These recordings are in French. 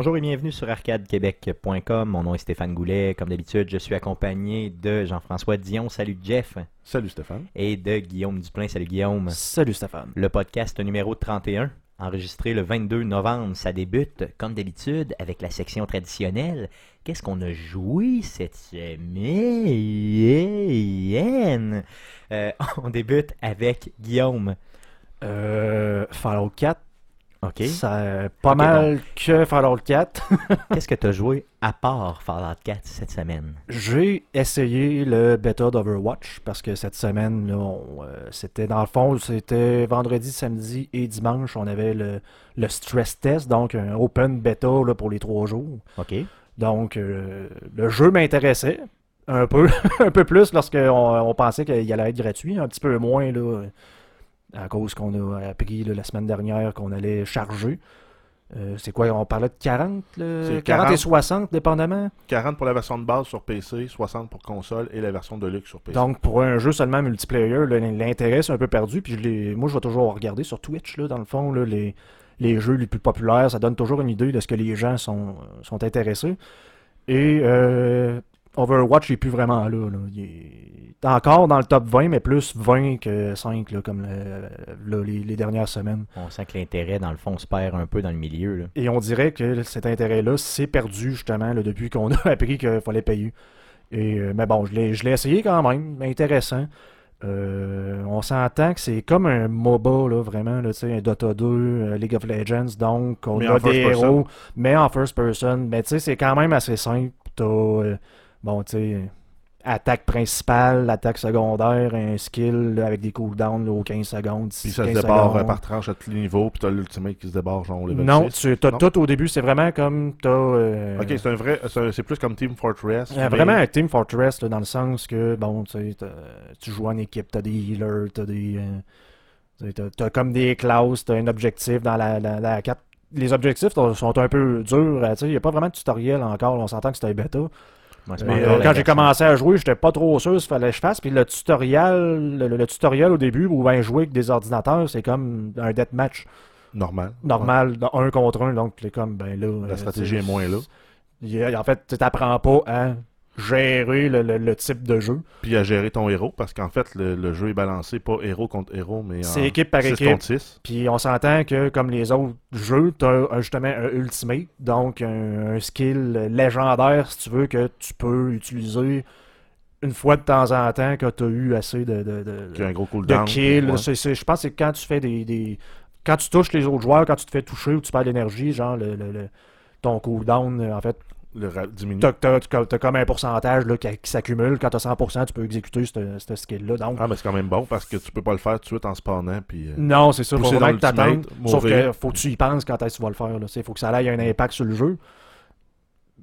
Bonjour et bienvenue sur arcadequebec.com. Mon nom est Stéphane Goulet. Comme d'habitude, je suis accompagné de Jean-François Dion. Salut Jeff. Salut Stéphane. Et de Guillaume Duplain. Salut Guillaume. Salut Stéphane. Le podcast numéro 31, enregistré le 22 novembre. Ça débute, comme d'habitude, avec la section traditionnelle. Qu'est-ce qu'on a joué cette semaine? Euh, on débute avec Guillaume. Euh, Fallout 4. OK. Ça, euh, pas mal que Fallout 4. Qu'est-ce que tu as joué à part Fallout 4 cette semaine? J'ai essayé le bêta d'Overwatch parce que cette semaine, euh, c'était dans le fond, c'était vendredi, samedi et dimanche. On avait le, le stress test, donc un open bêta là, pour les trois jours. OK. Donc, euh, le jeu m'intéressait un peu, un peu plus lorsqu'on on pensait qu'il allait être gratuit, un petit peu moins là, à cause qu'on a appris là, la semaine dernière qu'on allait charger. Euh, c'est quoi, on parlait de 40, là? C'est 40 et 40. 60, dépendamment? 40 pour la version de base sur PC, 60 pour console et la version de luxe sur PC. Donc, pour un jeu seulement multiplayer, l'intérêt c'est un peu perdu. Puis je moi, je vais toujours regarder sur Twitch, là, dans le fond, là, les, les jeux les plus populaires. Ça donne toujours une idée de ce que les gens sont, sont intéressés. Et euh, Overwatch n'est plus vraiment là. là. Il est encore dans le top 20, mais plus 20 que 5, là, comme le- là, les, les dernières semaines. On sent que l'intérêt, dans le fond, se perd un peu dans le milieu. Là. Et on dirait que cet intérêt-là s'est perdu justement là, depuis qu'on a appris qu'il fallait payer. Et, euh, mais bon, je l'ai je l'ai essayé quand même, intéressant. Euh, on s'entend que c'est comme un MOBA, là, vraiment, là, tu sais, un Dota 2, euh, League of Legends, donc on Mais a des person. héros, mais en first person. Mais tu sais, c'est quand même assez simple. T'as, euh, bon, tu sais, attaque principale, attaque secondaire, un skill là, avec des cooldowns là, aux 15 secondes. Puis ça se 15 débarre secondes. par tranche à tous les niveaux, puis t'as l'ultimate qui se débarre genre au level Non, 6. tu as Non? tout au début, c'est vraiment comme t'as. euh, Ok, c'est un vrai, c'est c'est plus comme Team Fortress. euh, mais- vraiment un Team Fortress là, dans le sens que bon, tu sais, t'as- tu joues en équipe, t'as des healers, t'as des. euh, t'as- t'as comme des classes, t'as un objectif dans la, la, la carte. Les objectifs sont un peu durs, euh, tu sais, il n'y a pas vraiment de tutoriel encore, on s'entend que c'était un bêta. Moi, Euh, quand j'ai commencé à jouer, j'étais pas trop sûr ce qu'il fallait que je fasse. Puis le tutoriel, le, le tutoriel au début, où ben jouer avec des ordinateurs, c'est comme un deathmatch Normal. normal, un contre un. Donc, t'es comme, ben là. La euh, stratégie est moins là. En fait, tu t'apprends pas à gérer le, le- le type de jeu. Puis à gérer ton héros, parce qu'en fait, le, le jeu est balancé pas héros contre héros, mais en C'est équipe par 6 équipe. contre 6. Puis on s'entend que, comme les autres jeux, tu as justement un ultimate, donc un, un skill légendaire, si tu veux, que tu peux utiliser une fois de temps en temps que tu as eu assez de, de, de- un gros de je pense que c'est quand tu fais des, des- Quand tu touches les autres joueurs, quand tu te fais toucher ou tu perds l'énergie, genre le, le- le- ton cooldown, en fait, Le diminue. t'as t'as- t'as- t'as comme un pourcentage là, qui, qui s'accumule. Quand tu as 100%, tu peux exécuter ce skill-là. Donc, Ah, mais c'est quand même bon parce que tu peux pas le faire tout de suite en spawnant. Puis, euh, Non, c'est ça. Faut vraiment que t'attendes. Sauf que faut que tu y penses quand est-ce que tu vas le faire. Il faut que ça ait un impact sur le jeu.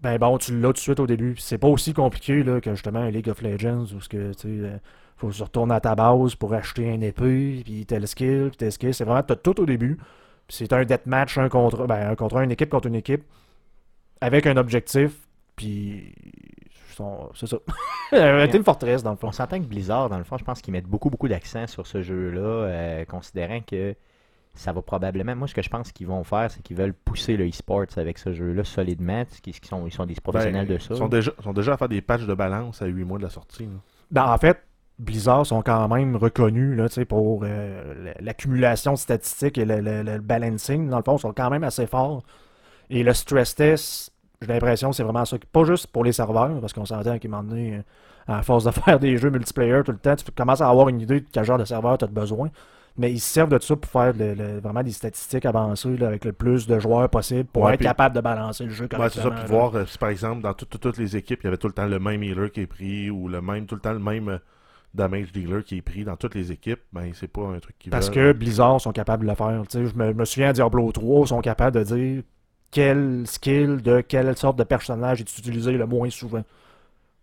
Ben bon, tu l'as tout de suite au début. C'est pas aussi compliqué là, que justement un League of Legends où ce que tu sais, euh, faut que tu retournes à ta base pour acheter un épée, puis tel skill, puis tel skill. C'est vraiment t'as tout au début. C'est un deathmatch un contre ben, un contre un, une équipe contre une équipe avec un objectif. Puis c'est ça. Team Fortress dans le fond. On s'entend que Blizzard, dans le fond, je pense qu'ils mettent beaucoup, beaucoup d'accent sur ce jeu-là, euh, considérant que ça va probablement. Moi, ce que je pense qu'ils vont faire, c'est qu'ils veulent pousser le e-sports avec ce jeu-là solidement. parce qu'ils sont, ils sont des professionnels ben, de ça. Ils sont déjà, sont déjà à faire des patchs de balance à 8 mois de la sortie. là. Ben, en fait, Blizzard sont quand même reconnus là, tu sais, pour euh, l'accumulation de statistiques et le, le- le balancing. Dans le fond, ils sont quand même assez forts. Et le stress test, j'ai l'impression que c'est vraiment ça. Pas juste pour les serveurs, parce qu'on s'entend qu'à un moment donné, euh, à force de faire des jeux multiplayer tout le temps, tu commences à avoir une idée de quel genre de serveur tu as besoin. Mais ils se servent de ça pour faire le- le- vraiment des statistiques avancées là, avec le plus de joueurs possible pour Ouais, être puis- capable de balancer le jeu Ouais, c'est ça. correctement. Puis voir euh, si par exemple, dans tout- tout- toutes les équipes, il y avait tout le temps le même healer qui est pris ou le même, tout le temps le même euh, damage dealer qui est pris dans toutes les équipes, ben c'est pas un truc qui Parce que Blizzard sont capables de le faire. Je, me, je me souviens à Diablo 3, sont capables de dire quel skill de quelle sorte de personnage est utilisé le moins souvent.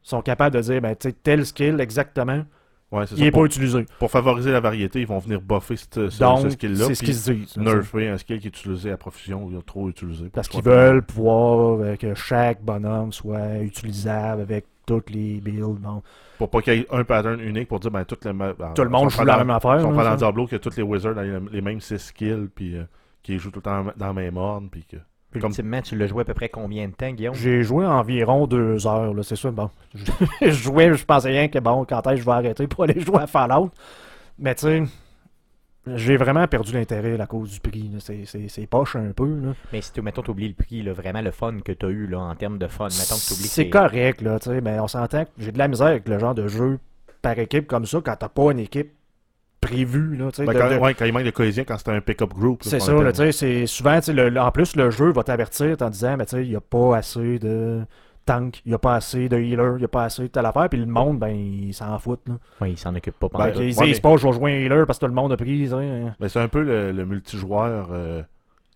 Ils sont capables de dire, ben, tu sais, tel skill exactement, Ouais, c'est il n'est pas utilisé. pour favoriser la variété, ils vont venir buffer ce, ce- Donc, ce skill-là. c'est ce qu'ils disent. nerfer un skill qui est utilisé à profusion ou il trop utilisé. Parce qu'il qu'ils veulent pouvoir euh, que chaque bonhomme soit utilisable avec toutes les builds. Bon. Pour pas qu'il y ait un pattern unique pour dire, ben, tout le, ma- ben, Tout le monde si on joue la même affaire. Si on ça. dans Diablo que tous les wizards ont les- les mêmes 6 skills, puis euh, qui jouent tout le temps dans la même ordre, puis que. Ultimement, tu l'as joué à peu près combien de temps, Guillaume? J'ai joué environ deux heures, là, c'est ça. Bon, je jouais, je pensais rien que bon, quand est-ce que je vais arrêter pour aller jouer à Fallout? Mais tu sais, j'ai vraiment perdu l'intérêt à cause du prix. C'est- poche un peu. là. Mais si tu mettons, oublies le prix, là, vraiment le fun que tu as eu là, en termes de fun, mettons que t'oublies que C'est correct, là, tu sais, mais on s'entend que j'ai de la misère avec le genre de jeu par équipe comme ça quand t'as pas une équipe prévue, là, tu sais. Ben, quand, de- ouais, quand il manque de cohésion, quand c'est un pick-up group. C'est ça, là, c'est souvent, tu sais, le- le- en plus, le jeu va t'avertir en disant, mais tu sais, il n'y a pas assez de tank, il n'y a pas assez de healer, il n'y a pas assez de telle affaire, puis le monde, ben, il s'en fout, là. Ouais, il s'en occupe pas Ben, ouais, disent mais- pas, je vais jouer un healer parce que tout le monde a pris. Ben, c'est un peu le, le multijoueur. euh,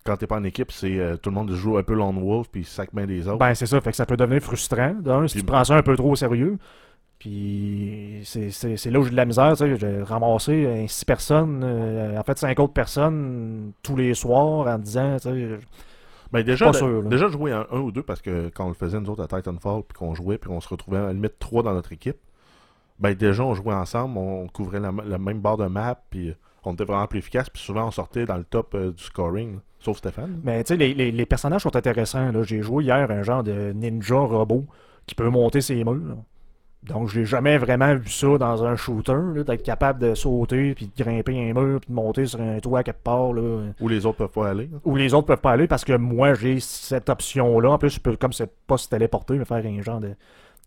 quand t'es pas en équipe, c'est euh, tout le monde joue un peu lone wolf puis sac main des autres. Ben, c'est ça, fait que ça peut devenir frustrant, d'un, si tu prends ça un peu trop au sérieux. Puis c'est là où j'ai de la misère, tu sais, j'ai ramassé euh, six personnes, euh, en fait cinq autres personnes tous les soirs en disant, tu sais, Ben, déjà, pas sûr, là. déjà jouer un ou deux parce que quand on le faisait nous autres à Titanfall puis qu'on jouait puis qu'on se retrouvait à la limite trois dans notre équipe, ben déjà on jouait ensemble, on couvrait la, la même barre de map puis euh, on était vraiment plus efficace puis souvent on sortait dans le top euh, du scoring, là. sauf Stéphane. Mais tu sais, les, les- les personnages sont intéressants. J'ai joué hier un genre de ninja robot qui peut monter ses murs. Donc, j'ai jamais vraiment vu ça dans un shooter, d'être capable de sauter, puis de grimper un mur, puis de monter sur un toit quelque part, là, Où les autres peuvent pas aller. là. où les autres peuvent pas aller, parce que moi, j'ai cette option-là. En plus, je peux, comme c'est pas se téléporter, mais faire un genre de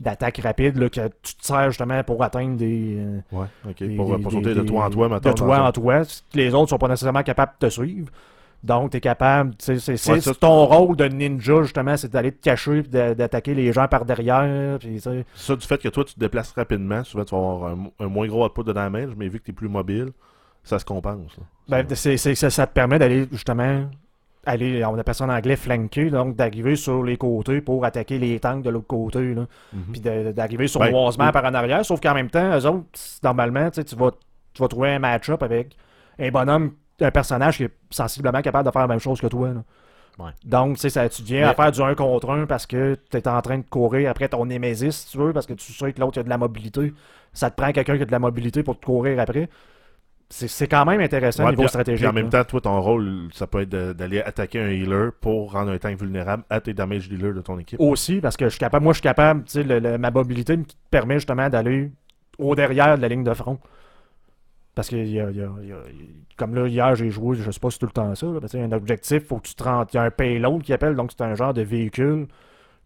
d'attaque rapide, là, que tu te sers justement pour atteindre des... euh, Ouais, ok. des- pour, des- pour des- sauter de toi en toi, mettons. De toi dans en un- toi. Les autres sont pas nécessairement capables de te suivre. Donc, tu es capable. tu sais, C'est ton rôle de ninja, justement, c'est d'aller te cacher et d'attaquer les gens par derrière. Puis, Ça, du fait que toi, tu te déplaces rapidement, souvent, tu vas avoir un, un moins gros output de damage, mais vu que tu es plus mobile, ça se compense. là. ben, ça, ça te permet d'aller, justement, aller, on appelle ça en anglais, flanquer, donc d'arriver sur les côtés pour attaquer les tanks de l'autre côté. Là. Mhm. Puis d'arriver Ben, sournoisement oui. par en arrière. Sauf qu'en même temps, eux autres, normalement, tu vas, tu vas trouver un match-up avec un bonhomme, un personnage qui est sensiblement capable de faire la même chose que toi. là. Ouais. Donc, tu sais, ça- tu viens à faire du 1 contre 1 parce que tu es en train de courir après ton Némésis, si tu veux, parce que tu sais que l'autre a de la mobilité. Ça te prend quelqu'un qui a de la mobilité pour te courir après. C'est quand même intéressant au Ouais, niveau puis- stratégique. puis en même temps, toi, ton rôle, ça peut être d'aller attaquer un healer pour rendre un tank vulnérable à tes damage dealers de ton équipe. Aussi, parce que je suis capable, moi, je suis capable, tu sais, ma mobilité me permet justement d'aller au derrière de la ligne de front. Parce que, il y a- il y a- il y a- comme là, hier, j'ai joué, je sais pas si c'est tout le temps ça, là, mais un objectif, faut que tu te rendes. Il y a un payload qui appelle, donc c'est un genre de véhicule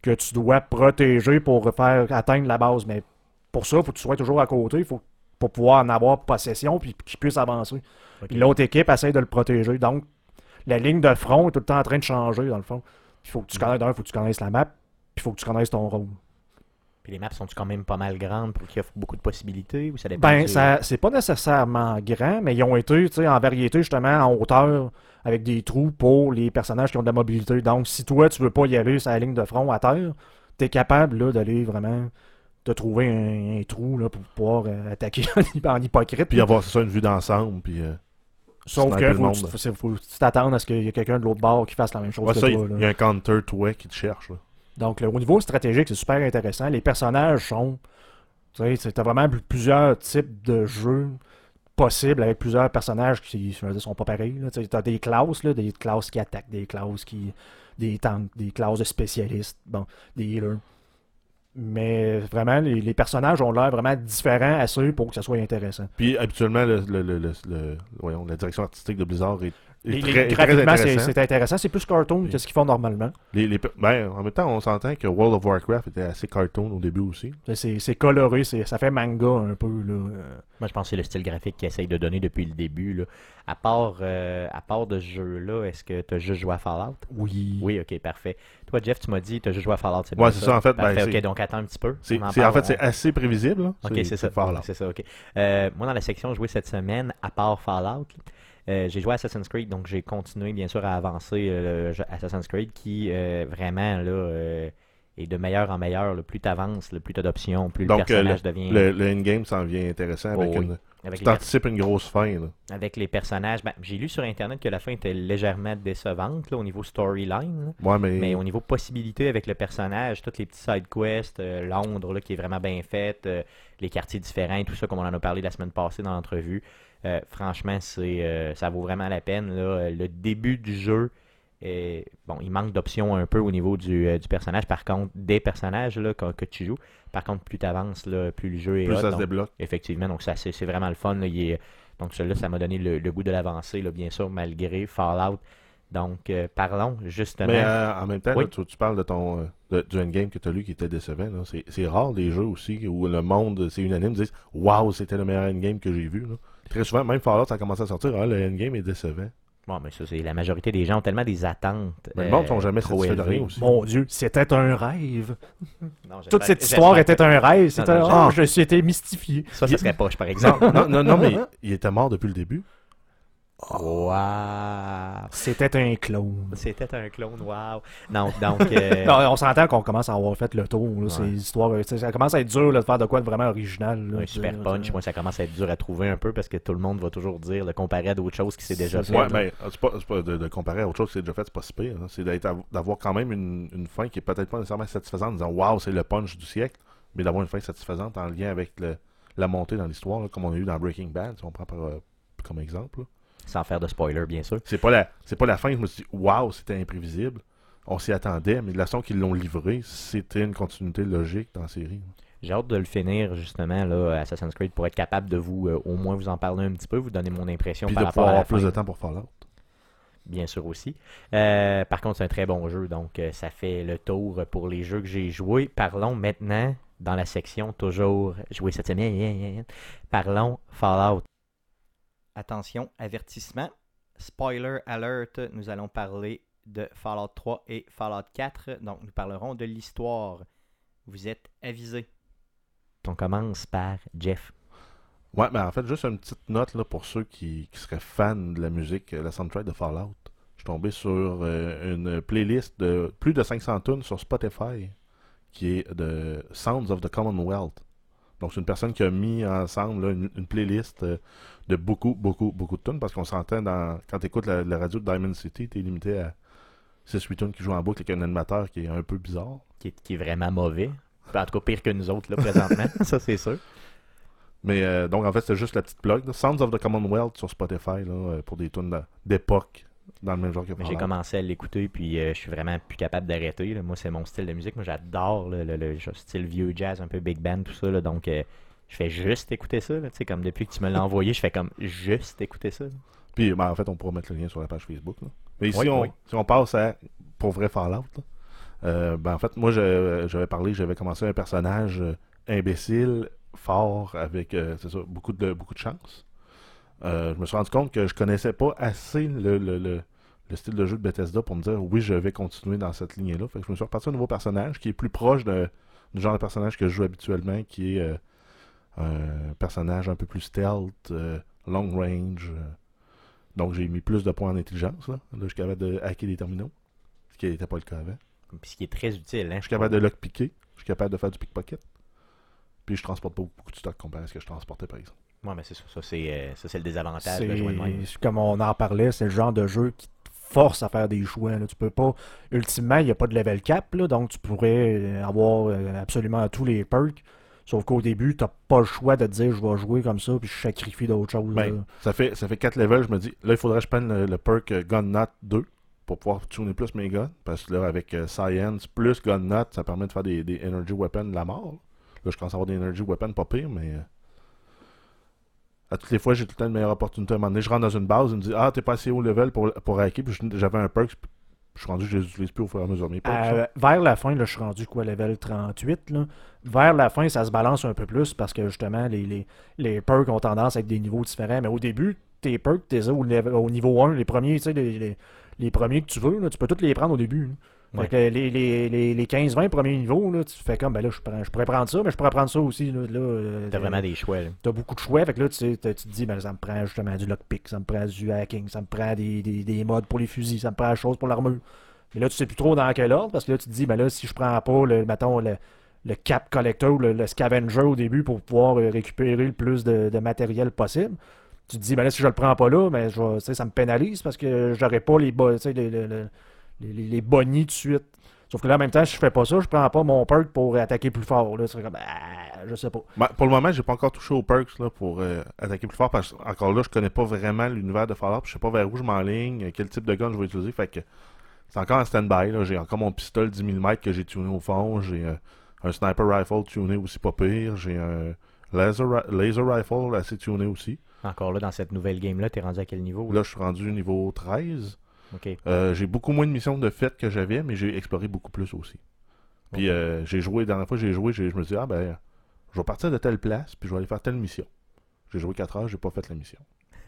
que tu dois protéger pour faire atteindre la base. Mais pour ça, il faut que tu sois toujours à côté, faut, pour pouvoir en avoir possession puis qu'il puisse avancer. L'autre équipe essaie de le protéger. Donc, la ligne de front est tout le temps en train de changer, dans le fond. Il faut que tu connaisses, d'un, faut que tu connaisses la map, puis il faut que tu connaisses ton rôle. Puis les maps sont quand même pas mal grandes pour qu'il offre beaucoup de possibilités ou ça dépend Ben, du- ça, c'est pas nécessairement grand, mais ils ont été, tu sais, en variété, justement, en hauteur, avec des trous pour les personnages qui ont de la mobilité. Donc, si toi, tu veux pas y aller sur la ligne de front à terre, t'es capable, là, d'aller vraiment te trouver un, un trou, là, pour pouvoir euh, attaquer en, hy- en hypocrite. Puis avoir ça, une vue d'ensemble. Puis, euh, Sauf que faut, tu- faut, faut que tu t'attendes à ce qu'il y ait quelqu'un de l'autre bord qui fasse la même chose ouais, que ça, toi. il là. y a un counter toi qui te cherche. là. Donc, au niveau stratégique, c'est super intéressant. Les personnages sont. Tu sais, t'as vraiment pl- plusieurs types de jeux possibles avec plusieurs personnages qui sont pas pareils. Tu T'as des classes, là, des classes qui attaquent, des classes qui. des tanks, des classes de spécialistes, bon, des healers. Mais vraiment, les, personnages ont l'air vraiment différents à ceux pour que ça soit intéressant. Puis habituellement, le, le- le- le- voyons, la direction artistique de Blizzard est Les- très, graphiquement, c'est intéressant. C'est plus cartoon Oui. que ce qu'ils font normalement. Les- ben, en même temps, on s'entend que World of Warcraft était assez cartoon au début aussi. C'est coloré, c'est- ça fait manga un peu. Là. Moi, je pense que c'est le style graphique qu'ils essayent de donner depuis le début. Là. À, part, euh, à part de ce jeu-là, est-ce que tu as juste joué à Fallout? Oui. Oui, ok, parfait. Toi, Jeff, tu m'as dit que tu as juste joué à Fallout. C'est Ouais, c'est ça, en fait, ben, Parfait, ok, donc attends un petit peu. En en fait, c'est assez prévisible. là. Ok, c'est ça. Fallout. C'est ça, ok. Euh, moi, dans la section jouée cette semaine, à part Fallout, euh, j'ai joué à Assassin's Creed, donc j'ai continué bien sûr à avancer euh, le Assassin's Creed qui euh, vraiment là est de meilleur en meilleur. là. plus tu avances, plus tu as d'options, plus Donc, le personnage devient. Le, le endgame s'en vient intéressant avec Oh, oui. une. avec, Tu les, anticipes une grosse fin. Là. avec les personnages. ben, j'ai lu sur internet que la fin était légèrement décevante là, au niveau storyline. Ouais, mais. Mais au niveau possibilité avec le personnage, toutes les petits side quests, euh, Londres là, qui est vraiment bien faite, euh, les quartiers différents, tout ça comme on en a parlé la semaine passée dans l'entrevue, euh, franchement, c'est euh, ça vaut vraiment la peine. là. Le début du jeu bon, il manque d'options un peu au niveau du, euh, du personnage. Par contre, des personnages là, que, que tu joues, par contre, plus tu avances, plus le jeu est Plus hot, ça se débloque. Effectivement, donc ça c'est c'est vraiment le fun. là. Il est- donc celui-là, ça m'a donné le, le goût de l'avancer, là, bien sûr, malgré Fallout. Donc euh, parlons justement. Mais euh, en même temps, Oui? là, tu, tu parles de ton euh, de- du endgame que tu as lu qui était décevant. C'est rare des jeux aussi où le monde, c'est unanime, disent Waouh, c'était le meilleur endgame que j'ai vu. là. Très souvent, même Fallout, ça a commencé à sortir. Ah, le endgame est décevant. Bon, mais ça, c'est la majorité des gens ont tellement des attentes. Mais le euh, monde ne sont jamais trop satisfaits de rien aussi. Mon Dieu, c'était un rêve. Non, Toute cette histoire était un rêve. C'était non, Ah, je- je suis été mystifié. Ça, ça serait poche, par exemple. non, non, non, mais il était mort depuis le début. Wow! C'était un clone. C'était un clone, wow! Non, donc. euh, Non, on s'entend qu'on commence à avoir fait le tour. là. C'est Ouais. une histoire, tu sais, ça commence à être dur là, de faire de quoi de vraiment original. là. un super punch, c'est- moi, ça commence à être dur à trouver un peu parce que tout le monde va toujours dire, le comparer à d'autres choses qui s'est déjà fait. Ouais, mais euh, c'est pas, pas de, de comparer à autre chose qui s'est déjà fait, c'est pas si pire. hein. C'est d'avoir quand même une, une fin qui est peut-être pas nécessairement satisfaisante en disant Waouh, c'est le punch du siècle, mais d'avoir une fin satisfaisante en lien avec le- la montée dans l'histoire, comme on a eu dans Breaking Bad, si on prend par, euh, comme exemple. Sans faire de spoiler, bien sûr. C'est pas la c'est pas la fin, je me suis dit Waouh, c'était imprévisible. On s'y attendait, mais de la façon qu'ils l'ont livré, c'était une continuité logique dans la série. J'ai hâte de le finir, justement, là, Assassin's Creed, pour être capable de vous, euh, au moins, vous en parler un petit peu, vous donner mon impression Puis par de rapport pouvoir à la avoir plus fin. de temps pour Fallout. bien sûr aussi. Euh, par contre, c'est un très bon jeu, donc euh, ça fait le tour pour les jeux que j'ai joués. Parlons maintenant, dans la section toujours joué cette semaine, parlons Fallout. Attention, avertissement, spoiler alert, nous allons parler de Fallout 3 et Fallout 4, donc nous parlerons de l'histoire. Vous êtes avisés. On commence par Jeff. Ouais, mais en fait, juste une petite note là, pour ceux qui, seraient fans de la musique, euh, la soundtrack de Fallout. Je suis tombé sur euh, une playlist de plus de 500 tunes sur Spotify qui est de Sounds of the Commonwealth. Donc, c'est une personne qui a mis ensemble là, une, une playlist euh, de beaucoup, beaucoup, beaucoup de tunes parce qu'on s'entend dans. Quand tu écoutes la, la radio de Diamond City, tu es limité à 6-8 tunes qui jouent en boucle avec un animateur qui est un peu bizarre. Qui est, qui est vraiment mauvais. En tout cas, pire que nous autres, là, présentement. ça, c'est sûr. Mais euh, donc, en fait, c'est juste la petite plug. là. Sounds of the Commonwealth sur Spotify là, euh, pour des tunes d'époque dans le même genre que Mais j'ai commencé à l'écouter, puis euh, je suis vraiment plus capable d'arrêter. Moi, c'est mon style de musique. Moi, j'adore le, le- le style vieux jazz, un peu big band, tout ça. là. Donc, euh, je fais juste écouter ça. là. Comme depuis que tu me l'as envoyé, je fais comme juste écouter ça. là. Puis, ben, en fait, on pourra mettre le lien sur la page Facebook. Mais ici, Oui, on, oui. si on passe à pour vrai Fallout, euh, ben, en fait, moi, je- j'avais parlé, j'avais commencé un personnage euh, imbécile, fort, avec euh, c'est ça, beaucoup, de, beaucoup de chance. Euh, je me suis rendu compte que je connaissais pas assez le, le, le- le style de jeu de Bethesda pour me dire oui, je vais continuer dans cette lignée-là. Fait que je me suis reparti un nouveau personnage qui est plus proche de- du genre de personnage que je joue habituellement, qui est euh, un personnage un peu plus stealth, euh, long range. donc j'ai mis plus de points en intelligence. Là, là je suis capable de hacker des terminaux, ce qui n'était pas le cas avant. Puis ce qui est très utile. Hein, Je suis capable de lockpicker, je suis capable de faire du pickpocket. Puis je transporte pas beaucoup de stock comparé à ce que je transportais par exemple. Ouais, mais c'est ça. Ça, c'est euh, ça, c'est le désavantage de jouer de même. Comme on en parlait, c'est le genre de jeu qui te force à faire des choix. là. Tu peux pas. Ultimement, il n'y a pas de level cap, là, donc tu pourrais euh, avoir euh, absolument tous les perks. Sauf qu'au début, tu n'as pas le choix de te dire je vais jouer comme ça, puis je sacrifie d'autres choses. Ben, ça fait ça fait 4 levels, je me dis, là il faudrait que je prenne le, le perk Gun Nut 2 pour pouvoir tuner plus mes guns. Parce que là, avec euh, Science plus Gun Nut, ça permet de faire des, des Energy Weapons de la mort. Là, je commence à avoir des Energy Weapons pas pire, mais. À toutes les fois, j'ai tout le temps une meilleure opportunité. À un moment donné, je rentre dans une base, il me dit Ah, t'es pas assez haut level pour, pour hacker. Puis j'avais un perk, puis je suis rendu, je les utilise plus au fur et à mesure. Mes perks, Euh, vers la fin, là, je suis rendu quoi, level 38. Là? Vers la fin, ça se balance un peu plus parce que justement, les, les, les perks ont tendance à être des niveaux différents. Mais au début, tes perks, t'es au, au niveau 1, les premiers, tu sais, les, les, les premiers que tu veux, là, tu peux tous les prendre au début. là. Fait que les, les, les, les 15-20 premiers niveaux, là, tu fais comme, ben là, je, prends, je pourrais prendre ça, mais je pourrais prendre ça aussi. Là, là, euh, T'as vraiment des choix. T'as beaucoup de choix, fait que là, tu, sais, tu te dis, ben, ça me prend justement du lockpick, ça me prend du hacking, ça me prend des, des, des modes pour les fusils, ça me prend des choses pour l'armure. Mais là, tu sais plus trop dans quel ordre, parce que là, tu te dis, ben là, si je prends pas, le, mettons, le, le cap collector ou le, le scavenger au début pour pouvoir euh, récupérer le plus de, de matériel possible, tu te dis, ben là, si je le prends pas là, ben, je ça me pénalise parce que j'aurais pas les, les, les- les bonnies tout de suite. Sauf que là, en même temps, si je fais pas ça, je prends pas mon perk pour attaquer plus fort. Là, c'est comme, ah, je sais pas. Ben, pour le moment, j'ai pas encore touché aux perks là, pour euh, attaquer plus fort parce que encore là, je connais pas vraiment l'univers de Fallout. Je sais pas vers où je m'enligne, euh, quel type de gun je vais utiliser. Fait que c'est encore en stand-by. là. J'ai encore mon pistolet 10 mm que j'ai tuné au fond. J'ai euh, un sniper rifle tuné aussi pas pire. J'ai un laser, ri- laser rifle assez tuné aussi. Encore là, dans cette nouvelle game-là, t'es rendu à quel niveau? Là, je suis rendu niveau 13. Euh, j'ai beaucoup moins de missions de fête que j'avais, mais j'ai exploré beaucoup plus aussi. Puis euh, j'ai joué, la dernière fois j'ai joué, je me suis dit, ah ben, je vais partir de telle place, puis je vais aller faire telle mission. J'ai joué 4 heures, j'ai pas fait la mission.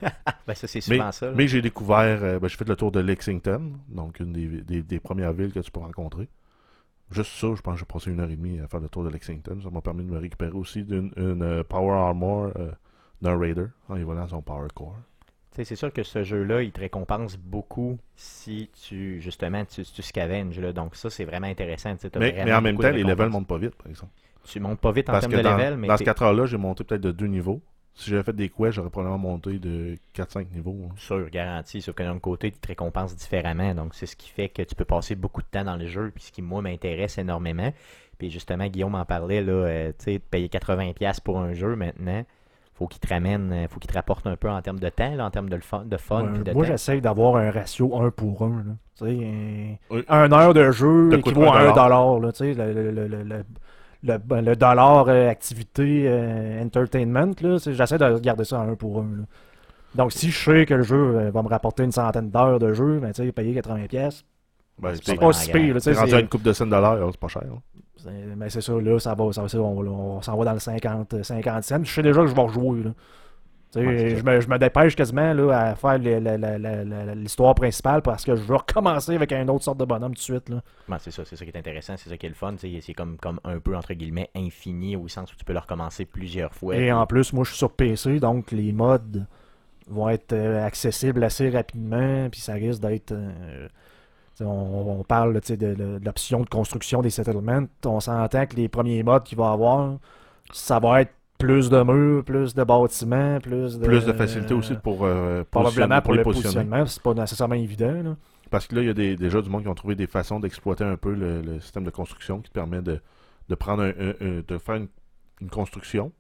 Ben, ça, c'est souvent ça. là. Mais j'ai découvert, euh, ben, j'ai fait le tour de Lexington, donc une des, des- des premières villes que tu peux rencontrer. Juste ça, je pense que j'ai passé une heure et demie à faire le tour de Lexington. Ça m'a permis de me récupérer aussi d'une une, Power Armor d'un Raider en évoluant son Power Core. C'est sûr que ce jeu-là, il te récompense beaucoup si tu, justement, tu, tu scavenges. Là. Donc ça, c'est vraiment intéressant. Mais, vraiment mais en même temps, les levels récompenses. montent pas vite, par exemple. Tu montes pas vite en termes de dans, level, mais dans ces 4 heures-là, j'ai monté peut-être de 2 niveaux. Si j'avais fait des quests, j'aurais probablement monté de 4-5 niveaux. hein. sûr, garanti. Sauf que d'un autre côté, tu te récompenses différemment. Donc, c'est ce qui fait que tu peux passer beaucoup de temps dans le jeu, puis ce qui, moi, m'intéresse énormément. Puis justement, Guillaume en parlait, là, euh, tu sais, de payer 80$ pour un jeu maintenant, faut qu'il te ramène, euh, faut qu'il te rapporte un peu en termes de temps, là, en termes de, fun, de fun. Ouais, de moi, temps. j'essaye d'avoir un ratio 1 pour 1. Là. Tu sais, un- Oui. un heure de jeu équivaut à un 1 dollar. Là, tu sais, le, le, le, le, le- le- ben, le dollar euh, activité euh, entertainment, là, c'est- j'essaie de garder ça à 1 pour 1. là. Donc, si je sais que le jeu euh, va me rapporter une centaine d'heures de jeu, ben, tu sais, payer 80$, pièces Ben, C'est c'est pas si pire. sais, rendu c'est- à une coupe de 100 dollars, c'est pas cher. hein. Mais c'est ça, là, ça va, ça va, on, on s'en va dans le 50, 50 cents. Je sais déjà que je vais rejouer. Là. Ouais, je, me, je me dépêche quasiment là, à faire l'histoire principale parce que je veux recommencer avec un autre sorte de bonhomme tout de suite. Là. Ouais, c'est ça, c'est ça qui est intéressant, c'est ça qui est le fun. C'est comme, comme un peu, entre guillemets, infini, au sens où tu peux le recommencer plusieurs fois. Et puis- en plus, moi je suis sur PC, donc les mods vont être euh, accessibles assez rapidement, puis ça risque d'être. euh, on, on parle de, de- de l'option de construction des settlements. On s'entend que les premiers mods qu'il va y avoir, ça va être plus de murs, plus de bâtiments, plus de. Plus de facilité aussi pour, euh, Probablement pour le positionnement, c'est pas nécessairement évident. là. Parce que là, il y a des, déjà du monde qui ont trouvé des façons d'exploiter un peu le, le système de construction qui te permet de, de prendre un, un- un- de faire une, une construction,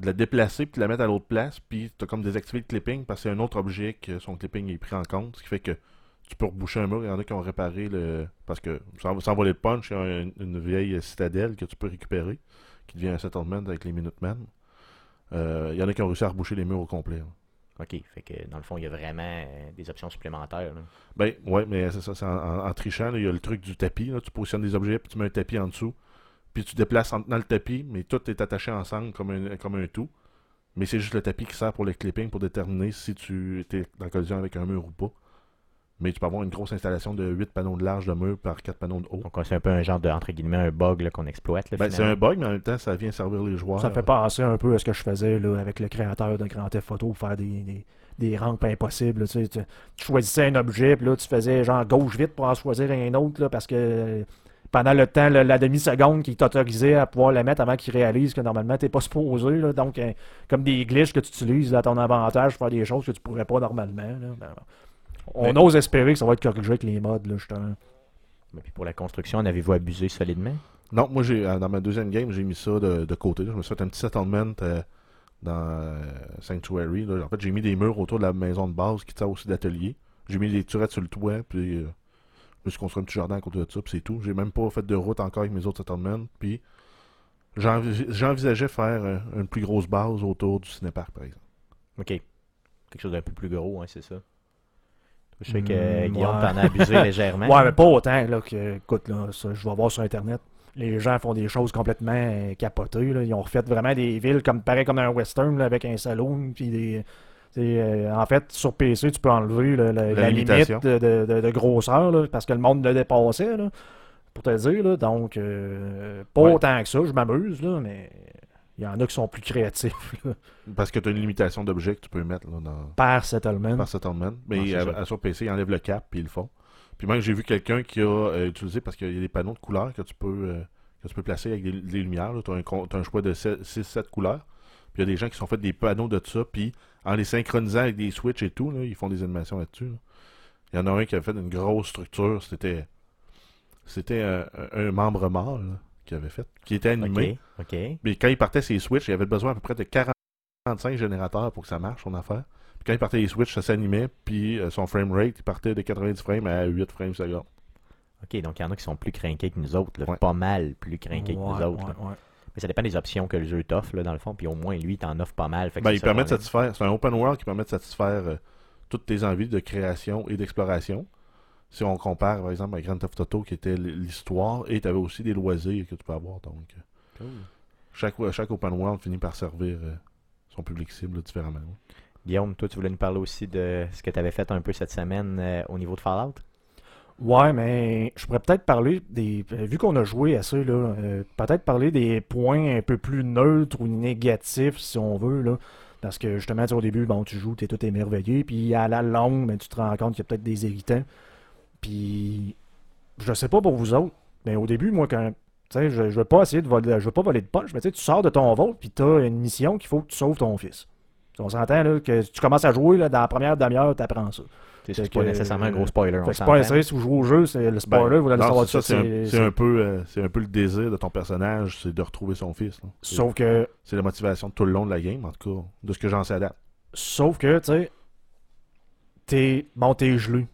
de la déplacer puis de la mettre à l'autre place, puis tu as comme désactivé le clipping parce que c'est un autre objet que son clipping est pris en compte, ce qui fait que tu peux reboucher un mur. Il y en a qui ont réparé le. Parce que sans, sans voler de punch, il y a un- une vieille citadelle que tu peux récupérer, qui devient un settlement avec les Minutemen. Euh, il y en a qui ont réussi à reboucher les murs au complet. là. Ok, fait que dans le fond, il y a vraiment euh, des options supplémentaires. là. Ben, ouais, mais c'est ça, c'est en, en- en trichant, là, il y a le truc du tapis, là, tu positionnes des objets, puis tu mets un tapis en dessous, puis tu déplaces en tenant le tapis, mais tout est attaché ensemble comme un, comme un tout. Mais c'est juste le tapis qui sert pour le clipping, pour déterminer si tu es en collision avec un mur ou pas. Mais tu peux avoir une grosse installation de 8 panneaux de large de mur par 4 panneaux de haut. Donc, c'est un peu un genre de, entre guillemets, un bug là, qu'on exploite. Ben, c'est un bug, mais en même temps, ça vient servir les joueurs. Ça me fait penser un peu à ce que je faisais là, avec le créateur de Grand Theft Auto, faire des, des, des rampes impossibles. là, tu, sais, tu- tu choisissais un objet, puis là, tu faisais genre gauche vite pour en choisir un autre, là, parce que pendant le temps, la demi-seconde qui t'autorisait à pouvoir la mettre avant qu'il réalise que normalement, t'es pas supposé. là. donc, comme des glitches que tu utilises à ton avantage pour faire des choses que tu pourrais pas normalement. là. Ben, on Mais- ose espérer que ça va être corrigé avec les mods, là, justement. Mais puis pour la construction, en avez-vous abusé solidement? Non, moi, j'ai euh, dans ma deuxième game, j'ai mis ça de, de côté. Je me suis fait un petit settlement euh, dans euh, Sanctuary. là. En fait, j'ai mis des murs autour de la maison de base qui sert aussi d'atelier. J'ai mis des turettes sur le toit, puis euh, je me suis construit un petit jardin à côté de ça, puis c'est tout. J'ai même pas fait de route encore avec mes autres settlements. Puis j'envi- j'envisageais faire euh, une plus grosse base autour du cinépark, par exemple. Ok. Quelque chose d'un peu plus gros, hein, c'est ça? Je sais que Hmm, Guillaume ouais. t'en a abusé légèrement. Ouais, mais pas autant là, que, écoute, là, ça, je vais voir sur Internet. Les gens font des choses complètement euh, capotées. là. Ils ont refait vraiment des villes comme pareil comme dans un western là, avec un salon. Puis des, tu sais, euh, en fait, sur PC, tu peux enlever le- le- la, La limite de, de- de- de grosseur là, parce que le monde le dépassait. Là, pour te dire. Là. Donc, euh, pas Ouais. autant que ça. Je m'amuse, là, mais il y en a qui sont plus créatifs là, Parce que tu as une limitation d'objets que tu peux mettre là, dans, par settlement. par settlement. Mais c'est à- à- sur PC, ils enlèvent le cap, puis ils le font. Puis même, j'ai vu quelqu'un qui a euh, utilisé, parce qu'il y a des panneaux de couleurs que tu peux, euh, que tu peux placer avec des, des lumières. Tu as, un choix de 6-7 couleurs. Puis il y a des gens qui sont fait des panneaux de ça, puis en les synchronisant avec des switches et tout, là, ils font des animations là-dessus. là. Il y en a un qui a fait une grosse structure. C'était c'était euh, un, un membre mâle avait fait, qui était animé. Ok, ok. Mais quand il partait ses switches, il avait besoin à peu près de 45 générateurs pour que ça marche, son affaire. Puis quand il partait les switches, ça s'animait, puis euh, son frame rate, il partait de 90 frames à 8 frames seconde. Ok, donc il y en a qui sont plus craqués que nous autres, là, Ouais. pas mal plus craqués que nous autres. ouais. Mais ça dépend des options que le jeu t'offre, là, dans le fond, puis au moins lui, il t'en offre pas mal. Fait que Ben, c'est il permet de satisfaire. C'est un open world qui permet de satisfaire euh, toutes tes envies de création et d'exploration. Si on compare, par exemple, à Grand Theft Auto, qui était l'histoire, et tu avais aussi des loisirs que tu peux avoir. Donc, euh, chaque, chaque open world finit par servir euh, son public cible différemment. ouais. Guillaume, toi, tu voulais nous parler aussi de ce que tu avais fait un peu cette semaine euh, au niveau de Fallout? Ouais, mais je pourrais peut-être parler des. Vu qu'on a joué à ça, là, euh, peut-être parler des points un peu plus neutres ou négatifs, si on veut, là. Parce que justement, tu au début, bon, tu joues, t'es tout émerveillé, puis à la longue, ben, tu te rends compte qu'il y a peut-être des irritants. Puis, je sais pas pour vous autres, mais au début, moi, quand. Tu sais, je, je veux pas essayer de voler, je veux pas voler de punch, mais tu sais, tu sors de ton vote, puis t'as une mission qu'il faut que tu sauves ton fils. On s'entend, là, que tu commences à jouer, là, dans la première demi-heure, t'apprends ça. C'est pas que, nécessairement un gros euh, spoiler. C'est pas un si vous jouez au jeu, c'est le spoiler, Ben, vous allez non, savoir ça, ça. c'est un, c'est- c'est un peu, euh, c'est un peu le désir de ton personnage, c'est de retrouver son fils. Sauf que, C'est la motivation tout le long de la game, en tout cas, de ce que j'en sais à date. sauf que, tu sais, t'es, bon, t'es gelé.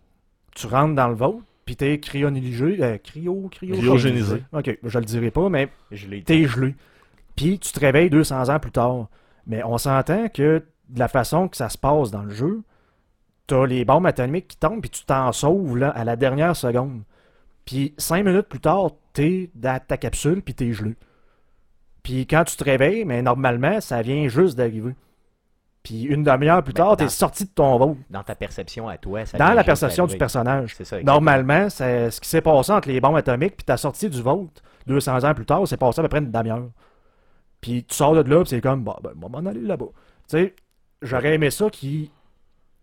Tu rentres dans le vote, puis t'es cryonisé, euh, cryo, cryo, Cryogénisé. Ok, je le dirai pas, mais t'es gelé. Puis tu te réveilles 200 ans plus tard. Mais on s'entend que de la façon que ça se passe dans le jeu, t'as les bombes atomiques qui tombent, puis tu t'en sauves là, à la dernière seconde. Puis cinq minutes plus tard, t'es dans ta capsule, puis t'es gelé. Puis quand tu te réveilles, mais normalement, ça vient juste d'arriver. Puis une demi-heure plus tard, t'es sorti de ton vote. Dans ta perception à toi, ça Dans la perception du personnage. C'est ça. exactement. Normalement, c'est ce qui s'est passé entre les bombes atomiques puis ta sortie du vote 200 ans plus tard, c'est passé à peu près une demi-heure. Puis tu sors de là, puis c'est comme, bah, ben, on va m'en aller là-bas. Tu sais, j'aurais aimé ça qui.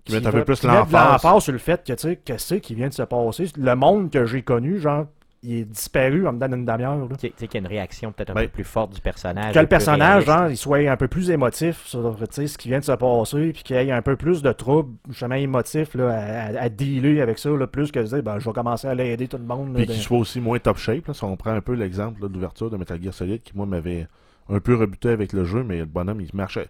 Qui mette un peu plus l'emphase. sur le fait que, tu sais, qu'est-ce qui vient de se passer. Le monde que j'ai connu, genre, il est disparu en dedans d'une demi-heure. là. Tu sais- qu'il y a une réaction peut-être un Ben, peu plus forte du personnage. Que le personnage, genre, il soit un peu plus émotif sur ce qui vient de se passer, puis qu'il y ait un peu plus de troubles, justement émotifs, là, à, à- à dealer avec ça, là, plus que de dire, ben, je vais commencer à l'aider tout le monde. Puis de- qu'il soit aussi moins top shape. Là, si on prend un peu l'exemple là, de l'ouverture de Metal Gear Solid, qui moi m'avait un peu rebuté avec le jeu, mais le bonhomme il marchait.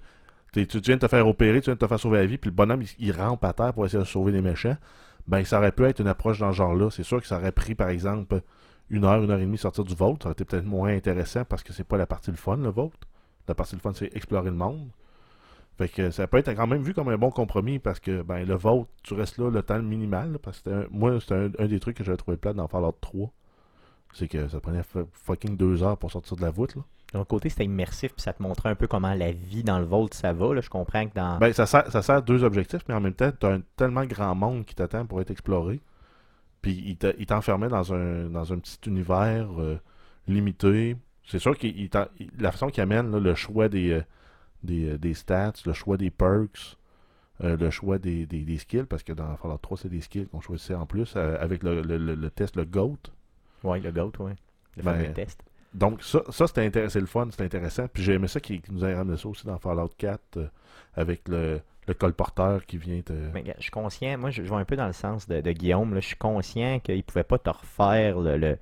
T'es- Tu viens de te faire opérer, tu viens de te faire sauver la vie, puis le bonhomme il, il rampe à terre pour essayer de sauver les méchants. Ben ça aurait pu être une approche dans ce genre-là. C'est sûr que ça aurait pris par exemple une heure, une heure et demie sortir du vote. Ça aurait été peut-être moins intéressant parce que c'est pas la partie le fun, le vote. La partie le fun, c'est explorer le monde. Fait que ça peut être quand même vu comme un bon compromis parce que ben le vote, tu restes là le temps minimal. là, parce que un- moi, c'était un, un des trucs que j'avais trouvé plate dans Fallout 3. C'est que ça prenait fu- fucking deux heures pour sortir de la voûte. Là. L'autre côté, c'était immersif, puis ça te montrait un peu comment la vie dans le Vault, ça va. Là. Je comprends que dans. Ben, ça sert, ça sert deux objectifs, mais en même temps, tu as un tellement grand monde qui t'attend pour être exploré. Puis il t'enfermait dans un, dans un petit univers euh, limité. C'est sûr que la façon qu'il amène là, le choix des, euh, des, euh, des stats, le choix des perks, euh, le choix des, des, des skills, parce que dans Fallout 3, c'est des skills qu'on choisissait en plus euh, avec le, le- le- le test, le GOAT. Ouais, le GOAT, ouais. Le Ben, fameux test. Donc ça, ça c'était intéressant, le fun, c'était intéressant. Puis j'ai aimé ça qui nous a ramené ça aussi dans Fallout 4 euh, avec le, le colporteur qui vient te. Mais je suis conscient, moi je, je vais un peu dans le sens de, Guillaume, là, je suis conscient qu'il pouvait pas te refaire le, le-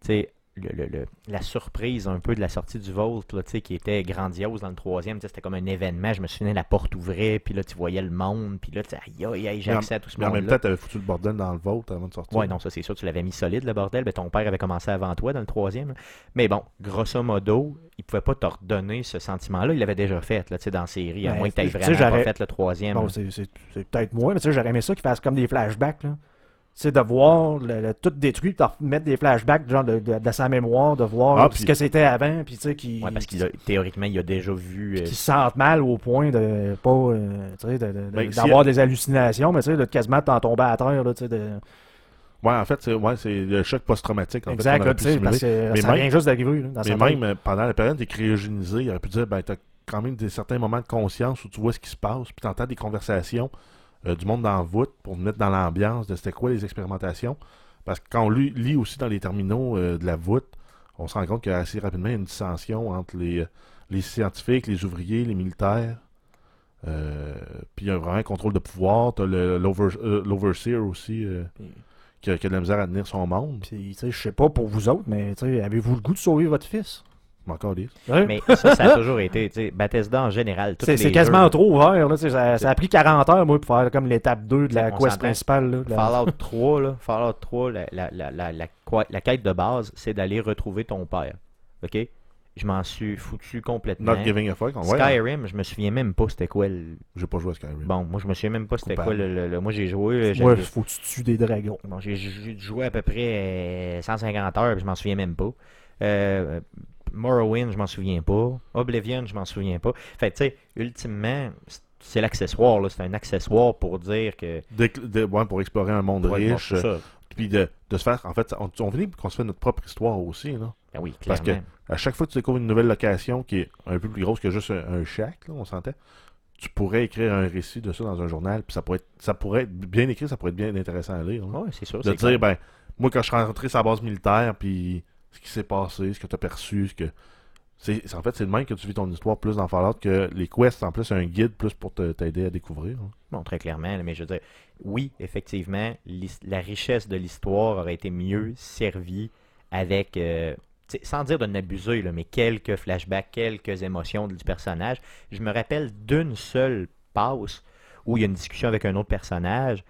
tu sais, le, le- le- la surprise un peu de la sortie du Vault, là, tu qui était grandiose dans le troisième, tu c'était comme un événement, je me souviens, la porte ouvrait, puis là tu voyais le monde, puis là tu sais, aïe aïe aïe, j'ai accès à tout ce Mais en même monde-là. temps, t'avais foutu le bordel dans le vote avant de sortir. Ouais, non, ça c'est sûr, tu l'avais mis solide le bordel, mais ton père avait commencé avant toi dans le troisième. Mais bon, grosso modo, il pouvait pas te redonner ce sentiment-là, il l'avait déjà fait, là, tu dans la série, à Ben, moins que tu tu sais, vraiment pas fait le troisième. Bon, c'est peut-être moi, mais tu sais, j'aurais aimé ça qu'ils fassent comme des flashbacks, là. De voir le, le- tout détruit, de mettre des flashbacks, genre, de, de- de sa mémoire, de voir Ah, ce puis- que c'était avant, puis tu sais, qui Ouais, parce qu'il théoriquement, il a déjà vu. euh, qui se sentent mal au point de pas, euh, tu sais, de- de- de- Ben, si- d'avoir des hallucinations, mais tu sais, de quasiment t'en tomber à terre, là, tu sais, de... Ouais, en fait, c'est ouais, le choc post-traumatique. En Exact, fait, là, parce que Mais ça même- vient juste d'arriver, Mais même euh, pendant la période, t'es cryogénisé, il aurait pu dire, ben, t'as quand même des, certains moments de conscience où tu vois ce qui se passe, puis t'entends des conversations euh, du monde dans la voûte pour te mettre dans l'ambiance de c'était quoi les expérimentations. Parce que quand on lit, lit aussi dans les terminaux euh, de la voûte, on se rend compte qu'il y a assez rapidement une dissension entre les, euh, les scientifiques, les ouvriers, les militaires. Euh, puis il y a vraiment un contrôle de pouvoir. T'as euh, l'overseer aussi euh, Puis- qui, a, qui a de la misère à tenir son monde. Puis, tu sais, je sais pas pour vous autres, mais tu sais, avez-vous le goût de sauver votre fils? Calisse. Ouais. Mais ça, ça a toujours été, tu sais, Bethesda en général. C'est quasiment jeux, trop ouvert. Là, ça, ça a pris 40 heures, moi, pour faire comme l'étape 2 de la quest principale. Là, de la- Fallout 3, là, Fallout 3, la, la, la, la, la, quoi- la quête de base, c'est d'aller retrouver ton père. OK? Je m'en suis foutu complètement. Not giving a fuck. Ouais, hein. Skyrim, je me souviens même pas c'était quoi le... J'ai pas joué à Skyrim. Bon, moi je me souviens même pas c'était quoi le, le- le- Moi j'ai joué, Moi, j'avais- faut que tu tues des dragons. bon, j'ai joué à peu près euh, 150 heures, puis je m'en souviens même pas. Euh, Morrowind, je m'en souviens pas. Oblivion, je m'en souviens pas. Fait que, tu sais, ultimement, c'est- l'accessoire, là. C'est un accessoire pour dire que... Dès que- de- ouais, pour explorer un monde Ouais, riche. euh. Puis de, de se faire. En fait, on, on finit qu'on se fait notre propre histoire aussi. Là. Ben oui, Parce clairement. À chaque fois que tu découvres une nouvelle location qui est un peu plus grosse que juste un, un shack, là, on s'entend, tu pourrais écrire un récit de ça dans un journal, puis ça pourrait être, ça pourrait être bien écrit, ça pourrait être bien intéressant à lire. Ouais, c'est sûr. de dire, clair. ben, moi, quand je suis rentré sur la base militaire, puis ce qui s'est passé, ce que tu as perçu, que. C'est, en fait, c'est le même que tu vis ton histoire plus dans Fallout que les quests, en plus, c'est un guide plus pour t'aider à découvrir. hein. Très clairement, mais je veux dire, oui, effectivement, la richesse de l'histoire aurait été mieux servie avec, euh, sans dire de n'abuser, mais quelques flashbacks, quelques émotions du personnage. Je me rappelle d'une seule passe où il y a une discussion avec un autre personnage,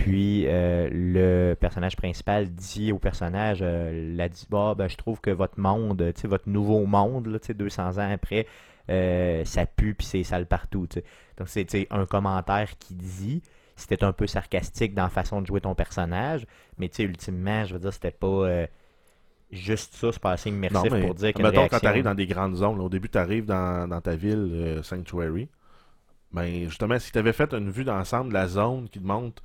puis euh, le personnage principal dit au personnage, euh, l'a dit, bah, ben, je trouve que votre monde, votre nouveau monde, là, tu sais, 200 ans après, euh, ça pue puis c'est sale partout. Donc c'est un commentaire qui dit. C'était un peu sarcastique dans la façon de jouer ton personnage, mais ultimement, je veux dire, c'était pas euh, juste ça, c'est pas assez immersif Non, mais pour dire qu'il y a une mettons, réaction. quand tu arrives dans des grandes zones, là, au début, tu arrives dans, dans ta ville, Sanctuary, ben, justement, si tu avais fait une vue d'ensemble de la zone qui te montre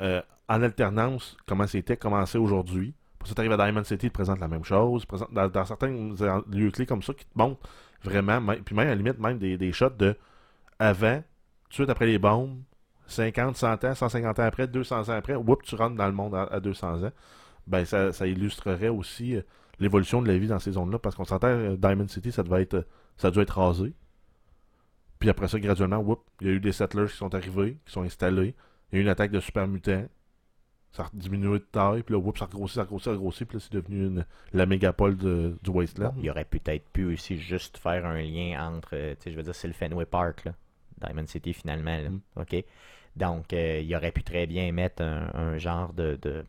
euh, en alternance comment c'était, comment c'est aujourd'hui, pour ça, tu arrives à Diamond City, il te la même chose, dans, certains lieux clés comme ça, qui te montrent vraiment, puis même à la limite, même des, des shots de avant, tout de suite après les bombes, 50, 100 ans, 150 ans après, 200 ans après, whoop, tu rentres dans le monde à, à 200 ans. Ben, ça, ça illustrerait aussi euh, l'évolution de la vie dans ces zones-là, parce qu'on s'entend, euh, Diamond City, ça devait être, euh, ça doit être rasé. Puis après ça, graduellement, whoop, il y a eu des settlers qui sont arrivés, qui sont installés. Il y a eu une attaque de super mutants. Ça a diminué de taille, puis là, ça a grossi, ça a grossi, ça a grossi, puis là, c'est devenu une- la mégapole de- du Wasteland. Il aurait peut-être pu aussi juste faire un lien entre, euh, tu sais, je veux dire, c'est le Fenway Park, là, Diamond City finalement, là, Mm. ok? Donc, euh, il aurait pu très bien mettre un, un genre de, de,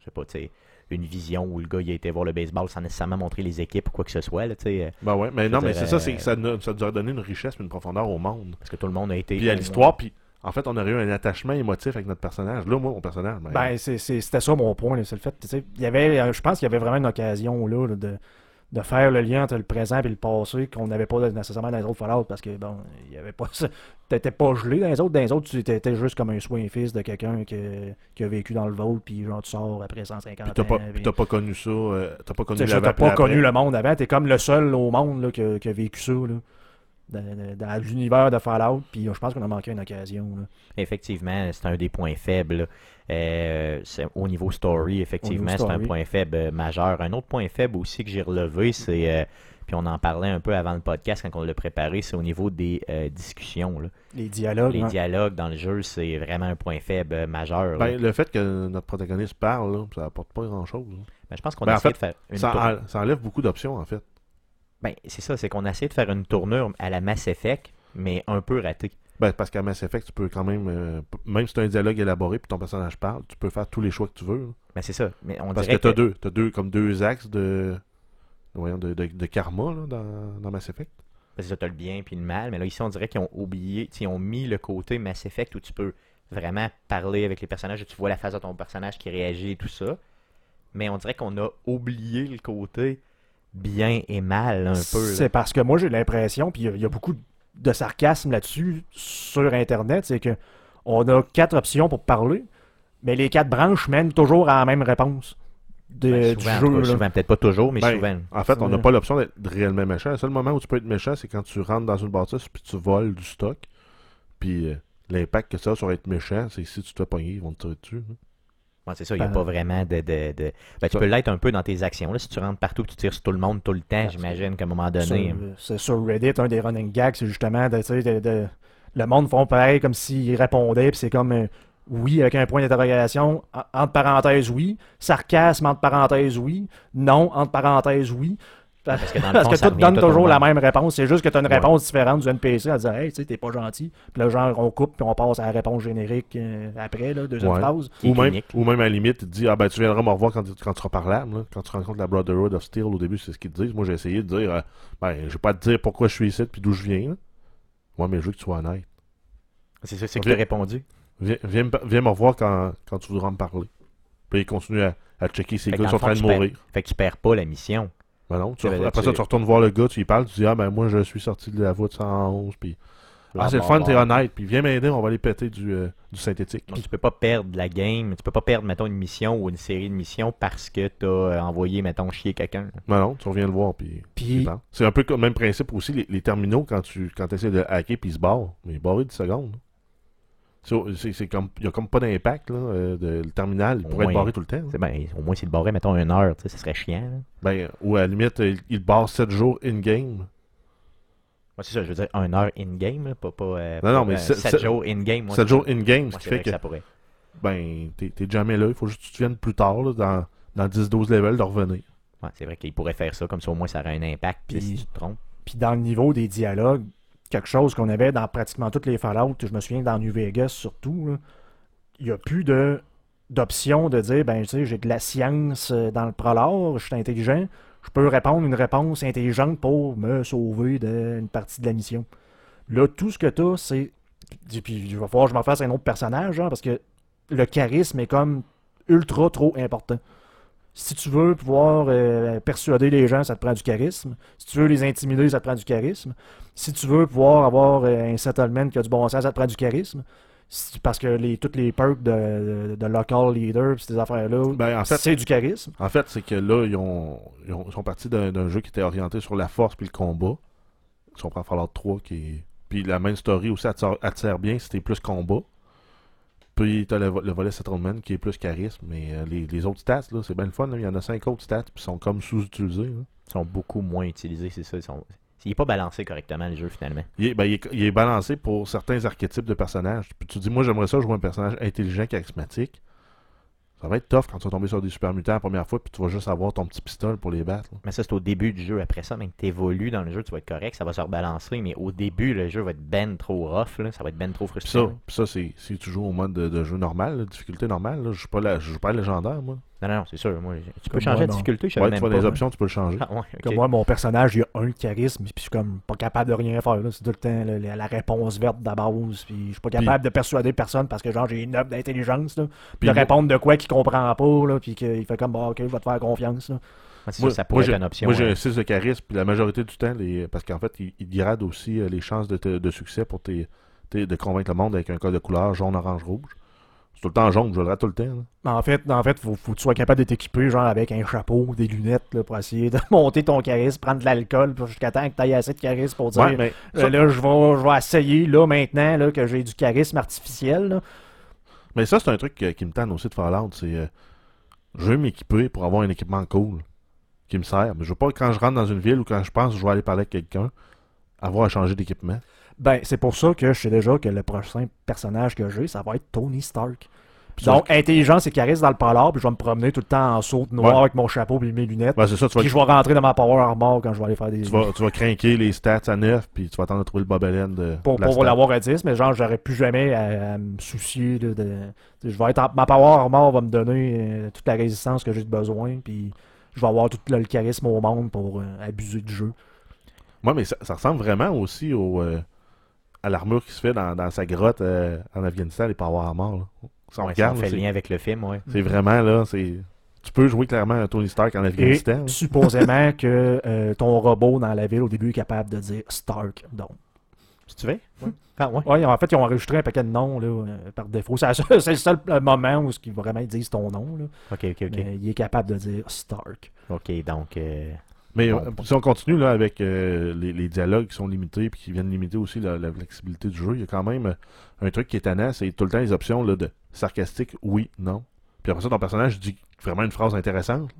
je sais pas, tu sais, une vision où le gars il a été voir le baseball sans nécessairement montrer les équipes ou quoi que ce soit, là, tu sais, euh, Ben ouais, mais non, mais c'est ça, c'est que ça, nous- ça nous aurait donné une richesse et une profondeur au monde. parce que tout le monde a été. Puis à l'histoire, puis en fait, on aurait eu un attachement émotif avec notre personnage. Là, moi, mon personnage, ben, Ben, c'est- c'est- c'était ça mon point. C'est le fait, il y avait, euh, je pense qu'il y avait vraiment une occasion là, là, de, de faire le lien entre le présent et le passé qu'on n'avait pas nécessairement dans les autres Fallout parce que bon, il y avait pas ça. T'étais pas gelé dans les autres. Dans les autres, tu étais juste comme un soin fils de quelqu'un qui, qui a vécu dans le vote, puis genre tu sors après 150 puis t'as pas, ans. puis puis- t'as pas connu ça, euh, t'as pas connu puis pas connu le monde avant. T'es comme le seul au monde là, qui, a, qui a vécu ça. Là. Dans, l'univers de Fallout, puis je pense qu'on a manqué une occasion. là. Effectivement, c'est un des points faibles. Euh, c'est- au niveau story, effectivement, c'est un point faible euh, majeur. Un autre point faible aussi que j'ai relevé, c'est, euh, puis on en parlait un peu avant le podcast quand on l'a préparé, c'est au niveau des euh, discussions. là. Les dialogues. Les hein. dialogues dans le jeu, c'est vraiment un point faible majeur. Ben, le fait que notre protagoniste parle, là, ça apporte pas grand-chose. là. Ben, je pense qu'on ben, a en essayé fait, de faire une Ça, tour- en- ça enlève beaucoup d'options, en fait. Ben, c'est ça, c'est qu'on a essayé de faire une tournure à la Mass Effect, mais un peu ratée. Ben, parce qu'à Mass Effect, tu peux quand même, euh, même si tu as un dialogue élaboré puis ton personnage parle, tu peux faire tous les choix que tu veux. là. Ben, c'est ça. Mais on Parce que t'as deux, t'as deux, comme deux axes de, voyons, de, de, de karma là, dans, dans Mass Effect. Ben, c'est ça, t'as le bien puis le mal. Mais là, ici, on dirait qu'ils ont oublié, tu ils ont mis le côté Mass Effect où tu peux vraiment parler avec les personnages, où tu vois la face de ton personnage qui réagit et tout ça. Mais on dirait qu'on a oublié le côté bien et mal un peu. C'est parce que moi j'ai l'impression, puis il y a- il y, a beaucoup de sarcasme là-dessus sur Internet, c'est que on a quatre options pour parler, mais les quatre branches mènent toujours à la même réponse de, Ben, du souvent, jeu. peut-être pas toujours, mais Ben, souvent. En fait, on n'a pas l'option d'être réellement méchant. Le seul moment où tu peux être méchant, c'est quand tu rentres dans une bâtisse puis tu voles du stock. Puis euh, l'impact que ça a sur être méchant, c'est que si tu te fais pogner, ils vont te tirer dessus. hein. C'est ça, il n'y a Ben, pas vraiment de. de, de- Ben, tu peux l'être un peu dans tes actions. Là, si tu rentres partout, tu tires sur tout le monde tout le temps, Ouais, j'imagine qu'à un moment donné. C'est sur Reddit, un des running gags, c'est justement de, le monde font pareil comme s'ils répondaient, puis c'est comme euh, oui avec un point d'interrogation, en- entre parenthèses oui, sarcasme entre parenthèses oui, non entre parenthèses oui. Parce que dans le Parce fond, que ça tout donne toujours la même. réponse. C'est juste que tu as une Ouais. réponse différente du NPC en disant Hey, tu sais, t'es pas gentil. Puis là, genre, on coupe puis on passe à la réponse générique euh, après, là, deuxième Ouais. Ou même, clinique. ou même à la limite, il te dit Ah ben tu viendras me revoir quand, tu- quand tu seras parlable. là. Quand tu rencontres la Brotherhood of Steel au début, c'est ce qu'ils te disent. Moi j'ai essayé de dire euh, Ben je vais pas te dire pourquoi je suis ici puis d'où je viens. là. Ouais, mais je veux que tu sois honnête. C'est ça, c'est que tu répondu. Viens, viens, me- viens me revoir quand, quand tu voudras me parler. Puis il continue à, à checker ses gars qui sont en train de tu mourir. Fait que tu perds pas la mission. Ben non, tu- après ça, tu- retournes voir le gars, tu lui parles, tu dis Ah ben moi je suis sorti de la voie de 111. Puis Ah, c'est le fun, t'es honnête. Puis viens m'aider, on va aller péter du, euh, du synthétique. Donc, tu peux pas perdre la game, tu peux pas perdre, mettons, une mission ou une série de missions parce que t'as euh, envoyé, mettons, chier quelqu'un. Non, non, tu reviens le voir. Puis, c'est un peu le même principe aussi, les, les terminaux, quand tu quand essaies de hacker, puis ils se barrent. Mais ils barrent 10 secondes. C'est- C'est c'est comme, il n'y a comme pas d'impact. là, euh, de- le terminal, il pourrait Ouais. être barré tout le temps. C'est Ben, au moins, s'il te barrait, mettons, une heure, ça serait chiant. là. Ben, ou à la limite, il, il barre 7 jours in-game. Ouais, c'est ça, je veux dire, une heure in-game, pas, pas, euh, Non, non, mais euh, c'est- sept c'est- jours in-game. moi, 7 c'est- jours in-game, moi, ce qui fait que que, ça pourrait. ben, t'es t'es jamais là. Il faut juste que tu viennes plus tard, là, dans, dans 10-12 levels, de revenir. Ouais, c'est vrai qu'il pourrait faire ça, comme ça, au moins, ça aurait un impact. Puis- si tu te trompes, Puis dans le niveau des dialogues, quelque chose qu'on avait dans pratiquement toutes les Fallout, je me souviens dans New Vegas surtout, il n'y a plus de d'option de dire ben tu sais j'ai de la science euh, dans le prologue, je suis intelligent, je peux répondre une réponse intelligente pour me sauver d'une partie de la mission. Là, tout ce que tu as, c'est. Puis il va falloir que je m'en fasse un autre personnage, hein, parce que le charisme est comme ultra trop important. Si tu veux pouvoir euh, persuader les gens, ça te prend du charisme. Si tu veux les intimider, ça te prend du charisme. Si tu veux pouvoir avoir euh, un settlement qui a du bon sens, ça te prend du charisme. Si- parce que les, toutes les perks de, de, de local leader, pis ces affaires-là, Ben, en fait, c'est du charisme. En fait, c'est que là, ils, ont, ils, ont- ils sont partis d'un jeu qui était orienté sur la force puis le combat. Si on prend Fallout 3, qui. Puis la main story aussi, elle te sert bien si t'es plus combat. Puis t'as le, le volet settlement qui est plus charisme. Mais euh, les, les autres stats, là, c'est bien le fun. là. Il y en a 5 autres stats qui sont comme sous-utilisés. ils sont beaucoup moins utilisés, c'est ça. Ils sont... Il n'est pas balancé correctement, le jeu, finalement. Il est, ben, il, est, il est balancé pour certains archétypes de personnages. Puis tu dis, moi j'aimerais ça jouer un personnage intelligent, charismatique. Ça va être tough quand tu vas tomber sur des super mutants la première fois, puis tu vas juste avoir ton petit pistolet pour les battre. là. Mais ça, c'est au début du jeu. Après ça, même que tu évolues dans le jeu, tu vas être correct, ça va se rebalancer. Mais au début, le jeu va être ben trop rough, là. ça va être ben trop Puis frustrant. ça, puis ça c'est si tu joues au mode de, de jeu normal, là, difficulté normale. Je joue pas la, je joue pas à légendaire, moi. Non, non, non, c'est sûr. Moi, tu peux Comme changer moi, la difficulté, je Ouais, tu vois pas. des options, tu peux le changer. Ah, ouais. Comme moi, mon personnage, il a un charisme, puis je suis comme pas capable de rien faire. C'est tout le temps là, la, la réponse verte de la base, puis je suis pas capable de persuader personne parce que genre j'ai une œuvre d'intelligence, de moi- répondre de quoi qu'il comprend pas, là, puis qu'il fait comme, bah, ok, je vais te faire confiance. Là. Moi, ça, pourrait j'ai- être une option. Moi, j'ai un 6 de charisme, puis la majorité du temps, les, parce qu'en fait, il, il grade aussi euh, les chances de, te- de succès pour tes, tes- de convaincre le monde avec un code de couleur jaune, orange, rouge. C'est tout le temps jaune, je le rate tout le temps. là. En fait, en fait, faut, faut que tu sois capable de t'équiper, genre avec un chapeau, des lunettes, là, pour essayer de monter ton charisme, prendre de l'alcool, jusqu'à temps que tu aies assez de charisme pour dire, Ouais, mais euh, ça, là, je vais, je vais essayer, là, maintenant, là, que j'ai du charisme artificiel, là. mais ça, c'est un truc euh, qui me tente aussi de Fallout. C'est euh, je veux m'équiper pour avoir un équipement cool qui me sert. Mais je veux pas, quand je rentre dans une ville ou quand je pense que je vais aller parler avec quelqu'un, avoir à changer d'équipement. Ben, c'est pour ça que je sais déjà que le prochain personnage que j'ai, ça va être Tony Stark. Donc, intelligence et charisme dans le polar, puis je vais me promener tout le temps en saut noir Ouais. avec mon chapeau et mes lunettes. Ouais, c'est ça, tu vas, Puis je vais rentrer dans ma power armor quand je vais aller faire des. tu, vas, tu vas craquer les stats à 9, puis tu vas attendre de trouver le bobelène de, pour, de la pour stat. l'avoir à 10, mais genre, j'aurais plus jamais à, à me soucier là, de. Je vais être en- ma power armor va me donner euh, toute la résistance que j'ai besoin, puis je vais avoir tout le, le charisme au monde pour euh, abuser du jeu. Ouais, mais ça, ça ressemble vraiment aussi au, euh, à l'armure qui se fait dans, dans sa grotte euh, en Afghanistan, les Power Armor. Là. Si on Ouais, regarde, on là, fait lien avec le film, ouais. c'est vraiment là, c'est. Tu peux jouer clairement un Tony Stark en Afghanistan. supposément que euh, ton robot dans la ville au début est capable de dire Stark. Donc. Si tu veux? Ah, ouais. Ouais, en fait, ils ont enregistré un paquet de noms là, euh, par défaut. C'est le seul moment où ils vraiment disent ton nom. Là. Ok, ok, ok. Mais il est capable de dire Stark. Ok, donc. euh, Mais Bon. euh, si on continue là, avec euh, les, les dialogues qui sont limités et qui viennent limiter aussi la, la flexibilité du jeu, il y a quand même euh, un truc qui est tannant, c'est tout le temps les options là, de sarcastique, oui, non. Puis après ça, ton personnage dit vraiment une phrase intéressante.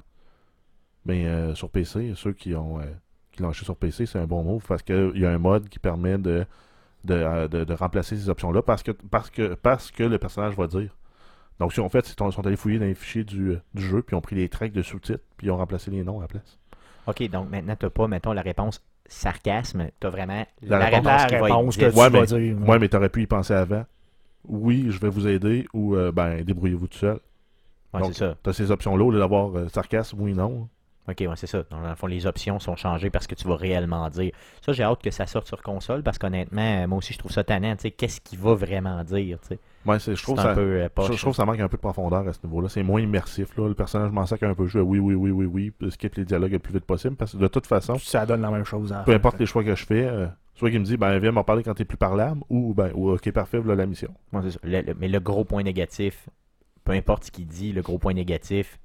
Mais euh, sur PC, ceux qui ont euh, qui l'ont acheté sur PC, c'est un bon move parce qu'il y a un mode qui permet de, de, de- de remplacer ces options-là parce que, parce, que, parce que le personnage va dire. Donc, qu'ils ont fait, qu'ils sont allés fouiller dans les fichiers du, du jeu, puis ils ont pris les tracks de sous-titres, puis ils ont remplacé les noms à la place. Ok, donc maintenant, tu n'as pas, mettons, la réponse sarcasme. Tu as vraiment La la, réponse- réponse, La qui va réponse être que tu Ouais, vas mais- dire. Ouais, mais t'aurais pu y penser avant. Oui, je vais vous aider ou euh, ben débrouillez-vous tout seul. Ouais, Donc, c'est ça. T'as ces options-là au lieu d'avoir euh, sarcasme, oui, non. Ok, ouais, c'est ça. Dans le fond, les options sont changées parce que tu vas réellement dire. Ça, j'ai hâte que ça sorte sur console parce qu'honnêtement, euh, moi aussi, je trouve ça tannant. Tu sais, qu'est-ce qu'il va vraiment dire, tu sais. Ouais, je trouve ça. peu euh, Je, trouve que ça manque un peu de profondeur à ce niveau-là. C'est moins immersif. Là. Le personnage m'en sac un peu. Je oui, oui, oui, oui, oui. skip les dialogues le plus vite possible. Parce que de toute façon, Ça donne la même chose à peu importe les choix que je fais, euh, soit qu'il me dit, ben viens m'en parler quand t'es plus parlable, ou ben, ou, ok, parfait, voilà la mission. Ouais, c'est ça. Le- le- mais le gros point négatif, peu importe ce qu'il dit, le gros point négatif,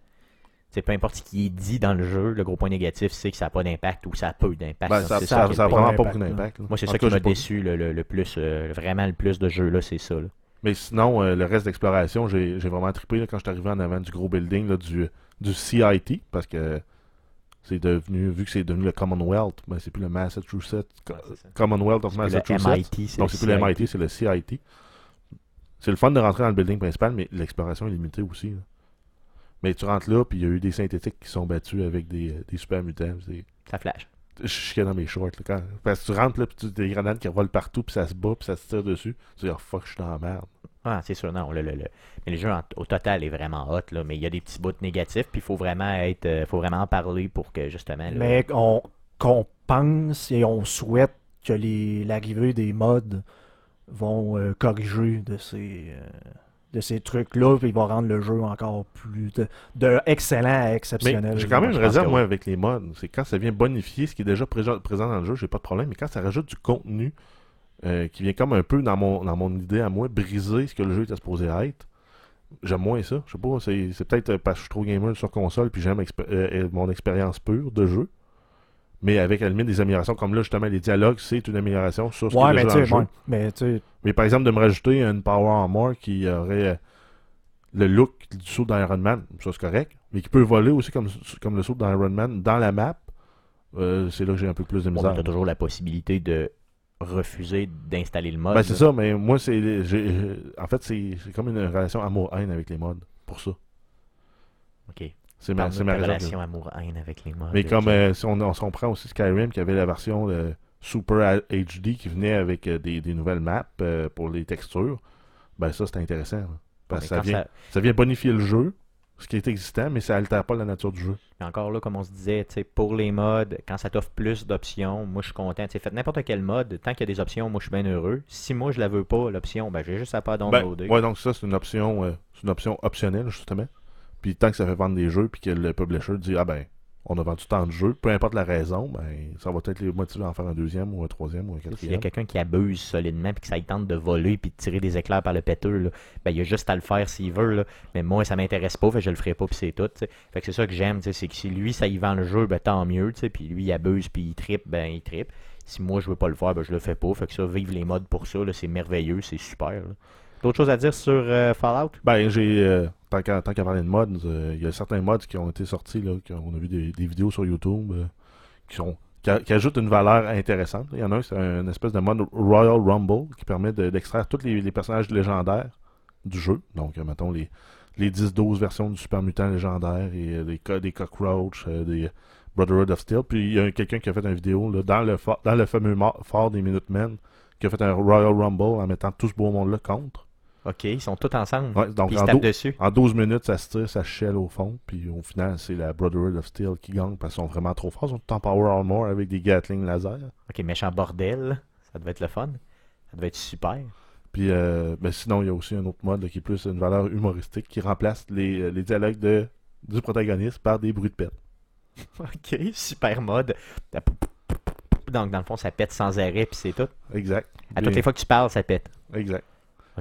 c'est peu importe ce qui est dit dans le jeu, le gros point négatif, c'est que ça n'a pas d'impact ou ça a peu d'impact. Ben, ça, c'est ça, qui est ça a le pire. vraiment pas beaucoup d'impact. Moi, c'est ça qui m'a déçu le, le- le plus, euh, vraiment le plus de jeux, là, c'est ça. là. Mais sinon, euh, le reste d'exploration, j'ai j'ai vraiment trippé là, quand je suis arrivé en avant du gros building là, du, du CIT, parce que c'est devenu, vu que c'est devenu le Commonwealth, ben, c'est plus le Massachusetts, Co- Commonwealth of Massachusetts. MIT, Donc c'est plus le. MIT, c'est le CIT. C'est le fun de rentrer dans le building principal, mais l'exploration est limitée aussi. là. Mais tu rentres là, puis il y a eu des synthétiques qui sont battus avec des, euh, des super mutants. Ça flash. Je chiais dans mes shorts. Là, quand... Parce que tu rentres là, puis tu as des grenades qui revolent partout, puis ça se bat, puis ça se tire dessus. Tu dis, oh fuck, je suis dans la merde. Ah, c'est sûr, non. Le, le- le- Mais le jeu en- au total est vraiment hot, là, mais il y a des petits bouts négatifs, puis il faut vraiment être. euh, faut vraiment en parler pour que justement. là- Mais on, qu'on pense et on souhaite que les, l'arrivée des mods vont euh, corriger de ces, euh, de ces trucs-là, puis ils vont rendre le jeu encore plus de, de excellent à exceptionnel. j'ai quand même une réserve, moi, avec les mods. C'est quand ça vient bonifier ce qui est déjà présent, dans le jeu, j'ai pas de problème. Mais quand ça rajoute du contenu euh, qui vient comme un peu dans mon, dans mon idée à moi, briser ce que le jeu était supposé être, j'aime moins ça. Je sais pas, c'est, peut-être parce que je suis trop gamer sur console puis j'aime expé- euh, euh, mon expérience pure de jeu. Mais avec à la limite des améliorations comme là, justement, les dialogues, c'est une amélioration sur ce Ouais, mais tu sais, ouais, mais tu sais, Mais par exemple, de me rajouter une Power Armor qui aurait euh, le look du saut d'Iron Man, ça c'est correct, mais qui peut voler aussi comme, comme le saut d'Iron Man dans la map, euh, c'est là que j'ai un peu plus de Bon, misère. tu as toujours la possibilité de refuser d'installer le mode. Ben, c'est ça, mais moi, c'est. j'ai- En fait, c'est c'est comme une relation amour-haine avec les mods, pour ça. Ok. C'est ma, ma relation amour-haine avec les mods. Mais comme euh, si on, on s'en prend aussi Skyrim, qui avait la version euh, Super HD qui venait avec euh, des, des nouvelles maps euh, pour les textures, ben ça, c'est intéressant. Parce que ça vient, ça- ça vient bonifier le jeu, ce qui est existant, mais ça altère pas la nature du jeu. Mais encore là, comme on se disait, pour les modes, quand ça t'offre plus d'options, moi je suis content. Tu sais, Faites n'importe quel mode, tant qu'il y a des options, moi je suis bien heureux. Si moi je la veux pas, l'option, ben j'ai juste à pas Ben, downloader. ouais, donc ça, c'est une option euh, c'est une option optionnelle, justement. Puis tant que ça fait vendre des jeux, puis que le publisher dit Ah ben, on a vendu tant de jeux, peu importe la raison, ben ça va peut-être les motiver à en faire un deuxième ou un troisième ou un S'il y a quatrième. quelqu'un qui abuse solidement puis que ça lui tente de voler puis de tirer des éclairs par le péteux, là, ben il y a juste à le faire s'il veut. Là. Mais moi, ça m'intéresse pas, fait je le ferai pas puis c'est tout. Fait que c'est ça que j'aime, c'est que si lui ça y vend le jeu, ben tant mieux, puis lui il abuse puis il tripe, ben il tripe. Si moi je veux pas le faire, ben je le fais pas. Fait que ça, vive les modes pour ça, c'est merveilleux, c'est super. là. D'autres choses à dire sur euh, Fallout? Ben, j'ai. euh, tant qu'à parler de mods, euh, il y a certains mods qui ont été sortis, là, qu'on a vu des, vidéos sur YouTube, qui sont. Qui, une valeur intéressante. Il y en a un, c'est un espèce de mode Royal Rumble qui permet de- d'extraire tous les, personnages légendaires du jeu. Donc, mettons les, les 10-12 versions du Super Mutant légendaire et des, des Cockroach, des Brotherhood of Steel. Puis il y a quelqu'un qui a fait une vidéo dans, le dans le fameux fort des Minutemen qui a fait un Royal Rumble en mettant tout ce beau monde-là contre. Ok, ils sont tous ensemble. Ouais, donc puis ils se tapent dessus. en 12 minutes, ça se tire, ça shell au fond. Puis au final, c'est la Brotherhood of Steel qui gagne parce qu'ils sont vraiment trop forts. Ils sont tout en Power Armor avec des Gatling laser. Ok, méchant bordel. Ça devait être le fun. Ça devait être super. Puis euh, ben, sinon, il y a aussi un autre mode là, qui est plus une valeur humoristique qui remplace les, euh, les dialogues de, du protagoniste par des bruits de pète. Ok, super mode. Donc, dans le fond, ça pète sans arrêt, puis c'est tout. Exact. À toutes les fois que tu parles, ça pète. Exact.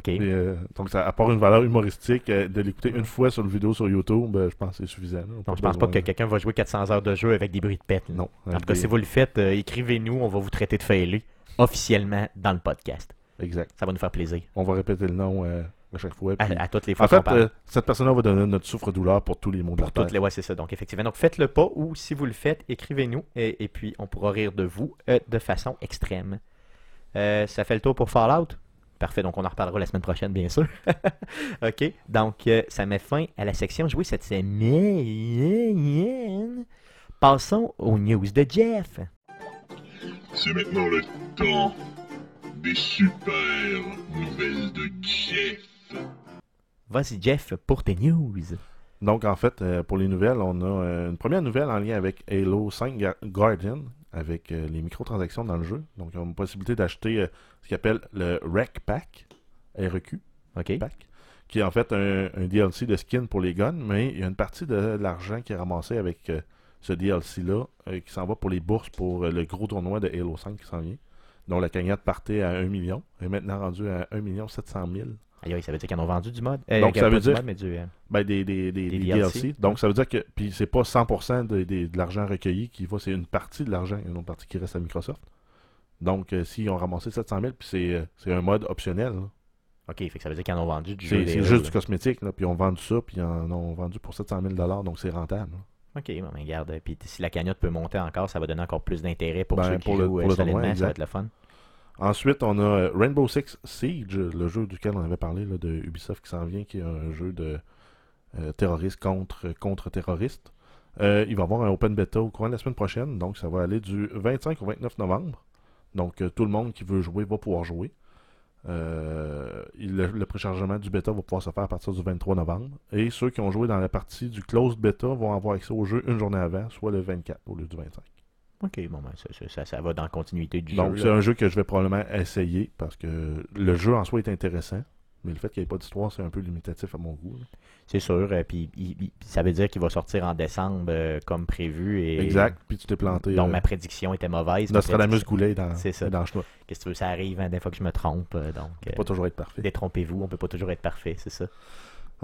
Et, euh, donc, ça apporte une valeur humoristique. euh, de l'écouter une fois sur une vidéo sur YouTube, euh, je pense que c'est suffisant. là. Donc, je pense pas que quelqu'un va jouer 400 heures de jeu avec des bruits de pète. Non. En tout cas, si vous le faites, euh, écrivez-nous, on va vous traiter de failé officiellement dans le podcast. Exact. Ça va nous faire plaisir. On va répéter le nom à chaque fois. puis- À, à toutes les fois En fait, parle. cette personne-là va donner notre souffre-douleur pour tous les mots de Pour toutes les ouais, c'est ça. Donc, effectivement. Donc, faites-le pas ou si vous le faites, écrivez-nous et, et puis on pourra rire de vous de façon extrême. Ça fait le tour pour Fallout? Parfait. Donc, on en reparlera la semaine prochaine, bien sûr. OK. Donc, euh, ça met fin à la section jouée cette semaine Passons aux news de Jeff. C'est maintenant le temps des super nouvelles de Jeff. Vas-y, Jeff, pour tes news. Donc, en fait, euh, pour les nouvelles, on a euh, une première nouvelle en lien avec Halo 5 Ga- Guardian, avec euh, les microtransactions dans le jeu. Donc, on a une possibilité d'acheter euh, ce qu'ils appellent le Rec Pack, REQ OK. Pack, qui est en fait un, un DLC de skin pour les guns, mais il y a une partie de l'argent qui est ramassé avec euh, ce DLC-là, qui s'en va pour les bourses pour le gros tournoi de Halo 5 qui s'en vient, dont la cagnotte partait à 1 million, est maintenant rendue à 1 million 700 000. Aïe, ça veut dire qu'ils en ont vendu du mode. Euh, Donc, ça veut du dire- mode, mais du, euh, Ben, des, des, des, Des des DLC. DLC. Donc, ça veut dire que. Puis, c'est pas 100% de, de- de l'argent recueilli qui va, c'est une partie de l'argent, une autre partie qui reste à Microsoft. Donc, euh, s'ils ont ramassé 700 000, puis c'est, c'est un mode optionnel. là. OK, fait que ça veut dire qu'ils en ont vendu du jeu. C'est, juste là. du cosmétique, là, puis ils ont vendu ça, puis ils en ont vendu pour 700 000 donc c'est rentable. là. OK, bon, ben, regarde. Puis si la cagnotte peut monter encore, ça va donner encore plus d'intérêt pour Ben, ceux qui pour le- jouent pour le tournoi. Ça va être le fun. Ensuite, on a euh, Rainbow Six Siege, le jeu duquel on avait parlé, là, de Ubisoft qui s'en vient, qui est un jeu de euh, terroristes contre, contre terroristes. Euh, il va y avoir un open beta au courant de la semaine prochaine, donc ça va aller du 25 au 29 novembre. Donc tout le monde qui veut jouer va pouvoir jouer. Le, le préchargement du bêta va pouvoir se faire à partir du 23 novembre. Et ceux qui ont joué dans la partie du closed beta vont avoir accès au jeu une journée avant, soit le 24 au lieu du 25. OK, bon, ben, ça, ça, va dans la continuité du Donc, jeu. c'est là. un jeu que je vais probablement essayer parce que le jeu en soi est intéressant, mais le fait qu'il n'y ait pas d'histoire, c'est un peu limitatif à mon goût. C'est sûr. euh, puis ça veut dire qu'il va sortir en décembre euh, comme prévu. Et... Exact, puis tu t'es planté. Donc euh, ma prédiction était mauvaise. ma Nostradamus Goulet dans, C'est ça. dans le. Qu'est-ce que tu veux, ça arrive hein, des fois que je me trompe. euh, donc, peut euh, pas toujours être parfait. détrompez-vous, on peut pas toujours être parfait, c'est ça.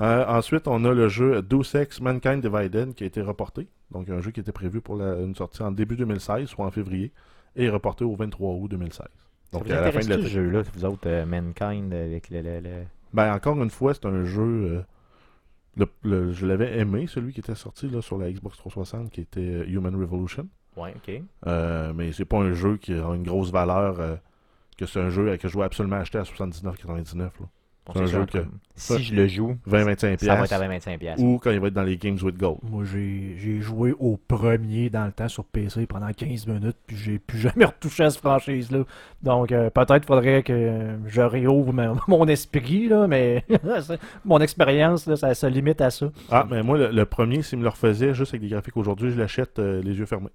Euh, ensuite, on a le jeu Deus Ex Mankind Divided qui a été reporté. Donc, un jeu qui était prévu pour la- une sortie en début 2016, soit en février, et reporté au 23 août 2016. Ça Donc, vous à la fin de ce jeu-là, vous autres, euh, Mankind, avec le... le- le- Ben, encore une fois, c'est un jeu. euh, le- le- je l'avais aimé, celui qui était sorti là, sur la Xbox 360, qui était euh, Human Revolution. Ouais, ok. Euh, mais c'est pas un jeu qui a une grosse valeur. euh, que c'est un jeu que je dois absolument acheter à 79,99. C'est un jeu que- Si je le joue, 20-25$. ça va être à 25$. piastres. Ou quand il va être dans les Games with Gold. Moi, j'ai j'ai joué au premier dans le temps sur PC pendant 15 minutes, puis j'ai plus jamais retouché à cette franchise-là. Donc, euh, peut-être faudrait que je réouvre ma- mon esprit, là, mais mon expérience, là, ça se limite à ça. Ah, mais moi, le, le premier, s'il me le refaisait juste avec des graphiques aujourd'hui, je l'achète euh, les yeux fermés.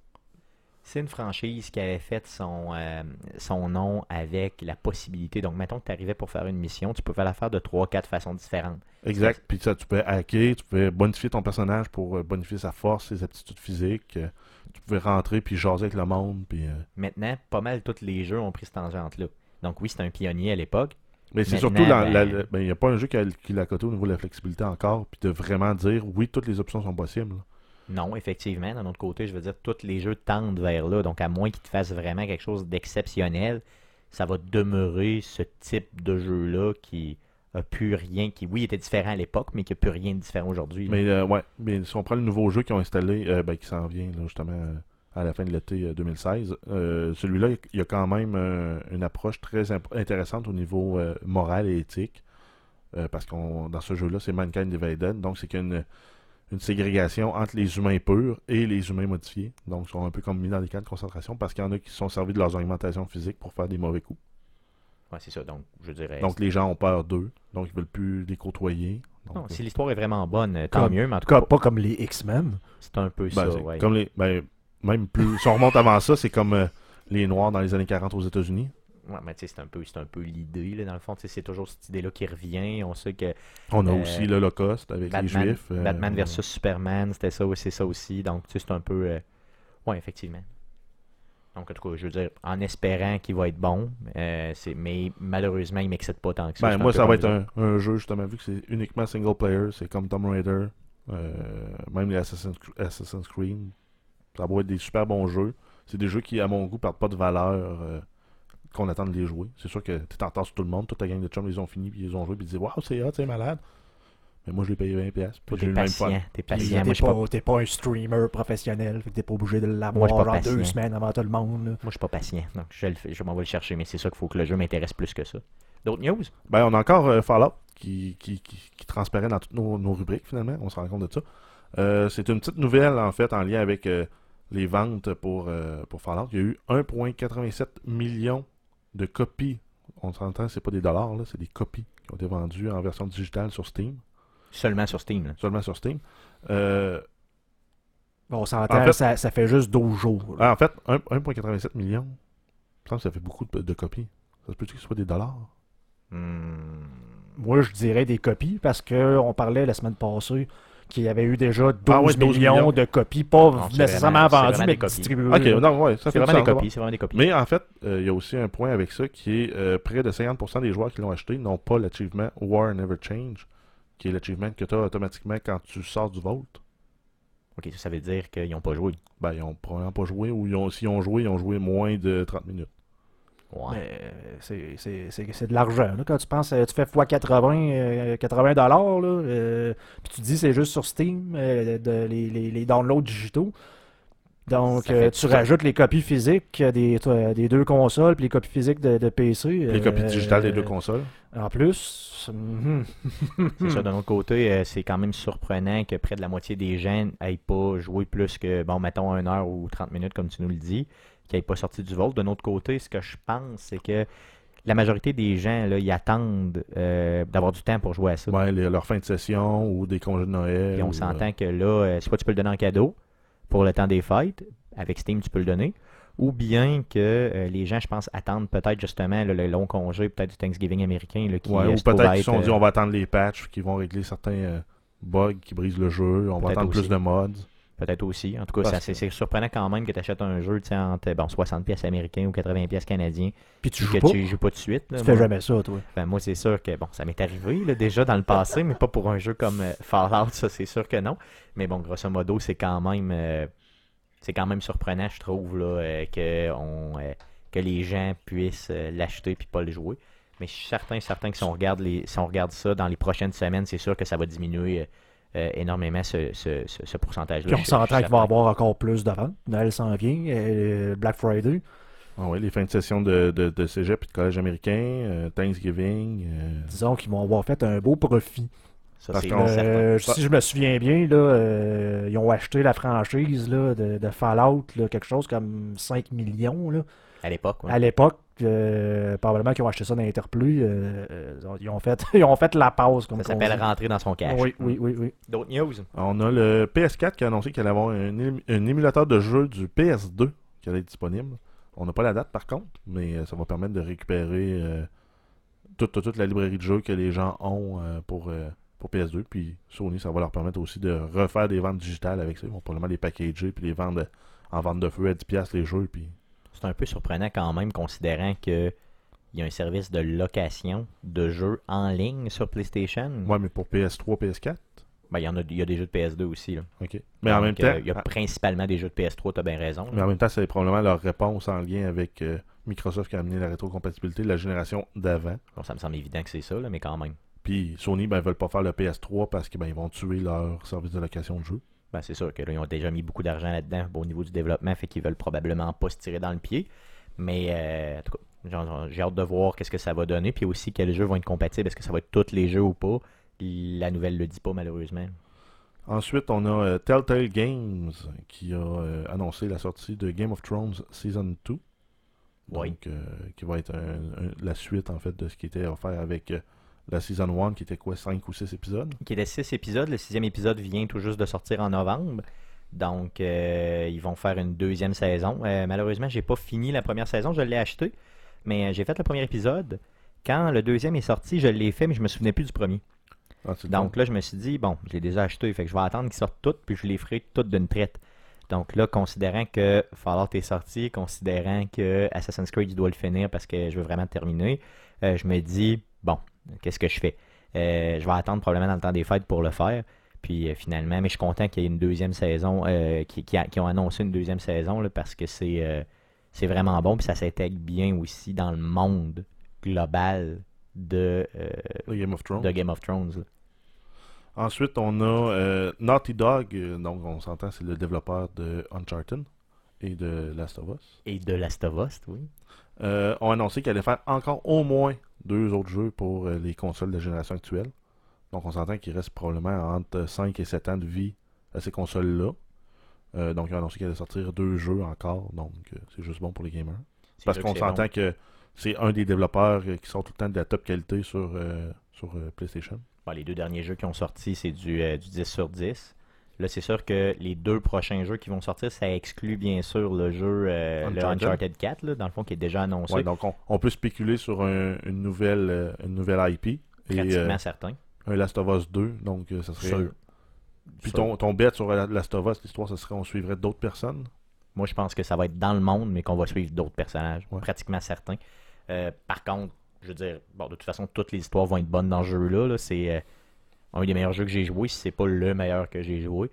C'est une franchise qui avait fait son, euh, son nom avec la possibilité. Donc, mettons que tu arrivais pour faire une mission, tu pouvais la faire de 3-4 façons différentes. Exact. Puis ça, tu pouvais hacker, tu pouvais bonifier ton personnage pour euh, bonifier sa force, ses aptitudes physiques. euh, tu pouvais rentrer puis jaser avec le monde. Puis, euh, Maintenant, pas mal tous les jeux ont pris cette tangente-là. Donc, oui, c'est un pionnier à l'époque. Mais c'est surtout, ben- ben, il n'y a pas un jeu qui, a, qui l'a coté au niveau de la flexibilité encore, puis de vraiment dire, oui, toutes les options sont possibles. Non, effectivement. D'un autre côté, je veux dire, tous les jeux tendent vers là. Donc, à moins qu'ils te fassent vraiment quelque chose d'exceptionnel, ça va demeurer ce type de jeu-là qui a plus rien, qui, oui, était différent à l'époque, mais qui n'a plus rien de différent aujourd'hui. Mais euh, ouais, mais si on prend le nouveau jeu qu'ils ont installé, euh, ben, qui s'en vient justement euh, à la fin de l'été euh, 2016, euh, celui-là, il y a quand même une approche très intéressante au niveau moral et éthique. Parce qu'on dans ce jeu-là, c'est Mankind Divided, donc c'est a une, ségrégation entre les humains purs et les humains modifiés. Donc ils sont un peu comme mis dans des camps de concentration parce qu'il y en a qui se sont servis de leurs augmentations physiques pour faire des mauvais coups. Ouais, c'est ça. Donc, je dirais. Donc les gens ont peur d'eux, donc ils veulent plus les côtoyer. Donc, non, euh, si l'histoire est vraiment bonne, euh, tant Comme- mieux, mais en tout Pas, cas, pas comme les X-Men. c'est un peu Ben, ça. ouais. Comme les, ben, même plus. Si on remonte avant ça, c'est comme euh, les Noirs dans les années 40 aux États-Unis. Ouais, mais c'est un peu, un peu l'idée, là, dans le fond. C'est toujours cette idée-là qui revient. On sait que On a Euh, aussi l'Holocauste avec les Juifs. euh, Batman versus Superman, c'était ça, c'est ça aussi. Donc, c'est un peu. euh, Ouais, effectivement. Donc, en tout cas, je veux dire, en espérant qu'il va être bon, euh, mais malheureusement, il m'excite pas tant que ça. Ben, moi, ça va être un, un jeu, justement, vu que c'est uniquement single player. C'est comme Tomb Raider, euh, même les Assassin's, Assassin's Creed. Ça va être des super bons jeux. C'est des jeux qui, à mon goût, perdent pas de valeur euh, qu'on attend de les jouer. C'est sûr que tu en retard sur tout le monde. Toute ta gang de chums, ils ont fini, puis ils ont joué, puis ils disent Waouh, c'est hot, c'est malade. Mais moi, je l'ai payé 20$. Puis t'es même patient, t'es patient. T'es pas, pas, t'es pas un streamer professionnel, fait que t'es pas obligé de Moi, je l'avoir en deux semaines avant tout le monde. là. moi, je suis pas patient. Donc, je, le fais- je m'en vais le chercher, mais c'est ça qu'il faut que le jeu m'intéresse plus que ça. D'autres news? Ben, on a encore euh, Fallout qui, qui, qui, qui transparaît dans toutes nos, nos rubriques, finalement. On se rend compte de ça. Euh, c'est une petite nouvelle, en fait, en lien avec euh, les ventes pour, pour Fallout. Il y a eu 1,87 millions de copies. On s'entend, c'est pas des dollars, là, c'est des copies qui ont été vendues en version digitale sur Steam. Seulement sur Steam. là. Seulement sur Steam. Euh, Bon, on s'entend, En fait- ça, ça fait juste 12 jours. là. ah, en fait, 1 1,87 millions. Il me semble que ça fait beaucoup de, de copies. Ça se peut que ce soit des dollars? Hmm. Moi, je dirais des copies parce que on parlait la semaine passée qu'il y avait eu déjà 12, Ah ouais, 12 millions, millions. de copies, pas Non, nécessairement vendues, mais distribuées. Ok, non, ouais, ça C'est fait vraiment des copies. C'est vraiment des copies. Mais en fait, euh, il y a aussi un point avec ça qui est euh, près de 50% des joueurs qui l'ont acheté n'ont pas l'achievement War Never Change, qui est l'achievement que tu as automatiquement quand tu sors du Vault. Ok, ça, ça veut dire qu'ils n'ont pas joué. Ben, ils ont probablement pas joué, ou ils ont- s'ils ont joué, ils ont joué moins de 30 minutes. Ouais. Mais c'est- c'est c'est- c'est de l'argent. Quand tu penses, euh, tu fais x 80, euh, 80 dollars, là, euh, puis tu dis c'est juste sur Steam, euh, de- les, les- les downloads digitaux. Donc, euh, tu rajoutes les copies physiques des, des deux consoles, puis les copies physiques de, de PC. Les copies digitales des deux consoles. En plus, mhm. C'est ça, d'un autre côté, c'est quand même surprenant que près de la moitié des gens n'aient pas joué plus que, bon, mettons, 1 heure ou 30 minutes, comme tu nous le dis, qu'ils n'aient pas sorti du Vault. D'un autre côté, ce que je pense, c'est que la majorité des gens, là, ils attendent euh, d'avoir du temps pour jouer à ça. Ouais, les- leur fin de session ou des congés de Noël. Et on ou, s'entend que là, euh, soit tu peux le donner en cadeau pour le temps des fêtes, avec Steam, tu peux le donner, ou bien que euh, les gens, je pense, attendent peut-être justement là, le long congé, peut-être du Thanksgiving américain, là, qui Ouais, euh, ou peut-être qu'ils se sont dit euh, on va attendre les patchs qui vont régler certains euh, bugs qui brisent le jeu. On va attendre aussi. plus de mods. Peut-être aussi. En tout cas, c'est surprenant quand même que tu achètes un jeu entre bon, 60 pièces américains ou 80 pièces canadiens puis tu joues que pas. tu joues pas tout de suite. là. Tu fais jamais ça, toi. ben, moi, c'est sûr que bon, ça m'est arrivé là, déjà dans le passé, mais pas pour un jeu comme euh, Fallout, ça c'est sûr que non. Mais bon, grosso modo, c'est quand même euh, c'est quand même surprenant, je trouve, là, euh, que, on, euh, que les gens puissent l'acheter puis pas le jouer. Mais je suis certain, certain que si on regarde les, si on regarde ça dans les prochaines semaines, c'est sûr que ça va diminuer euh, énormément ce, ce, ce, ce pourcentage-là. Puis on s'entend qu'il va y avoir encore plus de ventes. Noël s'en vient, euh, Black Friday. Ah ouais, les fins de session de, de, de cégep et de collège américain, euh, Thanksgiving. euh, Disons qu'ils vont avoir fait un beau profit. Ça, Parce. Euh, si je me souviens bien, là, euh, ils ont acheté la franchise là, de, de Fallout, là, quelque chose comme 5 millions. Là. À l'époque, ouais. À l'époque, euh, probablement qu'ils ont acheté ça dans Interplus. euh, euh, ils, ont fait, ils ont fait la pause. Comme Ça s'appelle rentrer dans son cash. Oui, oui, oui, oui. D'autres news? On a le PS4 qui a annoncé qu'il allait avoir un, un émulateur de jeu du PS2 qui allait être disponible. On n'a pas la date par contre, mais ça va permettre de récupérer euh, toute, toute, toute la librairie de jeux que les gens ont euh, pour, euh, pour PS2. Puis Sony, ça va leur permettre aussi de refaire des ventes digitales avec ça. Ils vont probablement les packager puis les vendre en vente de feu à 10$ les jeux. Puis... C'est un peu surprenant quand même, considérant que il y a un service de location de jeux en ligne sur PlayStation. Ouais, mais pour PS3, PS4. Ben, il y en a, il y a des jeux de PS2 aussi. Là. OK. Mais en même euh, temps, il y a principalement des jeux de PS3, tu as bien raison. Mais en même temps, c'est probablement leur réponse en lien avec euh, Microsoft qui a amené la rétrocompatibilité de la génération d'avant. Bon, ça me semble évident que c'est ça, là, mais quand même. Puis Sony, ben, ils veulent pas faire le PS3 parce qu'ils ben, ils vont tuer leur service de location de jeu. Ben, c'est sûr que là, ils ont déjà mis beaucoup d'argent là-dedans au niveau du développement, fait qu'ils veulent probablement pas se tirer dans le pied. Mais euh, en tout cas, j'ai hâte de voir qu'est-ce que ça va donner, puis aussi quels jeux vont être compatibles. Est-ce que ça va être tous les jeux ou pas? La nouvelle le dit pas malheureusement. Ensuite, on a euh, Telltale Games qui a euh, annoncé la sortie de Game of Thrones Season 2. Oui. Donc, qui va être un- un- la suite en fait de ce qui était offert avec la Season 1 qui était quoi 5 ou 6 épisodes? qui était 6 épisodes. Le sixième épisode vient tout juste de sortir en novembre. Donc, euh, ils vont faire une deuxième saison. Euh, malheureusement, j'ai pas fini la première saison. Je l'ai acheté. Mais euh, j'ai fait le premier épisode. Quand le deuxième est sorti, je l'ai fait, mais je me souvenais plus du premier. Ah, Donc là, je me suis dit, bon, je l'ai déjà acheté. Fait que je vais attendre qu'ils sortent toutes, puis je les ferai toutes d'une traite. Donc là, considérant que Fallout est sorti, considérant que Assassin's Creed, je dois le finir parce que je veux vraiment terminer, euh, je me dis, bon, qu'est-ce que je fais? Euh, je vais attendre probablement dans le temps des fêtes pour le faire. Puis euh, finalement, mais je suis content qu'il y ait une deuxième saison, euh, qui, qui, a- qui ont annoncé une deuxième saison là, parce que c'est euh, c'est vraiment bon. Puis ça s'intègre bien aussi dans le monde global de, Game of Thrones. de Game of Thrones. là. Ensuite, on a Naughty Dog, donc on s'entend, c'est le développeur de Uncharted et de Last of Us. Et de Last of Us, oui. ont annoncé qu'ils allaient faire encore au moins deux autres jeux pour euh, les consoles de génération actuelle. Donc on s'entend qu'il reste probablement entre 5 et 7 ans de vie à ces consoles-là. Euh, donc, ils ont annoncé qu'il allait sortir deux jeux encore. Donc, euh, c'est juste bon pour les gamers. Parce qu'on s'entend que c'est un des développeurs qui sort tout le temps de la top qualité sur, euh, sur euh, PlayStation. Bon, les deux derniers jeux qui ont sorti, c'est du, du 10 sur 10. Là, c'est sûr que les deux prochains jeux qui vont sortir, ça exclut bien sûr le jeu, euh, le Uncharted. Uncharted 4, là, dans le fond, qui est déjà annoncé. Ouais, donc, on, on peut spéculer sur un- une, nouvelle, euh, une nouvelle IP. Et pratiquement euh, certain. un Last of Us 2. Donc, euh, ça serait. Sûr. Puis Sûr. ton, ton bet sur la- Last of Us, l'histoire, ce serait on suivrait d'autres personnes? Moi, je pense que ça va être dans le monde, mais qu'on va suivre d'autres personnages. Ouais. Pratiquement certain. Par contre, je veux dire, bon, de toute façon, toutes les histoires vont être bonnes dans ce jeu-là. là. C'est un des meilleurs jeux que j'ai joué, si c'est pas le meilleur que j'ai joué.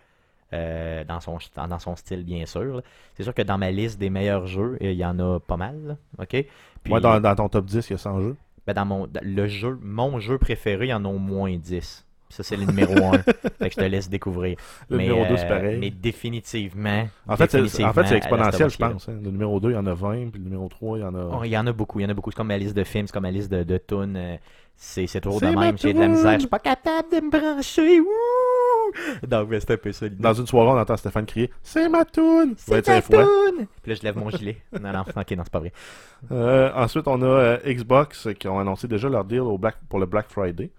euh, dans, son, dans son style, bien sûr. C'est sûr que dans ma liste des meilleurs jeux, il y en a pas mal. là, OK? Puis, dans, dans ton top 10, il y a 100 jeux. ben, dans mon, le jeu, mon jeu préféré, il y en a au moins 10. Ça, c'est le numéro 1. fait que je te laisse découvrir. Le mais, numéro 2, euh, c'est pareil. Mais définitivement. En fait, c'est, en fait, exponentiel, je pense. hein. Le numéro 2, il y en a 20, puis le numéro 3, il y en a. Oh, il y en a beaucoup, il y en a beaucoup. C'est comme ma liste de films, c'est comme ma liste de, de tunes. euh, c'est, toujours de C'est ma même. J'ai de la misère. Je suis pas capable de me brancher. Donc, c'est un peu ça. Dans une soirée, on entend Stéphane crier C'est ma toune c'est ta 25 fois. toune! Puis là, je lève mon gilet. Non, non, ok, non, c'est pas vrai. Euh, ensuite, on a euh, Xbox qui ont annoncé déjà leur deal au Black, pour le Black Friday.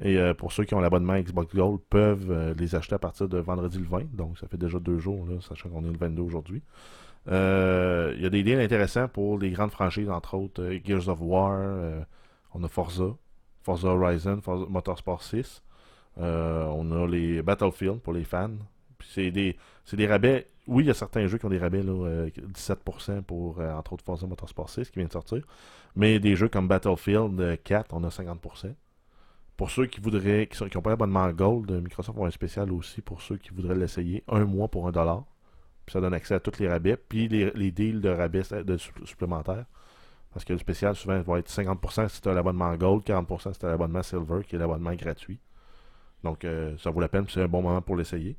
Et euh, pour ceux qui ont l'abonnement Xbox Gold, peuvent euh, les acheter à partir de vendredi le 20. Donc, ça fait déjà deux jours, là, sachant qu'on est le 22 aujourd'hui. Euh, Il y a des deals intéressants pour les grandes franchises, entre autres Gears of War. on a Forza, Forza Horizon, Forza Motorsport 6. Euh, on a les Battlefield pour les fans. Puis c'est des, des rabais. Oui, il y a certains jeux qui ont des rabais, là, euh, 17% pour, entre autres, Forza Motorsport 6 qui vient de sortir. Mais des jeux comme Battlefield euh, 4, on a 50%. Pour ceux qui voudraient, qui n'ont pas l'abonnement Gold, Microsoft a un spécial aussi pour ceux qui voudraient l'essayer. Un mois pour un dollar. Puis ça donne accès à tous les rabais. Puis les, deals de rabais euh, de supp- supplémentaires. Parce que le spécial, souvent, va être 50% si tu as l'abonnement Gold, 40% si tu as l'abonnement Silver, qui est l'abonnement gratuit. Donc, euh, ça vaut la peine, c'est un bon moment pour l'essayer.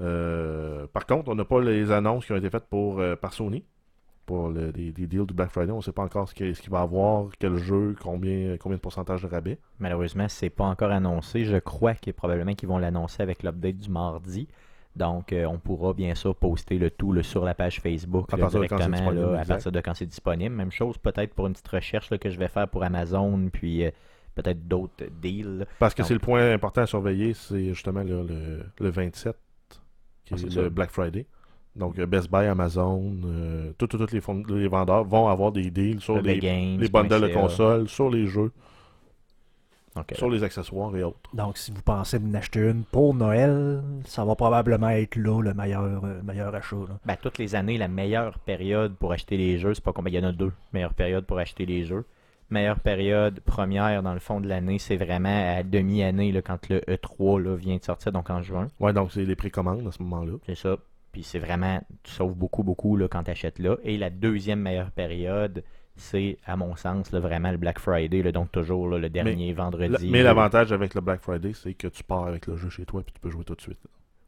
Euh, par contre, on n'a pas les annonces qui ont été faites pour, euh, par Sony pour le- les, les deals du Black Friday. On ne sait pas encore ce qu'il qu'il va avoir, quel jeu, combien, combien de pourcentage de rabais. Malheureusement, c'est pas encore annoncé. Je crois que probablement qu'ils vont l'annoncer avec l'update du mardi. Donc, euh, on pourra bien sûr poster le tout là, sur la page Facebook À là, partir de quand c'est directement là, à partir de quand c'est disponible. Même chose peut-être pour une petite recherche que je vais faire pour Amazon, puis euh, peut-être d'autres deals. Parce que c'est le point important à surveiller, c'est justement le, le 27, qui Ah, est, le ça. Black Friday. Donc, euh, Best Buy, Amazon, euh, tous les, les vendeurs vont avoir des deals sur Le les, Games, les bundles de consoles, sur les jeux, sur les accessoires et autres. Donc, si vous pensez m'en acheter une pour Noël, ça va probablement être là le meilleur, euh, meilleur achat. là. Ben, toutes les années, la meilleure période pour acheter les jeux, c'est pas combien, il y en a deux meilleures périodes pour acheter les jeux. Meilleure période première dans le fond de l'année, c'est vraiment à demi-année là, quand le E3 là, vient de sortir, donc en juin. Ouais, donc c'est les précommandes à ce moment-là. C'est ça. Puis c'est vraiment, tu sauves beaucoup, beaucoup là, quand tu achètes là. Et la deuxième meilleure période, c'est, à mon sens, là, vraiment le Black Friday. là, donc toujours là, le dernier vendredi. mais l'avantage avec le Black Friday, c'est que tu pars avec le jeu chez toi et tu peux jouer tout de suite.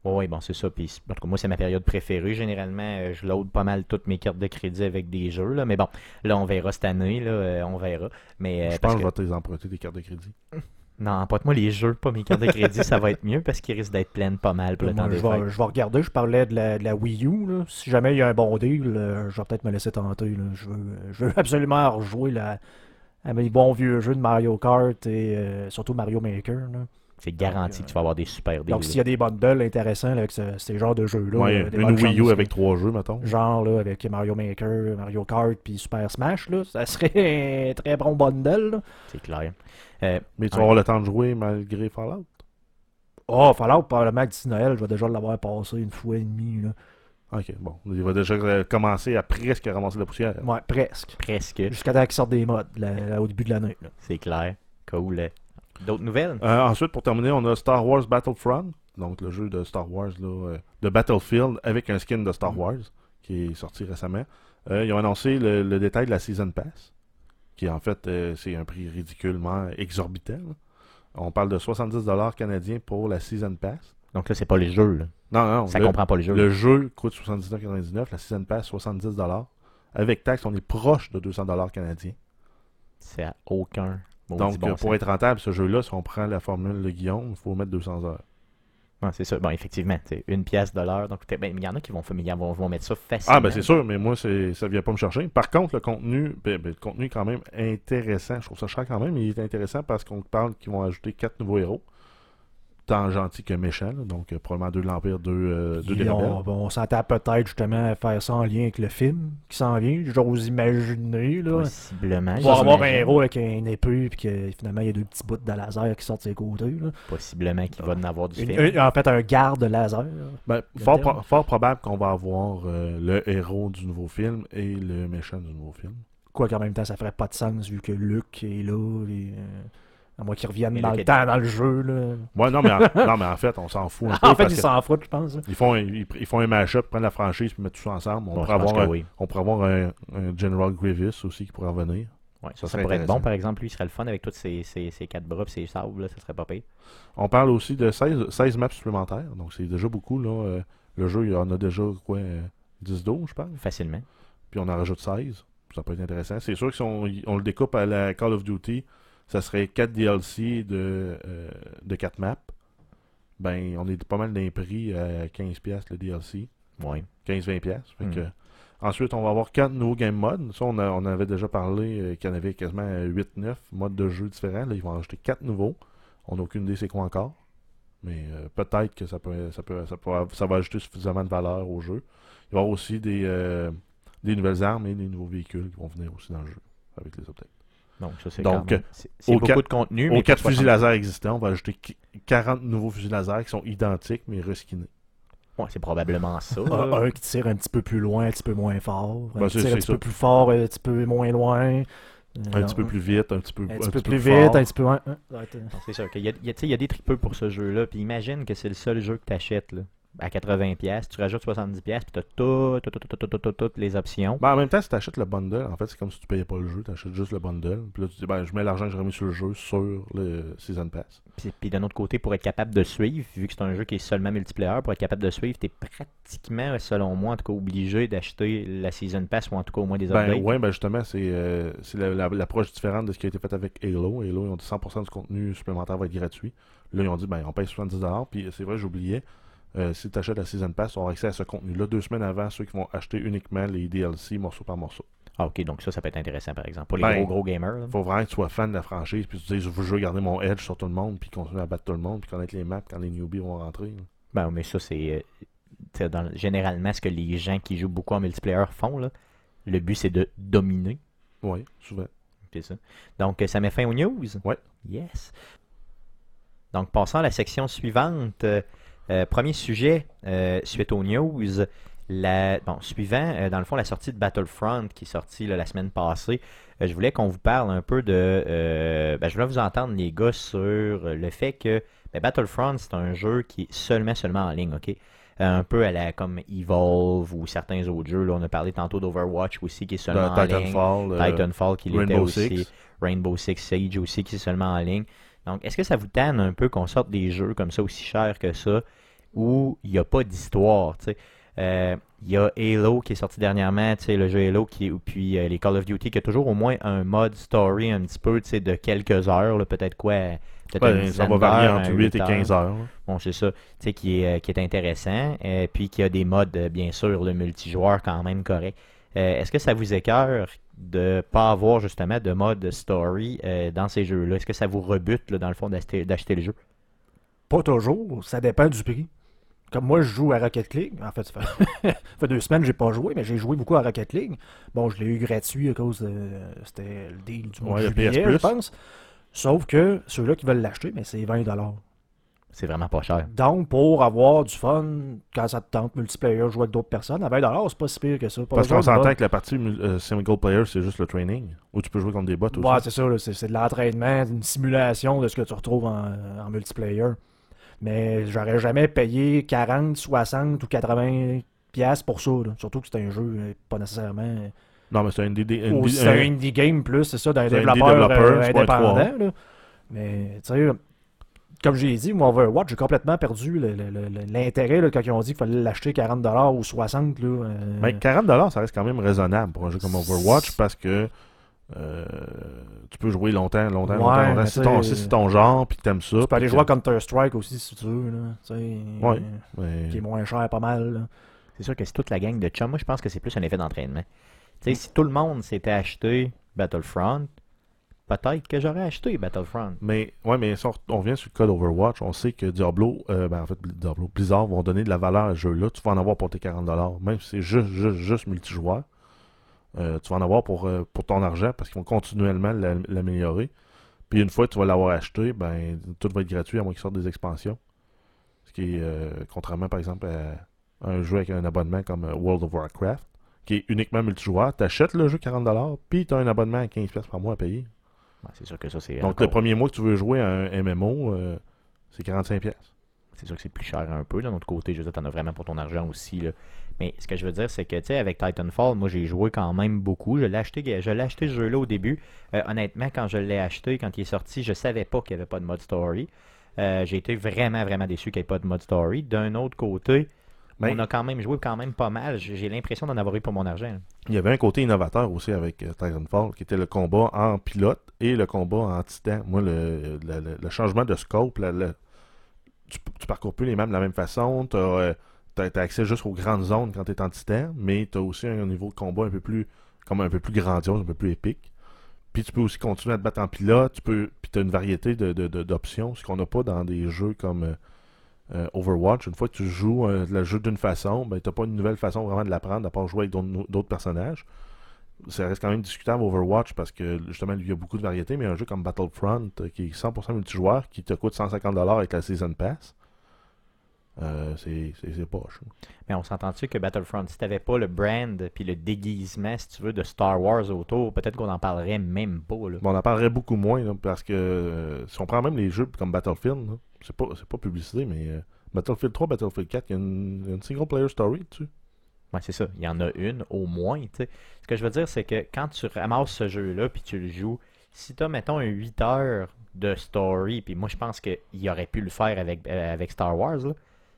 Oui, ouais, bon, c'est ça. Puis, en tout cas, moi, c'est ma période préférée. Généralement, euh, je load pas mal toutes mes cartes de crédit avec des jeux. Là. Mais bon, là, on verra cette année. Là, euh, on verra. Mais, euh, je pense que je vais te les emprunter des cartes de crédit. Non, emprunte-moi les jeux, pas mes cartes de crédit. ça va être mieux parce qu'ils risquent d'être pleines pas mal pour le Moi, temps des je, vais, fêtes. je vais regarder. Je parlais de la, de la Wii U. là. Si jamais il y a un bon deal, euh, je vais peut-être me laisser tenter. là. Je, veux, je veux absolument rejouer la, à mes bons vieux jeux de Mario Kart et euh, surtout Mario Maker. C'est garanti que tu vas avoir des super deals. Donc, s'il y a des bundles intéressants là, avec ce- ces genres de jeux-là, Ouais, euh, une Wii U chances, avec trois jeux, mettons. Genre là, avec Mario Maker, Mario Kart puis Super Smash, là, ça serait un très bon bundle. là. C'est clair. Euh, Mais tu vas avoir le temps de jouer malgré Fallout? Oh, Fallout, probablement que d'ici Noël, je vais déjà l'avoir passé une fois et demie. Là. Ok, bon. Il va déjà euh, commencer à presque ramasser la poussière. Ouais, presque. presque. Jusqu'à temps qu'ils sortent des modes là, là, au début de l'année. là. C'est clair. Cool. D'autres nouvelles? Euh, ensuite, pour terminer, on a Star Wars Battlefront, donc le jeu de Star Wars, là, euh, de Battlefield avec un skin de Star Mm. Wars qui est sorti récemment. Euh, ils ont annoncé le, le détail de la Season Pass, qui en fait, c'est un prix ridiculement exorbitant. là. On parle de 70$ canadiens pour la Season Pass. Donc là, c'est pas les jeux. là. Non, non, Ça le, comprend pas les jeux. le jeu coûte 79,99$, la Season Pass 70$. Avec taxe, on est proche de 200$ canadiens. C'est à aucun. Donc, bon euh, pour sens. être rentable, ce jeu-là, si on prend la formule de Guillaume, il faut mettre 200 heures. Ouais, c'est ça. Bon, effectivement, c'est une pièce de l'heure. Donc, ben, il y en a qui vont, vont, vont mettre ça facilement. Ah, ben c'est sûr, mais moi, ça vient pas me chercher. Par contre, le contenu, ben, ben, le contenu est quand même intéressant. Je trouve ça cher quand même, mais il est intéressant parce qu'on parle qu'ils vont ajouter quatre nouveaux héros. Tant gentils que méchants. là. Donc, euh, probablement deux de l'Empire, deux, euh, deux des on, on s'entend peut-être justement à faire ça en lien avec le film qui s'en vient. J'ose imaginer. Là. Possiblement. Il va avoir un héros avec un épée, puis que finalement il y a deux petits bouts de laser qui sortent de ses côtés. Là. Possiblement qu'il va en avoir du Une- film. en fait, un garde laser. Ben, fort, pro- fort probable qu'on va avoir euh, le héros du nouveau film et le méchant du nouveau film. Quoi qu'en même temps, ça ferait pas de sens vu que Luke est là. Et, euh, à moins qu'il revienne Mais dans le temps, dans le jeu. Là. Ouais, non, mais en, non, mais en fait, on s'en fout un peu. en fait, parce ils s'en foutent, je pense. hein. ils, font un, ils, ils font un mash-up, prennent la franchise, puis mettent tout ça ensemble. On, Bon, pourrait avoir un, oui. on pourrait avoir un, un General Grievous aussi qui pourrait revenir. Ouais, ça ça, pourrait être bon, par exemple. Lui, il serait le fun avec tous ses, ses, ses quatre bras et ses sabres. Là, ça serait pas pire. On parle aussi de 16, 16 maps supplémentaires, donc c'est déjà beaucoup. Là. Euh, le jeu, il y en a déjà quoi, euh, 10-12, je pense. Facilement. Puis on en rajoute 16. Ça peut être intéressant. C'est sûr que si on, on le découpe à la Call of Duty, ça serait 4 DLC de, euh, de 4 maps. Ben, on est pas mal d'un prix à 15$ le DLC. Ouais. 15-20$. piastres. Fait Mm. que, ensuite, on va avoir 4 nouveaux game modes. Ça, on, a- on avait déjà parlé euh, qu'il y en avait quasiment 8-9 modes de jeu différents. Là, ils vont en ajouter 4 nouveaux. On n'a aucune idée c'est quoi encore. Mais euh, peut-être que ça peut, ça, peut, ça, peut, ça va ajouter suffisamment de valeur au jeu. Il va y avoir aussi des, euh, des nouvelles armes et des nouveaux véhicules qui vont venir aussi dans le jeu avec les updates. Donc, ça, c'est Donc, quand même- c'est c'est aux beaucoup quatre- de contenu. mais Aux 4 pas fusils 60. laser existants, on va ajouter qu- 40 nouveaux fusils laser qui sont identiques mais reskinés. Ouais, c'est probablement ça. Un, là. un qui tire un petit peu plus loin, un petit peu moins fort. Un Ben, qui tire un petit ça. peu plus fort, un petit peu moins loin. Un petit peu plus vite, un petit peu, Un petit peu plus fort. vite, un petit peu. hein, hein, C'est sûr qu'il y a, il y a- tu sais, il y a des tripeux pour ce jeu-là. Puis imagine que c'est le seul jeu que tu achètes là, à 80$. Tu rajoutes 70$, puis tu as tout, tout, tout, tout, tout, tout, tout, toutes les options. Ben, en même temps, si tu achètes le bundle, en fait, c'est comme si tu payais pas le jeu, tu achètes juste le bundle. Puis là, tu dis, ben, je mets l'argent que j'ai remis sur le jeu sur le Season Pass. Puis, puis d'un autre côté, pour être capable de suivre, vu que c'est un jeu qui est seulement multiplayer, pour être capable de suivre, tu es pratiquement, selon moi, en tout cas, obligé d'acheter la Season Pass ou en tout cas au moins des Ben, updates. ouais, ben, justement, c'est euh, c'est la- la- l'approche différente de ce qui a été fait avec Halo. Halo, ils ont dit 100% du contenu supplémentaire va être gratuit. Là, ils ont dit, ben, on paye 70$. Puis c'est vrai, j'oubliais, euh, si tu achètes la Season Pass, tu auras accès à ce contenu-là deux semaines avant ceux qui vont acheter uniquement les DLC morceau par morceau. Ah, ok, donc ça, ça peut être intéressant, par exemple. Pour les Ben, gros, gros gamers. là. faut vraiment que tu sois fan de la franchise, puis tu te dises, je veux garder mon edge sur tout le monde, puis continuer à battre tout le monde, puis connaître les maps quand les newbies vont rentrer. là. Ben, mais ça, c'est euh, dans- généralement ce que les gens qui jouent beaucoup en multiplayer font. Là. Le but, c'est de dominer. Oui, souvent. C'est ça. Donc, ça met fin aux news? Ouais. Yes. Donc, passons à la section suivante. Euh, euh, premier sujet, euh, suite aux news. La, bon, suivant, euh, dans le fond, la sortie de Battlefront qui est sortie là, la semaine passée. Je voulais qu'on vous parle un peu de. ben, je voulais vous entendre, les gars, sur le fait que ben, Battlefront, c'est un jeu qui est seulement, seulement en ligne, ok? Un peu à la comme Evolve ou certains autres jeux. Là, on a parlé tantôt d'Overwatch aussi, qui est seulement en ligne. Titanfall, Titanfall qui l'était Rainbow aussi. Six. Rainbow Six Siege aussi qui est seulement en ligne. Donc, est-ce que ça vous tanne un peu qu'on sorte des jeux comme ça aussi chers que ça où il n'y a pas d'histoire, tu sais? Euh, Il y a Halo qui est sorti dernièrement, tu sais, le jeu Halo, qui, puis euh, les Call of Duty, qui a toujours au moins un mode story un petit peu, de quelques heures, peut-être quoi, Ouais, ça va varier entre un 8 et huit 15 heures. Bon, c'est ça, tu sais, qui est, euh, qui est intéressant, euh, puis qui a des modes, bien sûr, le multijoueur quand même correct. Est-ce que ça vous écœure de pas avoir justement de mode story euh, dans ces jeux-là? Est-ce que ça vous rebute, là, dans le fond, d'acheter d'acheter le jeu? Pas toujours, ça dépend du prix. Comme moi, je joue à Rocket League. En fait, ça fait, ça fait deux semaines que j'ai pas joué, mais j'ai joué beaucoup à Rocket League. Bon, je l'ai eu gratuit à cause de. C'était le deal du mois Ouais, de juillet, je pense. Sauf que ceux-là qui veulent l'acheter, mais c'est 20 C'est vraiment pas cher. Donc, pour avoir du fun, quand ça te tente, multiplayer, jouer avec d'autres personnes, à 20 c'est pas si pire que ça. Pas Parce qu'on s'entend que la partie euh, single player, c'est juste le training. Où tu peux jouer contre des bots aussi. Ouais, c'est ça, c'est c'est de l'entraînement, une simulation de ce que tu retrouves en, en multiplayer. Mais j'aurais jamais payé 40, 60 ou 80 pièces pour ça. là. Surtout que c'est un jeu euh, pas nécessairement. Non, mais c'est un indie, indie- Ou c'est un indie game plus, c'est ça, d'un un développeur euh, un indépendant. là. Mais tu sais, comme j'ai dit, moi, Overwatch, j'ai complètement perdu l'intérêt quand ils ont dit qu'il fallait l'acheter 40$ ou 60$. Là, euh, Mais 40$, ça reste quand même raisonnable pour un jeu comme Overwatch parce que Euh, tu peux jouer longtemps, longtemps, Ouais, longtemps, longtemps. Si, ton, t'sais, si c'est ton genre, puis que t'aimes ça. Tu peux aller jouer à Counter-Strike aussi si tu veux. Là, Ouais. euh, mais- Qui est moins cher, pas mal. C'est sûr que c'est toute la gang de chums. Moi, je pense que c'est plus un effet d'entraînement. Tu sais, si tout le monde s'était acheté Battlefront, peut-être que j'aurais acheté Battlefront. Mais ouais, mais on, on revient sur le code Overwatch, on sait que Diablo, euh, ben en fait Diablo, Blizzard vont donner de la valeur à ce jeu-là. Tu vas en avoir pour tes 40$. Même si c'est juste, juste, juste multijoueur. euh, tu vas en avoir pour, euh, pour ton argent parce qu'ils vont continuellement l'a- l'améliorer. Puis une fois que tu vas l'avoir acheté, ben tout va être gratuit à moins qu'ils sortent des expansions. Ce qui est contrairement par exemple à un jeu avec un abonnement comme World of Warcraft, qui est uniquement multijoueur. Tu achètes le jeu 40$, puis tu as un abonnement à 15$ par mois à payer. Ouais, c'est sûr que ça, c'est. Donc, encore- le premier mois que tu veux jouer à un MMO, euh, c'est 45$. pièces. C'est sûr que c'est plus cher un peu. D'un autre côté, je veux dire, t'en as vraiment pour ton argent aussi. Là. Mais ce que je veux dire, c'est que, tu sais, avec Titanfall, moi, j'ai joué quand même beaucoup. Je l'ai acheté, je l'ai acheté ce jeu-là au début. Euh, honnêtement, quand je l'ai acheté, quand il est sorti, je savais pas qu'il n'y avait pas de mode story. Euh, j'ai été vraiment, vraiment déçu qu'il n'y ait pas de mode story. D'un autre côté, Ben, on a quand même joué quand même pas mal. J'ai l'impression d'en avoir eu pour mon argent. Il y avait un côté innovateur aussi avec Titanfall, qui était le combat en pilote et le combat en titan. Moi, le, le- le- changement de scope, la- tu, tu parcours plus les maps de la même façon. Tu as, accès juste aux grandes zones quand tu es en titan, mais tu as aussi un niveau de combat un peu plus comme un peu plus grandiose, un peu plus épique. Puis tu peux aussi continuer à te battre en pilote, tu peux, puis tu as une variété de- de- d'options, ce qu'on n'a pas dans des jeux comme euh, euh, Overwatch. Une fois que tu joues euh, le jeu d'une façon, ben, tu n'as pas une nouvelle façon vraiment de l'apprendre à part jouer avec d'autres personnages. Ça reste quand même discutable Overwatch parce que justement il y a beaucoup de variétés, mais un jeu comme Battlefront euh, qui est 100% multijoueur, qui te coûte 150$ avec la Season Pass, euh, c'est poche. Mais on s'entend-tu que Battlefront, si t'avais pas le brand puis le déguisement, si tu veux, de Star Wars autour, peut-être qu'on en parlerait même pas. Là. Bon, on en parlerait beaucoup moins là, parce que euh, si on prend même les jeux comme Battlefield, c'est pas, pas publicité, mais euh, Battlefield 3, Battlefield 4, il y y a une single player story dessus. Ouais, c'est ça. Il y en a une au moins. tu sais. Ce que je veux dire, c'est que quand tu ramasses ce jeu-là puis tu le joues, si tu as, mettons, un 8 heures de story, puis moi je pense qu'il aurait pu le faire avec, euh, avec Star Wars, là.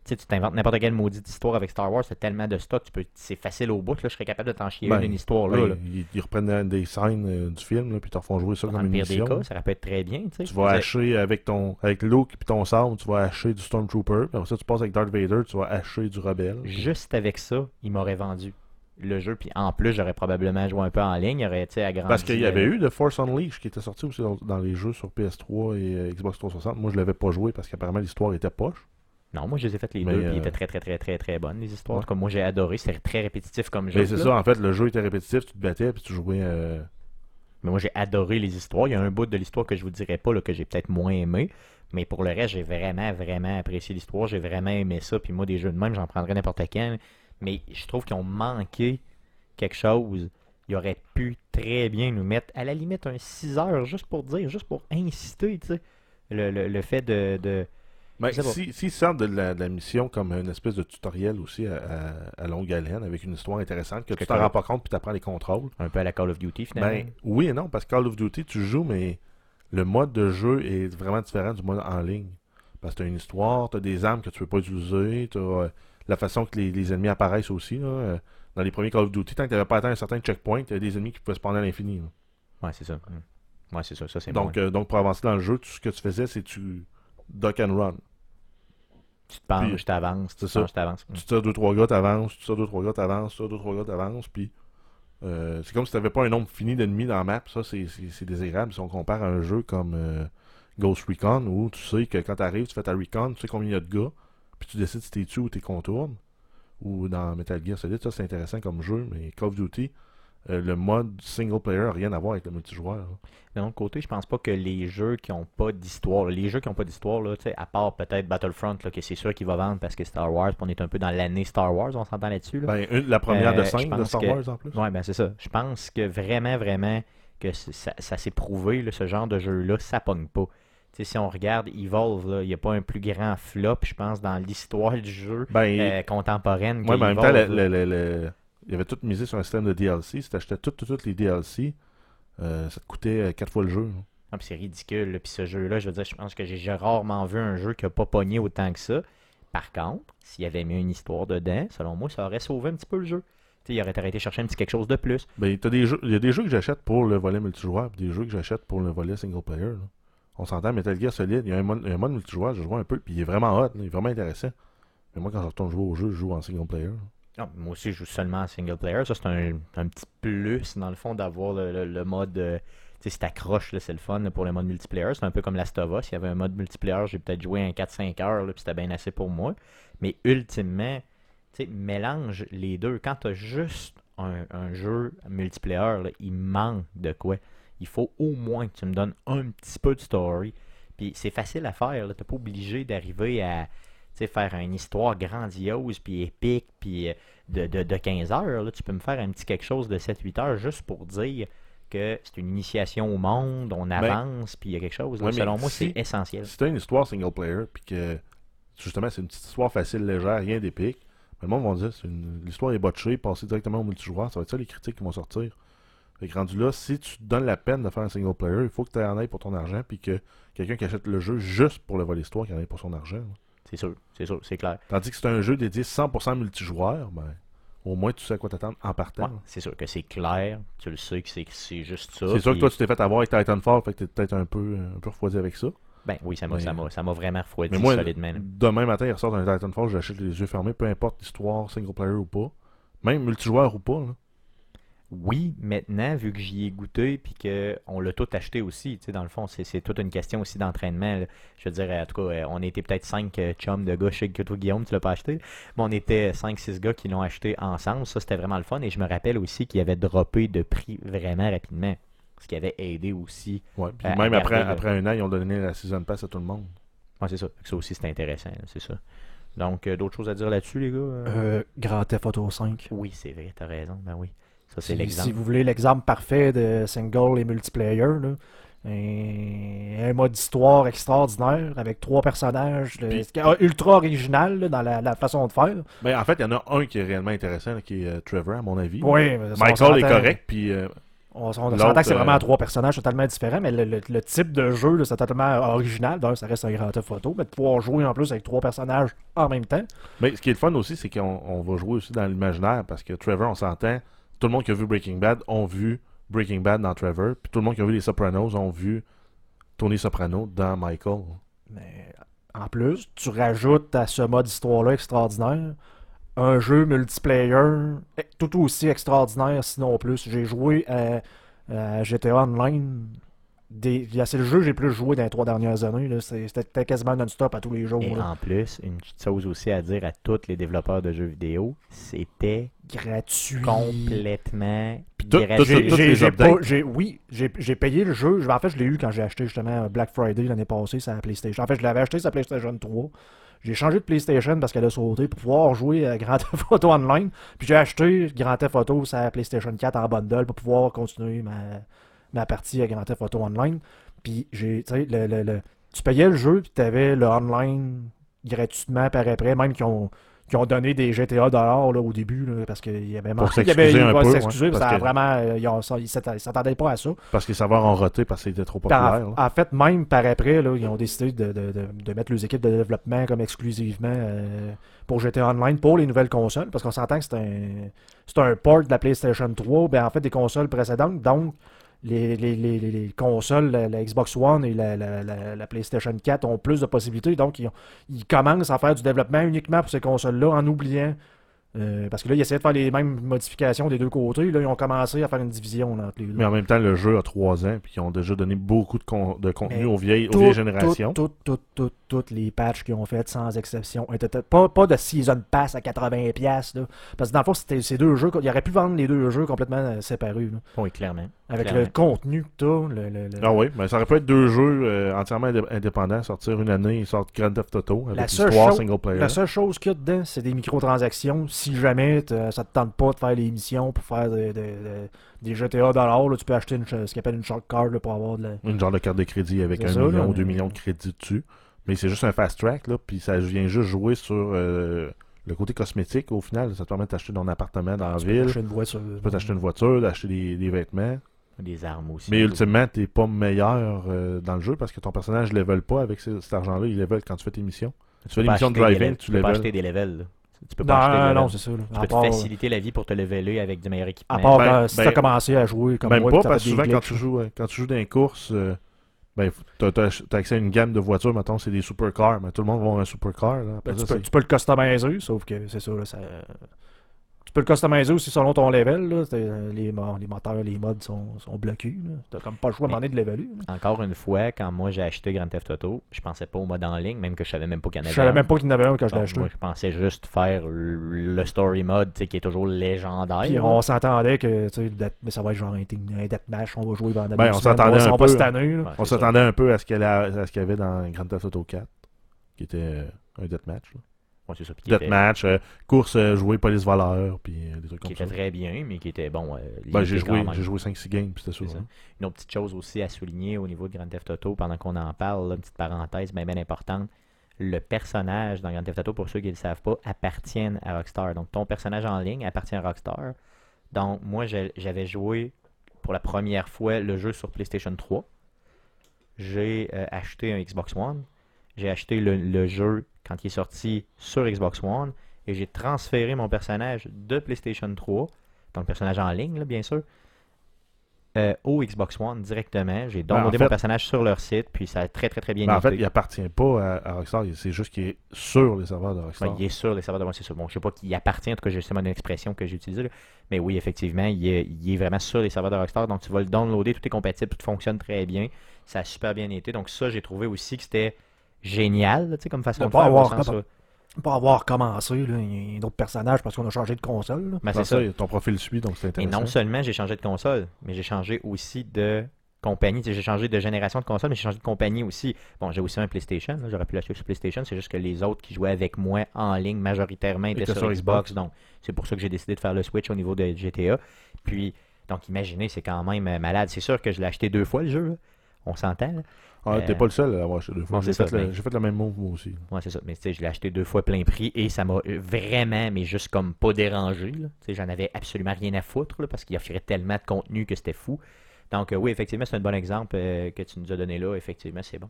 Sais, tu t'inventes n'importe quelle maudite histoire avec Star Wars, t'as tellement de stock, tu peux, c'est facile au bout, là, je serais capable de t'en chier Ben, une, une histoire là. Ils, ils reprennent euh, des scènes euh, du film, là, puis ils te refont jouer ça Dans comme le une pire des cas, ça pu être très bien. Tu vas hacher avec ton avec Luke puis ton sabre, tu vas hacher du Stormtrooper. Puis après ça, tu passes avec Darth Vader, tu vas hacher du rebelle. Juste avec ça, il m'aurait vendu le jeu, puis en plus, j'aurais probablement joué un peu en ligne, aurait été agrandi. Parce qu'il y avait euh, eu The Force Unleashed qui était sorti aussi dans, dans les jeux sur PS3 et euh, Xbox 360. Moi, je l'avais pas joué parce qu'apparemment l'histoire était poche. Non, moi je les ai fait les Mais, deux, puis ils euh, étaient très très très très très bonnes les histoires. Ouais. Comme moi j'ai adoré, c'était très répétitif comme jeu. Mais c'est ça, en fait, le jeu était répétitif, tu te battais puis tu jouais. euh, Mais moi j'ai adoré les histoires. Il y a un bout de l'histoire que je vous dirais pas là, que j'ai peut-être moins aimé. Mais pour le reste, j'ai vraiment, vraiment apprécié l'histoire. J'ai vraiment aimé ça. Puis moi, des jeux de même, j'en prendrais n'importe quand. Mais je trouve qu'ils ont manqué quelque chose. Ils auraient pu très bien nous mettre, à la limite, un 6 heures, juste pour dire, juste pour inciter, tu sais. Le, le- le fait de. de- Ben, Je sais pas. si, s'ils sortent de la, de la mission comme une espèce de tutoriel aussi à, à- à longue haleine avec une histoire intéressante que tu Quelque t'en rends pas compte puis tu apprends les contrôles. un peu à la Call of Duty, finalement. Ben oui et non, parce que Call of Duty, tu joues, mais le mode de jeu est vraiment différent du mode en ligne. Parce que tu as une histoire, tu as des armes que tu peux pas utiliser, tu as la façon que les, les ennemis apparaissent aussi. là. Euh, Dans les premiers Call of Duty, tant que tu n'avais pas atteint un certain checkpoint, a des ennemis qui pouvaient spawner à l'infini. Ouais, c'est ça. Mm. Ouais, c'est ça. Ça, c'est Donc, bon. euh, donc, pour avancer dans le jeu, tout ce que tu faisais, c'est tu duck and run. Tu te penches, puis- je t'avance, tu ça. je t'avance. Tu tires deux, trois gars, t'avances, tu tires deux, trois gars, t'avances, tu tires deux, trois gars, t'avances, puis euh, c'est comme si t'avais pas un nombre fini d'ennemis dans la map, ça c'est- désagréable si on compare à un jeu comme euh, Ghost Recon où tu sais que quand t'arrives, tu fais ta recon, tu sais combien il y a de gars, puis tu décides si t'es dessus ou t'es contournes. Ou dans Metal Gear Solid, ça c'est intéressant comme jeu, mais Call of Duty, euh, le mode single player n'a rien à voir avec le multijoueur. D'un autre côté, je pense pas que les jeux qui ont pas d'histoire, les jeux qui ont pas d'histoire, à part peut-être Battlefront, là, que c'est sûr qu'il va vendre parce que Star Wars, on est un peu dans l'année Star Wars, on s'entend là-dessus. Là. Ben, la première de Euh, je cinq de Star que- Wars en plus. Ouais, ben c'est ça. Je pense que vraiment, vraiment, que ça, ça s'est prouvé, là, ce genre de jeu-là, ça pogne pas. Si on regarde Evolve, il n'y a pas un plus grand flop, je pense, dans l'histoire du jeu Ben, euh, contemporaine. Ouais, mais en même temps, le- le- il avait tout misé sur un système de DLC. Si tu achetais toutes toutes les DLC, euh, ça te coûtait 4 fois le jeu. hein. Ah, c'est ridicule. Puis ce jeu-là, je veux dire, je pense que j'ai rarement vu un jeu qui n'a pas pogné autant que ça. Par contre, s'il y avait mis une histoire dedans, selon moi, ça aurait sauvé un petit peu le jeu. Tu sais, il aurait été chercher un petit quelque chose de plus. Ben, des jeux, il y a des jeux que j'achète pour le volet multijoueur, puis des jeux que j'achète pour le volet single player. là. On s'entend, Metal Gear Solid, il y a un mode, un mode multijoueur, je joue un peu, puis il est vraiment hot, là, il est vraiment intéressant. Mais moi, quand je retourne jouer au jeu, je joue en single player. là. Non, moi aussi, je joue seulement en single player. Ça, c'est un, un petit plus, dans le fond, d'avoir le, le- mode. euh, tu sais, si t'accroches, là, c'est le fun pour le mode multiplayer. C'est un peu comme Last of Us. S'il y avait un mode multiplayer, j'ai peut-être joué un 4-5 heures, là, puis c'était bien assez pour moi. Mais ultimement, tu sais, mélange les deux. Quand t'as juste un, un jeu multiplayer, il manque de quoi. Il faut au moins que tu me donnes un petit peu de story. Puis c'est facile à faire. là. T'es pas obligé d'arriver à tu faire une histoire grandiose, puis épique, puis euh, de, de, de 15 heures. Là. Tu peux me faire un petit quelque chose de 7-8 heures juste pour dire que c'est une initiation au monde, on avance, puis il y a quelque chose. là. Ouais, mais Selon moi, si- c'est essentiel. Si t'as une histoire single player, puis que justement c'est une petite histoire facile, légère, rien d'épique, ben, le monde va dire une- l'histoire est botchée, passer directement au multijoueur, ça va être ça les critiques qui vont sortir. Fait que rendu là, si tu te donnes la peine de faire un single player, il faut que tu en ailles pour ton argent, puis que quelqu'un qui achète le jeu juste pour le volet histoire, qui en aille pour son argent. là. C'est sûr, c'est sûr, c'est clair. Tandis que c'est un jeu dédié 100% multijoueur, ben au moins tu sais à quoi t'attendre en partant. Ouais, c'est sûr que c'est clair, tu le sais que c'est juste ça. C'est sûr que toi tu t'es fait avoir avec Titanfall, fait que t'es peut-être un peu, un peu refroidi avec ça. Ben oui, ça m'a Mais- ça m'a- ça m'a vraiment refroidi Mais moi, solidement. demain matin, il ressort un Titanfall, j'achète les yeux fermés, peu importe l'histoire, single player ou pas. Même multijoueur ou pas. là. Oui, maintenant, vu que j'y ai goûté puis qu'on l'a tout acheté aussi, tu sais, dans le fond, c'est c'est toute une question aussi d'entraînement. Je veux dire, en tout cas, euh, on était peut-être 5 chums de gars chez que toi, Guillaume, tu l'as pas acheté, mais on était 5-6 gars qui l'ont acheté ensemble. Ça, c'était vraiment le fun. Et je me rappelle aussi qu'il avait droppé de prix vraiment rapidement. Ce qui avait aidé aussi. Ouais. Puis à même après, le- après un an, ils ont donné la Season Pass à tout le monde. Ouais, c'est ça. Ça aussi, c'était intéressant, c'est ça. Donc, euh, d'autres choses à dire là-dessus, les gars? Euh? Euh, Grand Theft Auto 5. Oui, c'est vrai, t'as raison. Ben oui. Ça, c'est Si, l'exemple. si vous voulez l'exemple parfait de single et multiplayer, là, un, un mode d'histoire extraordinaire avec trois personnages, ultra original là, dans la, la façon de faire. Ben, en fait, il y en a un qui est réellement intéressant, là, qui est euh, Trevor, à mon avis. Oui, mais Michael est correct, puis euh, On, on s'entend que c'est vraiment euh, trois personnages totalement différents, mais le, le- le type de jeu, là, c'est totalement original. D'un, ça reste un grand photo, mais de pouvoir jouer en plus avec trois personnages en même temps. Mais ce qui est le fun aussi, c'est qu'on on va jouer aussi dans l'imaginaire parce que Trevor, on s'entend, tout le monde qui a vu Breaking Bad ont vu Breaking Bad dans Trevor, puis tout le monde qui a vu Les Sopranos ont vu Tony Soprano dans Michael. Mais en plus, tu rajoutes à ce mode histoire-là extraordinaire un jeu multiplayer eh, tout aussi extraordinaire, sinon plus. J'ai joué à, à GTA Online. Des, c'est le jeu que j'ai plus joué dans les trois dernières années. C'était quasiment non-stop à tous les jours. Et là. en plus, une petite chose aussi à dire à tous les développeurs de jeux vidéo, c'était Gratuit. complètement gratuit. oui, j'ai j'ai payé le jeu. En fait, je l'ai eu quand j'ai acheté justement Black Friday l'année passée sur la PlayStation. En fait, je l'avais acheté sur la PlayStation 3. J'ai changé de PlayStation parce qu'elle a sauté pour pouvoir jouer à Grand Theft Auto Online. Puis j'ai acheté Grand Theft Auto sur la PlayStation 4 en bundle pour pouvoir continuer ma, ma partie à Grand Theft Auto Online. Puis j'ai, tu sais, le, le- le- tu payais le jeu puis tu avais le online gratuitement par après, même qui ont qui ont donné des GTA dollars là, au début là, parce qu'il y avait Pour s'excuser un peu, s'excuser, ouais, parce que vraiment euh, ils ils s'attendaient pas à ça. Parce que ça va en roter parce que c'était trop en, populaire. en fait, même par après, là, ils ont décidé de, de- de- de mettre les équipes de développement comme exclusivement euh, pour GTA Online pour les nouvelles consoles, parce qu'on s'entend que c'est un, un port de la PlayStation 3, ben, en fait des consoles précédentes, donc les, les- les- les- les consoles, la, la Xbox One et la, la- la- la PlayStation 4 ont plus de possibilités, donc ils, ont- ils commencent à faire du développement uniquement pour ces consoles-là en oubliant. euh, parce que là, ils essayaient de faire les mêmes modifications des deux côtés. Là, ils ont commencé à faire une division là, entre les deux. Mais en même temps, le jeu a 3 ans, puis ils ont déjà donné beaucoup de, con- de contenu aux vieilles, aux Tout- vieilles générations. Toutes, toutes, toutes, toutes, toutes les patchs qu'ils ont faites, sans exception, étaient pas, pas de Season Pass à 80$. piastres, Là, parce que dans le fond, c'était ces deux jeux. Ils auraient pu vendre les deux jeux complètement euh, séparés. là. Oui, clairement. Avec Clairement. le contenu que t'as. Le, le- le- Ah oui, mais ça aurait pu être deux jeux euh, entièrement indé- indépendants, sortir une année, ils sortent Grand Theft Auto avec l'histoire single player. La seule chose qu'il y a dedans, c'est des microtransactions. Si jamais ça te tente pas de faire les missions pour faire de- de- de- des GTA dollars, là, tu peux acheter une, ce qu'on appelle une short card là, pour avoir de la... Une genre de carte de crédit avec un ça, million ou deux millions de crédits dessus. Mais c'est juste un fast track, là, puis ça vient juste jouer sur euh, le côté cosmétique au final. Ça te permet d'acheter ton appartement dans la tu peux ville. acheter une voiture. Tu peux t'acheter une voiture, d'acheter des, des vêtements. Des armes aussi. Mais ultimement, t'es pas meilleur euh, dans le jeu parce que ton personnage level pas avec ce- cet argent-là. Il level quand tu fais tes missions. Tu fais peux des pas missions de acheter des driving, levels. tu tu peux pas acheter des levels. là. Tu peux pas acheter Non, de non, c'est ça. là. Tu À peux te faciliter la vie pour te leveler avec du meilleur équipement. à part Ben, quand- si ben, t'as commencé à jouer comme Même moi, pas, t'as parce que souvent, des quand tu joues, euh, quand tu joues dans les courses, euh, ben, tu as, accès à une gamme de voitures, mettons, c'est des supercars, mais tout le monde va avoir un supercar. Là. Après Ben, ça, tu, peux, tu le customiser, sauf que c'est ça, là, ça- Tu peux le customiser aussi selon ton level. Là. Euh, Les, les moteurs, les mods sont, sont bloqués. là. T'as comme pas le choix à un de l'évaluer. Encore une fois, quand moi j'ai acheté Grand Theft Auto, je pensais pas au mode en ligne, même que je savais même pas qu'il y en Je avait. savais un. même pas qu'il y en avait un quand je l'ai acheté. moi, je pensais juste faire le story mode, tu sais, qui est toujours légendaire. Puis on s'entendait que tu mais ça va être genre un, deathmatch, on va jouer pendant Ben, deux on s'attendait un peu. On s'attendait un peu à ce qu'il y avait dans Grand Theft Auto 4, qui était un deathmatch. là. Ouais, c'est ça. Puis qui était, Deathmatch, euh, course euh, jouée police-voleur, puis euh, des trucs qui comme était ça. très bien, mais qui était bon. Ben, j'ai joué, j'ai joué 5-6 games, puis c'était sûr. hein. Une autre petite chose aussi à souligner au niveau de Grand Theft Auto, pendant qu'on en parle, là, une petite parenthèse bien, bien importante. Le personnage dans Grand Theft Auto, pour ceux qui ne le savent pas, appartient à Rockstar. Donc ton personnage en ligne appartient à Rockstar. Donc moi, j'avais joué pour la première fois le jeu sur PlayStation 3. J'ai acheté un Xbox One. J'ai acheté le, le jeu quand il est sorti sur Xbox One. Et j'ai transféré mon personnage de PlayStation 3, donc le personnage en ligne, là, bien sûr, euh, au Xbox One directement. J'ai Ben, en downloadé fait- mon personnage sur leur site, puis ça a très très très bien Mais en fait, été. il appartient pas à, à Rockstar, c'est juste qu'il est sur les serveurs de Rockstar. il est sur les serveurs de moi, c'est ça. Bon, je sais pas qu'il appartient, en tout cas, j'ai justement une expression que j'ai utilisée. là. Mais oui, effectivement, il est, il est vraiment sur les serveurs de Rockstar. Donc, tu vas le downloader, tout est compatible, tout fonctionne très bien. Ça a super bien été. Donc, ça, j'ai trouvé aussi que c'était génial, tu sais, comme façon De de, pas faire. avoir sens, comme- euh, Pas avoir commencé, là, il y a d'autres personnages parce qu'on a changé de console. là. ben, c'est ça. ça, ton profil suit, donc c'est Et intéressant. non seulement j'ai changé de console, mais j'ai changé aussi de compagnie. J'ai changé de génération de console, mais j'ai changé de compagnie aussi. Bon, j'ai aussi un PlayStation. là, J'aurais pu l'acheter sur PlayStation. C'est juste que les autres qui jouaient avec moi en ligne majoritairement étaient sur, sur Xbox. Xbox. Donc, c'est pour ça que j'ai décidé de faire le switch au niveau de GTA. Puis, donc, imaginez, c'est quand même euh, malade. C'est sûr que je l'ai acheté deux fois le jeu. là. On s'entend. Ah, t'es Euh, pas le seul à l'avoir acheté deux fois. J'ai fait, le- fait le même move moi aussi. Ouais, c'est ça. Mais tu sais, je l'ai acheté deux fois plein prix et ça m'a euh, vraiment, mais juste comme pas dérangé. là. Tu sais, J'en avais absolument rien à foutre là, parce qu'il offrait tellement de contenu que c'était fou. Donc, euh, oui, effectivement, c'est un bon exemple euh, que tu nous as donné là. Effectivement, c'est bon.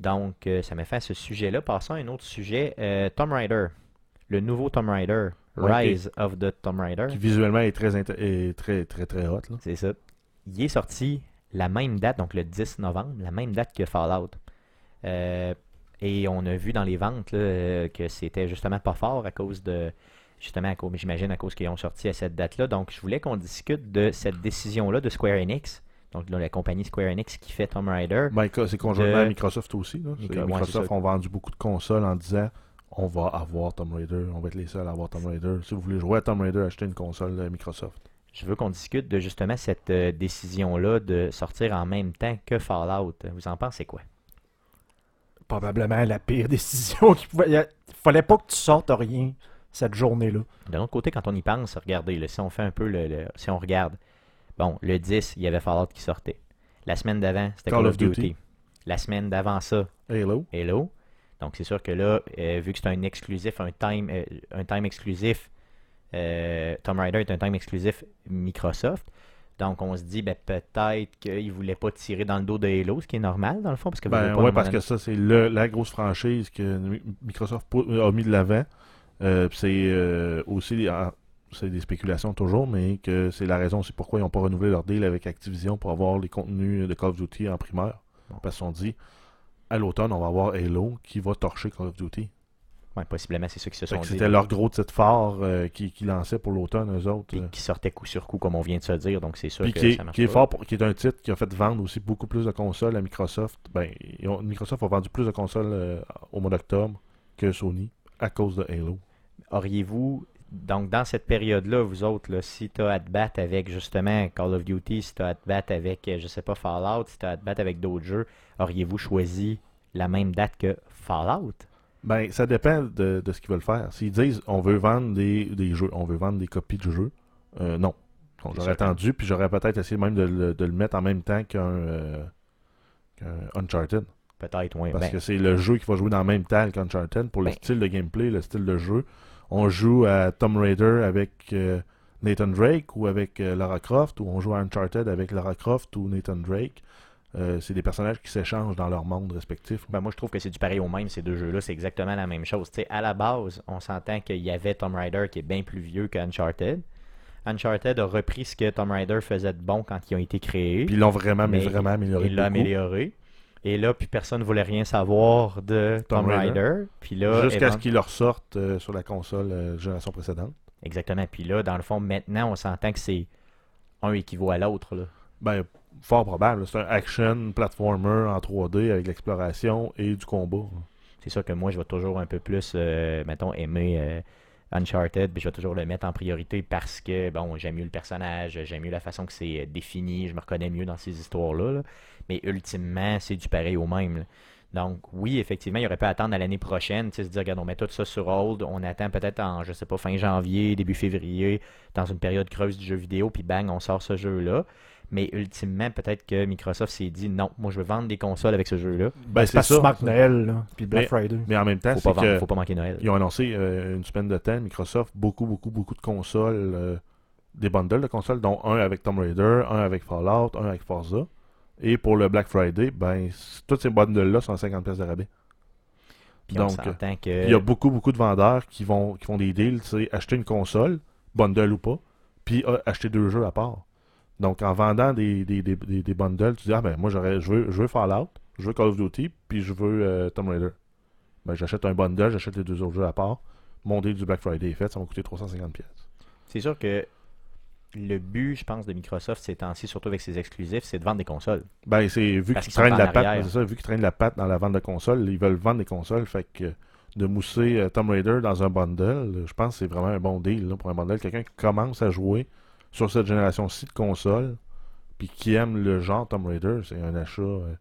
Donc, ça m'a fait à ce sujet-là. Passons à un autre sujet. Tomb Raider. Le nouveau Tomb Raider. Ouais, Rise of the Tomb Raider. Qui visuellement est très, est très, très, très hot. C'est ça. Il est sorti la même date, donc le 10 novembre, la même date que Fallout. Euh, et on a vu dans les ventes là, euh, que c'était justement pas fort à cause de. Justement, à cause, j'imagine à cause qu'ils ont sorti à cette date-là. Donc, je voulais qu'on discute de cette décision-là de Square Enix. Donc, là, la compagnie Square Enix qui fait Tomb Raider. Ben, c'est conjointement De- à Microsoft aussi. Là. Microsoft ça. ont vendu beaucoup de consoles en disant on va avoir Tomb Raider, on va être les seuls à avoir Tomb Raider. Si vous voulez jouer à Tomb Raider, achetez une console de Microsoft. Je veux qu'on discute de justement cette euh, décision-là de sortir en même temps que Fallout. Vous en pensez quoi? Probablement la pire décision qu'il pouvait. Il fallait pas que tu sortes rien cette journée-là. D'un autre côté, quand on y pense, regardez, là, si on fait un peu le, le- si on regarde, bon, le 10, il y avait Fallout qui sortait. La semaine d'avant, c'était Call, of Duty. La semaine d'avant ça, Halo. Halo. Donc c'est sûr que là, euh, vu que c'est un exclusif, un time, euh, un time exclusif, euh, Tomb Raider est un time exclusif Microsoft. Donc on se dit ben, peut-être qu'ils ne voulaient pas tirer dans le dos de Halo, ce qui est normal dans le fond, parce que Ben, un parce que ça, c'est la grosse franchise que Mi- Microsoft a mis de l'avant. Euh, c'est euh, aussi, ah, c'est des spéculations toujours, mais que c'est la raison aussi pourquoi ils n'ont pas renouvelé leur deal avec Activision pour avoir les contenus de Call of Duty en primeur. Parce qu'ils ont dit, à l'automne, on va avoir Halo qui va torcher Call of Duty. Ouais, possiblement, c'est ça qui se sont dit. C'était leur gros titre fort euh, qui, qui lançait pour l'automne, eux autres. Puis euh. qui sortait coup sur coup, comme on vient de se dire. Donc c'est sûr Puis que qui ça est, marche qui est pas. fort, pour- qui est un titre qui a fait vendre aussi beaucoup plus de consoles à Microsoft. Ben, ont- Microsoft a vendu plus de consoles euh, au mois d'octobre que Sony à cause de Halo. auriez-vous, donc dans cette période-là, vous autres, là, si tu as à te battre avec justement Call of Duty, si tu as à te battre avec, je sais pas, Fallout, si tu as à te battre avec d'autres jeux, auriez-vous choisi la même date que Fallout? Ben, ça dépend de, de ce qu'ils veulent faire. S'ils disent on veut vendre des, des jeux, on veut vendre des copies de jeux, euh, non. Donc, j'aurais attendu, puis j'aurais peut-être essayé même de le, de le mettre en même temps qu'un euh, Uncharted. Peut-être, oui. Parce Ben, que c'est le jeu qui va jouer dans le même temps qu'Uncharted pour le Ben. style de gameplay, le style de jeu. On joue à Tomb Raider avec euh, Nathan Drake ou avec euh, Lara Croft, ou on joue à Uncharted avec Lara Croft ou Nathan Drake. Euh, c'est des personnages qui s'échangent dans leur monde respectif. Ben, moi, je trouve que c'est du pareil au même, ces deux jeux-là. C'est exactement la même chose. À la base, on s'entend qu'il y avait Tomb Raider qui est bien plus vieux qu'Uncharted. Uncharted a repris ce que Tomb Raider faisait de bon quand ils ont été créés. Puis ils l'ont vraiment, mais vraiment amélioré. il l'a beaucoup. amélioré. Et là, puis personne ne voulait rien savoir de. Puis là, Jusqu'à ce qu'ils le ressortent euh, sur la console euh, génération précédente. Exactement. Puis là, dans le fond, maintenant, on s'entend que c'est un équivaut à l'autre. Ben, fort probable. C'est un action platformer en 3D avec l'exploration et du combat. C'est sûr que moi, je vais toujours un peu plus, euh, mettons, aimer euh, Uncharted, puis je vais toujours le mettre en priorité parce que, bon, j'aime mieux le personnage, j'aime mieux la façon que c'est euh, défini, je me reconnais mieux dans ces histoires-là. là. Mais ultimement, c'est du pareil au même. Donc, oui, effectivement, il aurait pu attendre à l'année prochaine, se dire, regarde, on met tout ça sur hold, on attend peut-être en, je sais pas, fin janvier, début février, dans une période creuse du jeu vidéo, puis bang, on sort ce jeu-là. Mais ultimement, peut-être que Microsoft s'est dit, non, moi, je veux vendre des consoles avec ce jeu-là. Ben, c'est parce que Noël, là, puis Black Mais- Friday. Mais en même temps, Faut c'est pas, que faut pas manquer Noël. ils ont annoncé euh, une semaine de temps, Microsoft, beaucoup, beaucoup, beaucoup de consoles, euh, des bundles de consoles, dont un avec Tomb Raider, un avec Fallout, un avec Forza. Et pour le Black Friday, ben, tous ces bundles-là sont à 50$ pièces de rabais. Puis on Donc, que... Il y a beaucoup, beaucoup de vendeurs qui vont qui font des deals, c'est acheter une console, bundle ou pas, puis euh, acheter deux jeux à part. Donc en vendant des, des, des, des, des bundles, tu dis Ah ben moi j'aurais je veux, je veux Fallout, je veux Call of Duty, puis je veux euh, Tomb Raider. Ben j'achète un bundle, j'achète les deux autres jeux à part. Mon deal du Black Friday est fait, ça va coûter 350$. pièces. C'est sûr que le but, je pense, de Microsoft ces temps-ci, surtout avec ses exclusifs, c'est de vendre des consoles. Ben c'est vu qu'ils traînent en la patte, c'est ça, vu qu'ils traînent la patte dans la vente de consoles, ils veulent vendre des consoles, fait que de mousser euh, Tomb Raider dans un bundle, je pense que c'est vraiment un bon deal là, pour un bundle. Quelqu'un qui commence à jouer sur cette génération-ci de consoles, puis qui aime le genre Tomb Raider, c'est un achat euh,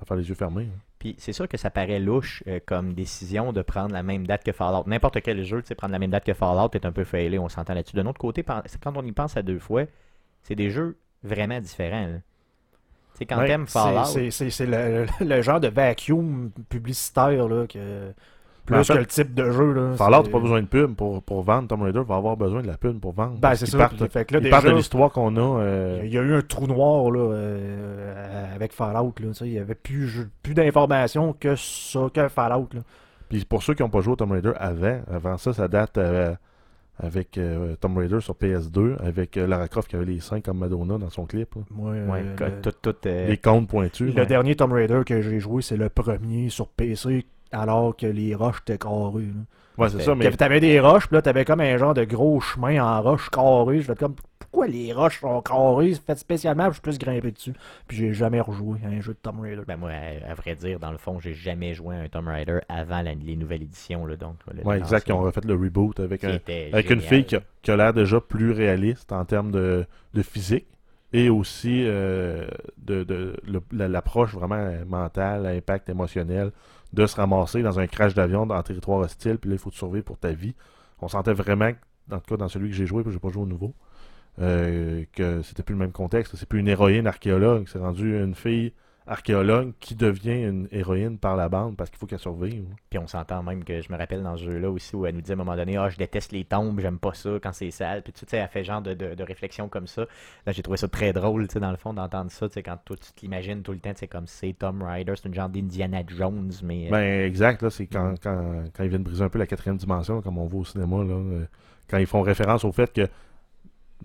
à faire les yeux fermés. hein. Puis c'est sûr que ça paraît louche euh, comme décision de prendre la même date que Fallout. N'importe quel jeu, tu sais, prendre la même date que Fallout est un peu failé, on s'entend là-dessus. D'un autre côté, c'est quand on y pense à deux fois, c'est des jeux vraiment différents. là. Sais, quand Ouais, t'aimes C'est- Fallout, C'est c'est- c'est le, le genre de vacuum publicitaire là, que plus Mais en fait, que le type de jeu. Là, Fallout, pas besoin de pub pour, pour vendre. Tomb Raider va avoir besoin de la pub pour vendre. Ben, c'est ça. partent- fait que là, ils déjà, partent de l'histoire qu'on a. euh, il y a eu un trou noir là, euh, avec Fallout. Là, tu sais, il n'y avait plus, plus d'informations que ça, que Fallout. Là. Puis pour ceux qui n'ont pas joué au Tomb Raider avant, avant ça, ça date euh, avec euh, Tomb Raider sur PS2, avec euh, Lara Croft qui avait les seins comme Madonna dans son clip. là. Moi, ouais, euh, que- le- tout, tout, Les comptes pointus. Le dernier Tomb Raider que j'ai joué, c'est le premier sur PC, alors que les roches étaient carrées. Ouais, c'est ça, mais T'avais- des roches, puis là, t'avais comme un genre de gros chemin en roche carré. Je fais comme, pourquoi les roches sont carrées? C'est fait spécialement, pour que je puisse grimper dessus. Puis j'ai jamais rejoué à un jeu de Tomb Raider. ben moi, à, à vrai dire, dans le fond, j'ai jamais joué à un Tomb Raider avant la- les nouvelles éditions. Là, donc, ouais, exact, ils ont refait le reboot avec, un, une fille qui a, qui a l'air déjà plus réaliste en termes de, de physique et aussi euh, de, de l'approche vraiment mentale, impact émotionnel de se ramasser dans un crash d'avion dans un territoire hostile, puis là, il faut te survivre pour ta vie. On sentait vraiment, en tout cas dans celui que j'ai joué, puis j'ai pas joué au nouveau, euh, que c'était plus le même contexte. C'est plus une héroïne archéologue, c'est rendu une fille archéologue qui devient une héroïne par la bande parce qu'il faut qu'elle survive. Puis on s'entend même que je me rappelle dans ce jeu-là aussi où elle nous dit à un moment donné Ah, je déteste les tombes, j'aime pas ça quand c'est sale. Puis tu sais, elle fait genre de, de, de réflexion comme ça. Là, j'ai trouvé ça très drôle, tu sais, dans le fond, d'entendre ça. Tu sais, quand toi, tu t'imagines tout le temps, c'est comme c'est Tom Rider, c'est une genre d'Indiana Jones, mais. euh, Ben, exact, là, c'est quand, quand, quand ils viennent briser un peu la quatrième dimension, comme on voit au cinéma, là, euh, quand ils font référence au fait que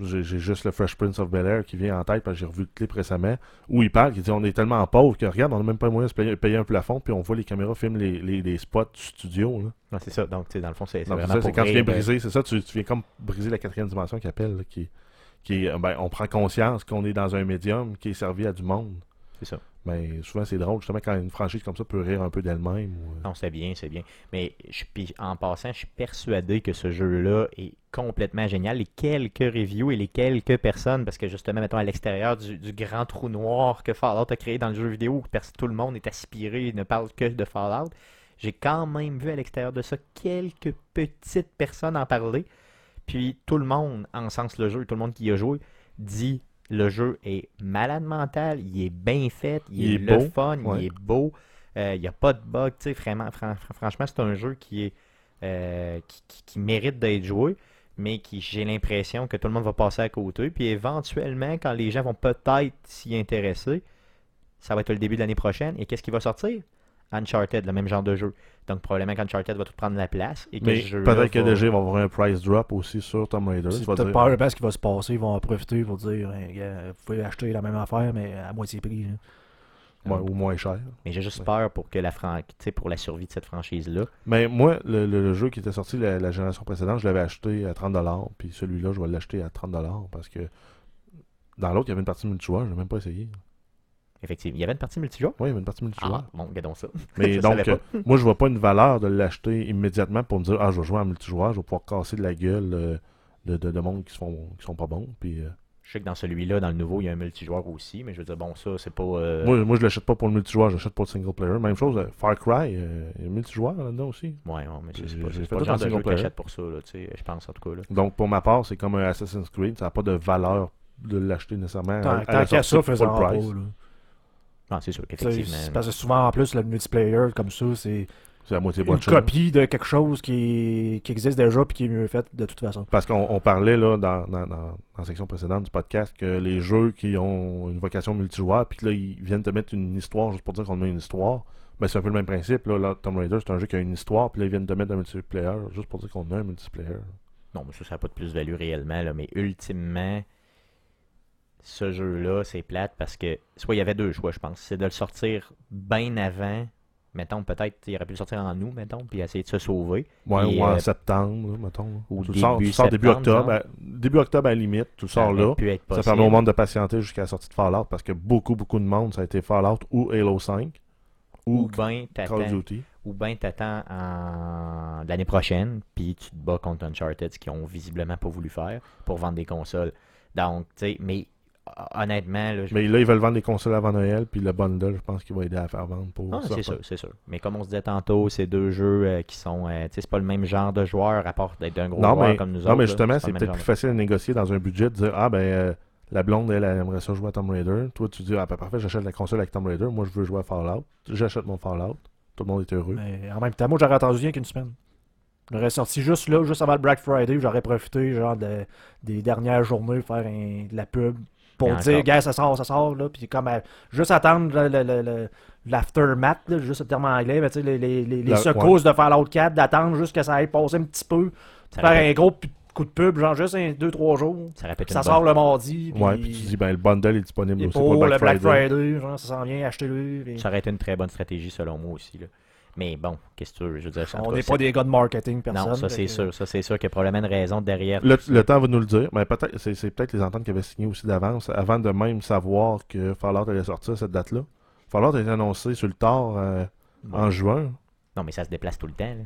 j'ai juste le Fresh Prince of Bel Air qui vient en tête, parce que j'ai revu le clip récemment, où il parle, il dit on est tellement pauvre que regarde, on n'a même pas moyen de se payer, payer un plafond, puis on voit les caméras filment les, les, les spots du studio. Là. non, c'est ça. Donc, tu sais, dans le fond, c'est vraiment c'est quand tu viens de- briser, c'est ça, tu, tu viens comme briser la quatrième dimension qui appelle, là, qui, qui est, ben, on prend conscience qu'on est dans un médium qui est servi à du monde. C'est ça. Mais souvent, c'est drôle, justement, quand une franchise comme ça peut rire un peu d'elle-même. ou, euh, Non, c'est bien, c'est bien. Mais je, puis en passant, je suis persuadé que ce jeu-là est complètement génial. Les quelques reviews et les quelques personnes, parce que justement, mettons, à l'extérieur du, du grand trou noir que Fallout a créé dans le jeu vidéo, où tout le monde est aspiré et ne parle que de Fallout, j'ai quand même vu à l'extérieur de ça quelques petites personnes en parler. Puis tout le monde encense le jeu, tout le monde qui y a joué dit le jeu est malade mental, il est bien fait, il, Il est, le beau, fun, ouais. il est beau, euh, il n'y a pas de bug, tu sais, vraiment, fran- fran- franchement, c'est un jeu qui est euh, qui, qui- qui mérite d'être joué, mais qui j'ai l'impression que tout le monde va passer à côté, puis éventuellement, quand les gens vont peut-être s'y intéresser, ça va être le début de l'année prochaine. Et qu'est-ce qui va sortir? Uncharted, le même genre de jeu. Donc probablement qu'Uncharted va tout prendre la place. Et que Mais peut-être que il va avoir un price drop aussi sur Tomb Raider. C'est peut-être dire, pas le ce qui va se passer. Ils vont en profiter pour dire Hey, gars, vous pouvez acheter la même affaire, mais à moitié prix. ouais, ou moins cher. Mais j'ai juste Ouais. peur pour que la fran... tu sais, pour la survie de cette franchise-là. Mais moi, le, le- le jeu qui était sorti la, la génération précédente, je l'avais acheté à 30$. Puis celui-là, je vais l'acheter à 30$ parce que dans l'autre, il y avait une partie multijoueur. Je l'ai même pas essayé. Effectivement. Il y avait une partie multijoueur. Oui, il y avait une partie multijoueur. Ah, bon, regardons ça. Mais Je donc, pas. euh, moi, je vois pas une valeur de l'acheter immédiatement pour me dire, ah, je vais jouer en multijoueur, je vais pouvoir casser de la gueule euh, de, de, de monde qui sont, qui sont pas bons. Puis, euh, Je sais que dans celui-là, dans le nouveau, il y a un multijoueur aussi, mais je veux dire, bon, ça, c'est pas. euh, moi, moi, je l'achète pas pour le multijoueur, j'achète pour le single player. Même chose, euh, Far Cry, euh, il y a un multijoueur là-dedans aussi. Ouais, ouais, mais c'est pas, fait pas le tout genre en de jeu que pour ça, là, tu sais, je pense en tout cas. Là. Donc, pour ma part, c'est comme un Assassin's Creed, ça n'a pas de valeur de l'acheter nécessairement. Tant, qu'à ça, faisant le pas. price. là. Non, c'est sûr qu'effectivement. c'est Parce que souvent, en plus, le multiplayer, comme ça, c'est C'est à moitié une boîte copie de quelque chose qui, qui existe déjà puis qui est mieux fait de toute façon. Parce qu'on on parlait là dans, dans, dans- dans la section précédente du podcast que les jeux qui ont une vocation multijoueur, puis que là, ils viennent te mettre une histoire juste pour dire qu'on met une histoire, ben c'est un peu le même principe. Là, Là, Tomb Raider, c'est un jeu qui a une histoire, puis là, ils viennent te mettre un multiplayer juste pour dire qu'on a un multiplayer. Non, mais ça, ça n'a pas de plus-value réellement, là, mais ultimement, ce jeu-là, c'est plate parce que soit il y avait deux choix, je pense. C'est de le sortir bien avant, mettons, peut-être, il aurait pu le sortir en août, mettons, puis essayer de se sauver. Ouais, ou en euh, septembre, mettons. ou tu le sors, tu début sors début octobre. à- début octobre à la limite, tu le Ça sors là. Ça permet au monde de patienter jusqu'à la sortie de Fallout parce que beaucoup, beaucoup de monde, ça a été Fallout ou Halo 5 Ou ou bien t'attends, ou ben t'attends en... l'année prochaine, puis tu te bats contre Uncharted, ce qu'ils ont visiblement pas voulu faire, pour vendre des consoles. Donc, tu sais, mais honnêtement, là, je- Mais là, ils veulent vendre des consoles avant Noël, puis le bundle, je pense qu'il va aider à faire vendre pour Ah, c'est sûr, c'est sûr. Mais comme on se disait tantôt, c'est deux jeux euh, qui sont. euh, tu sais, c'est pas le même genre de joueur, à part d'être un gros Non, joueur mais, comme nous non, autres. mais là. justement, c'est peut-être plus de- facile à négocier dans un budget de dire Ah, ben, euh, la blonde, elle, elle aimerait ça jouer à Tomb Raider. Toi, tu dis Ah, ben, parfait, j'achète la console avec Tomb Raider. Moi, je veux jouer à Fallout. J'achète mon Fallout. Tout le monde est heureux. Mais en même temps, moi, j'aurais attendu rien qu'une semaine. J'aurais sorti juste là, juste avant le Black Friday, j'aurais profité genre de- des dernières journées faire un- de la pub pour dire, gars, ça sort, ça sort, là, puis comme à- juste attendre le- le- le- le- l'aftermath, juste le terme anglais, mais tu sais, les, les, les, La- secousses de Fallout 4, d'attendre jusqu'à ce que ça aille passer un petit peu, Ça faire répète- un gros coup de pub, genre juste un 2-3 jours, Ça répète bonne- sort le mardi, puis, Ouais, puis tu dis Ben, le bundle est disponible aussi pour, pour le le Black, Friday. Friday, genre, ça s'en vient, achetez-le. puis- Ça aurait été une très bonne stratégie selon moi aussi. Là. Mais bon, qu'est-ce que tu veux? Je veux dire, On n'est pas des gars de marketing, personne. Non, ça c'est que- sûr. Ça c'est sûr qu'il y a probablement une raison derrière. Le, temps va nous le dire. Mais peut-être, c'est, c'est peut-être les ententes qu'ils avaient signées aussi d'avance, avant de même savoir que Fallout allait sortir cette date-là. Fallout a été annoncé sur le tard euh, en juin. Non, mais ça se déplace tout le temps. là.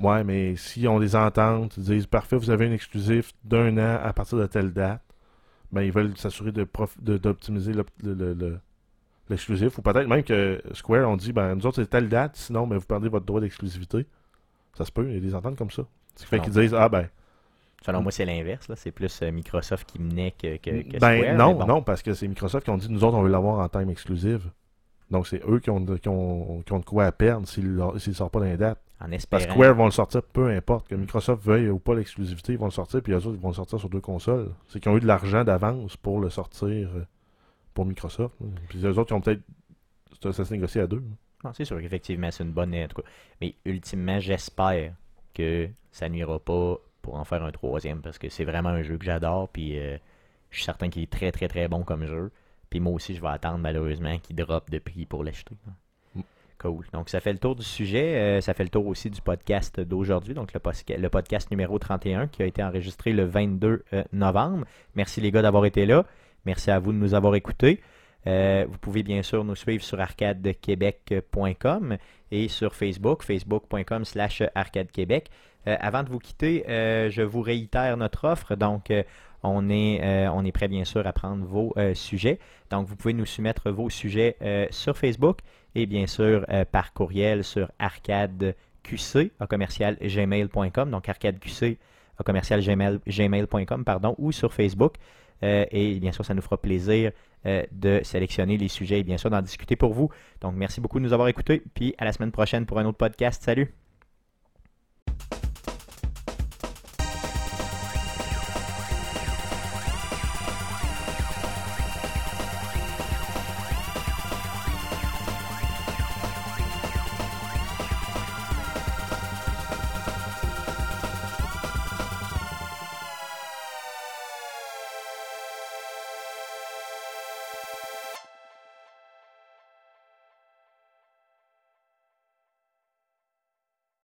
Ouais, mais si on des ententes, ils disent parfait, vous avez un exclusif d'un an à partir de telle date, ben ils veulent s'assurer de prof- de- d'optimiser le- le- le- le- l'exclusif. Ou peut-être même que Square ont dit ben nous autres c'est telle date, sinon ben, vous perdez votre droit d'exclusivité. Ça se peut, il y a des ententes comme ça. Ce qui fait qu'ils disent Ah ben, Selon moi, c'est l'inverse. là. C'est plus euh, Microsoft qui menait que, que, que ben Square, non, bon. non, parce que c'est Microsoft qui ont dit nous autres on veut l'avoir en time exclusive. Donc c'est eux qui ont, de, qui, ont, qui ont de quoi à perdre s'ils ne sortent pas dans les dates. En Parce que Square vont le sortir peu importe. Que Microsoft veuille ou pas l'exclusivité, ils vont le sortir, puis eux autres, ils vont le sortir sur deux consoles. C'est qu'ils ont eu de l'argent d'avance pour le sortir euh, pour Microsoft. Puis eux autres, ils ont peut-être. Ça, ça se négocie à deux. Non, c'est sûr qu'effectivement, c'est une bonne. Tout cas. Mais ultimement, j'espère que ça nuira pas pour en faire un troisième parce que c'est vraiment un jeu que j'adore. Puis euh, je suis certain qu'il est très, très, très bon comme jeu. Puis moi aussi, je vais attendre malheureusement qu'il drop de prix pour l'acheter. Mm. Cool. Donc, ça fait le tour du sujet. euh, ça fait le tour aussi du podcast d'aujourd'hui. Donc, le podcast numéro 31 qui a été enregistré le 22 euh, novembre. Merci les gars d'avoir été là. Merci à vous de nous avoir écoutés. Euh, vous pouvez bien sûr nous suivre sur arcadequebec.com et sur Facebook, facebook.com slash arcadequebec. Euh, avant de vous quitter, euh, je vous réitère notre offre. Donc, on, est, on est prêt bien sûr à prendre vos sujets. Donc, vous pouvez nous soumettre vos sujets sur Facebook et bien sûr par courriel sur arcadeqc à. Donc, arcadeqc à commercial gmail- gmail.com, pardon, ou sur Facebook. Euh, et bien sûr, ça nous fera plaisir euh, de sélectionner les sujets et bien sûr d'en discuter pour vous. Donc, merci beaucoup de nous avoir écoutés. Puis à la semaine prochaine pour un autre podcast. Salut!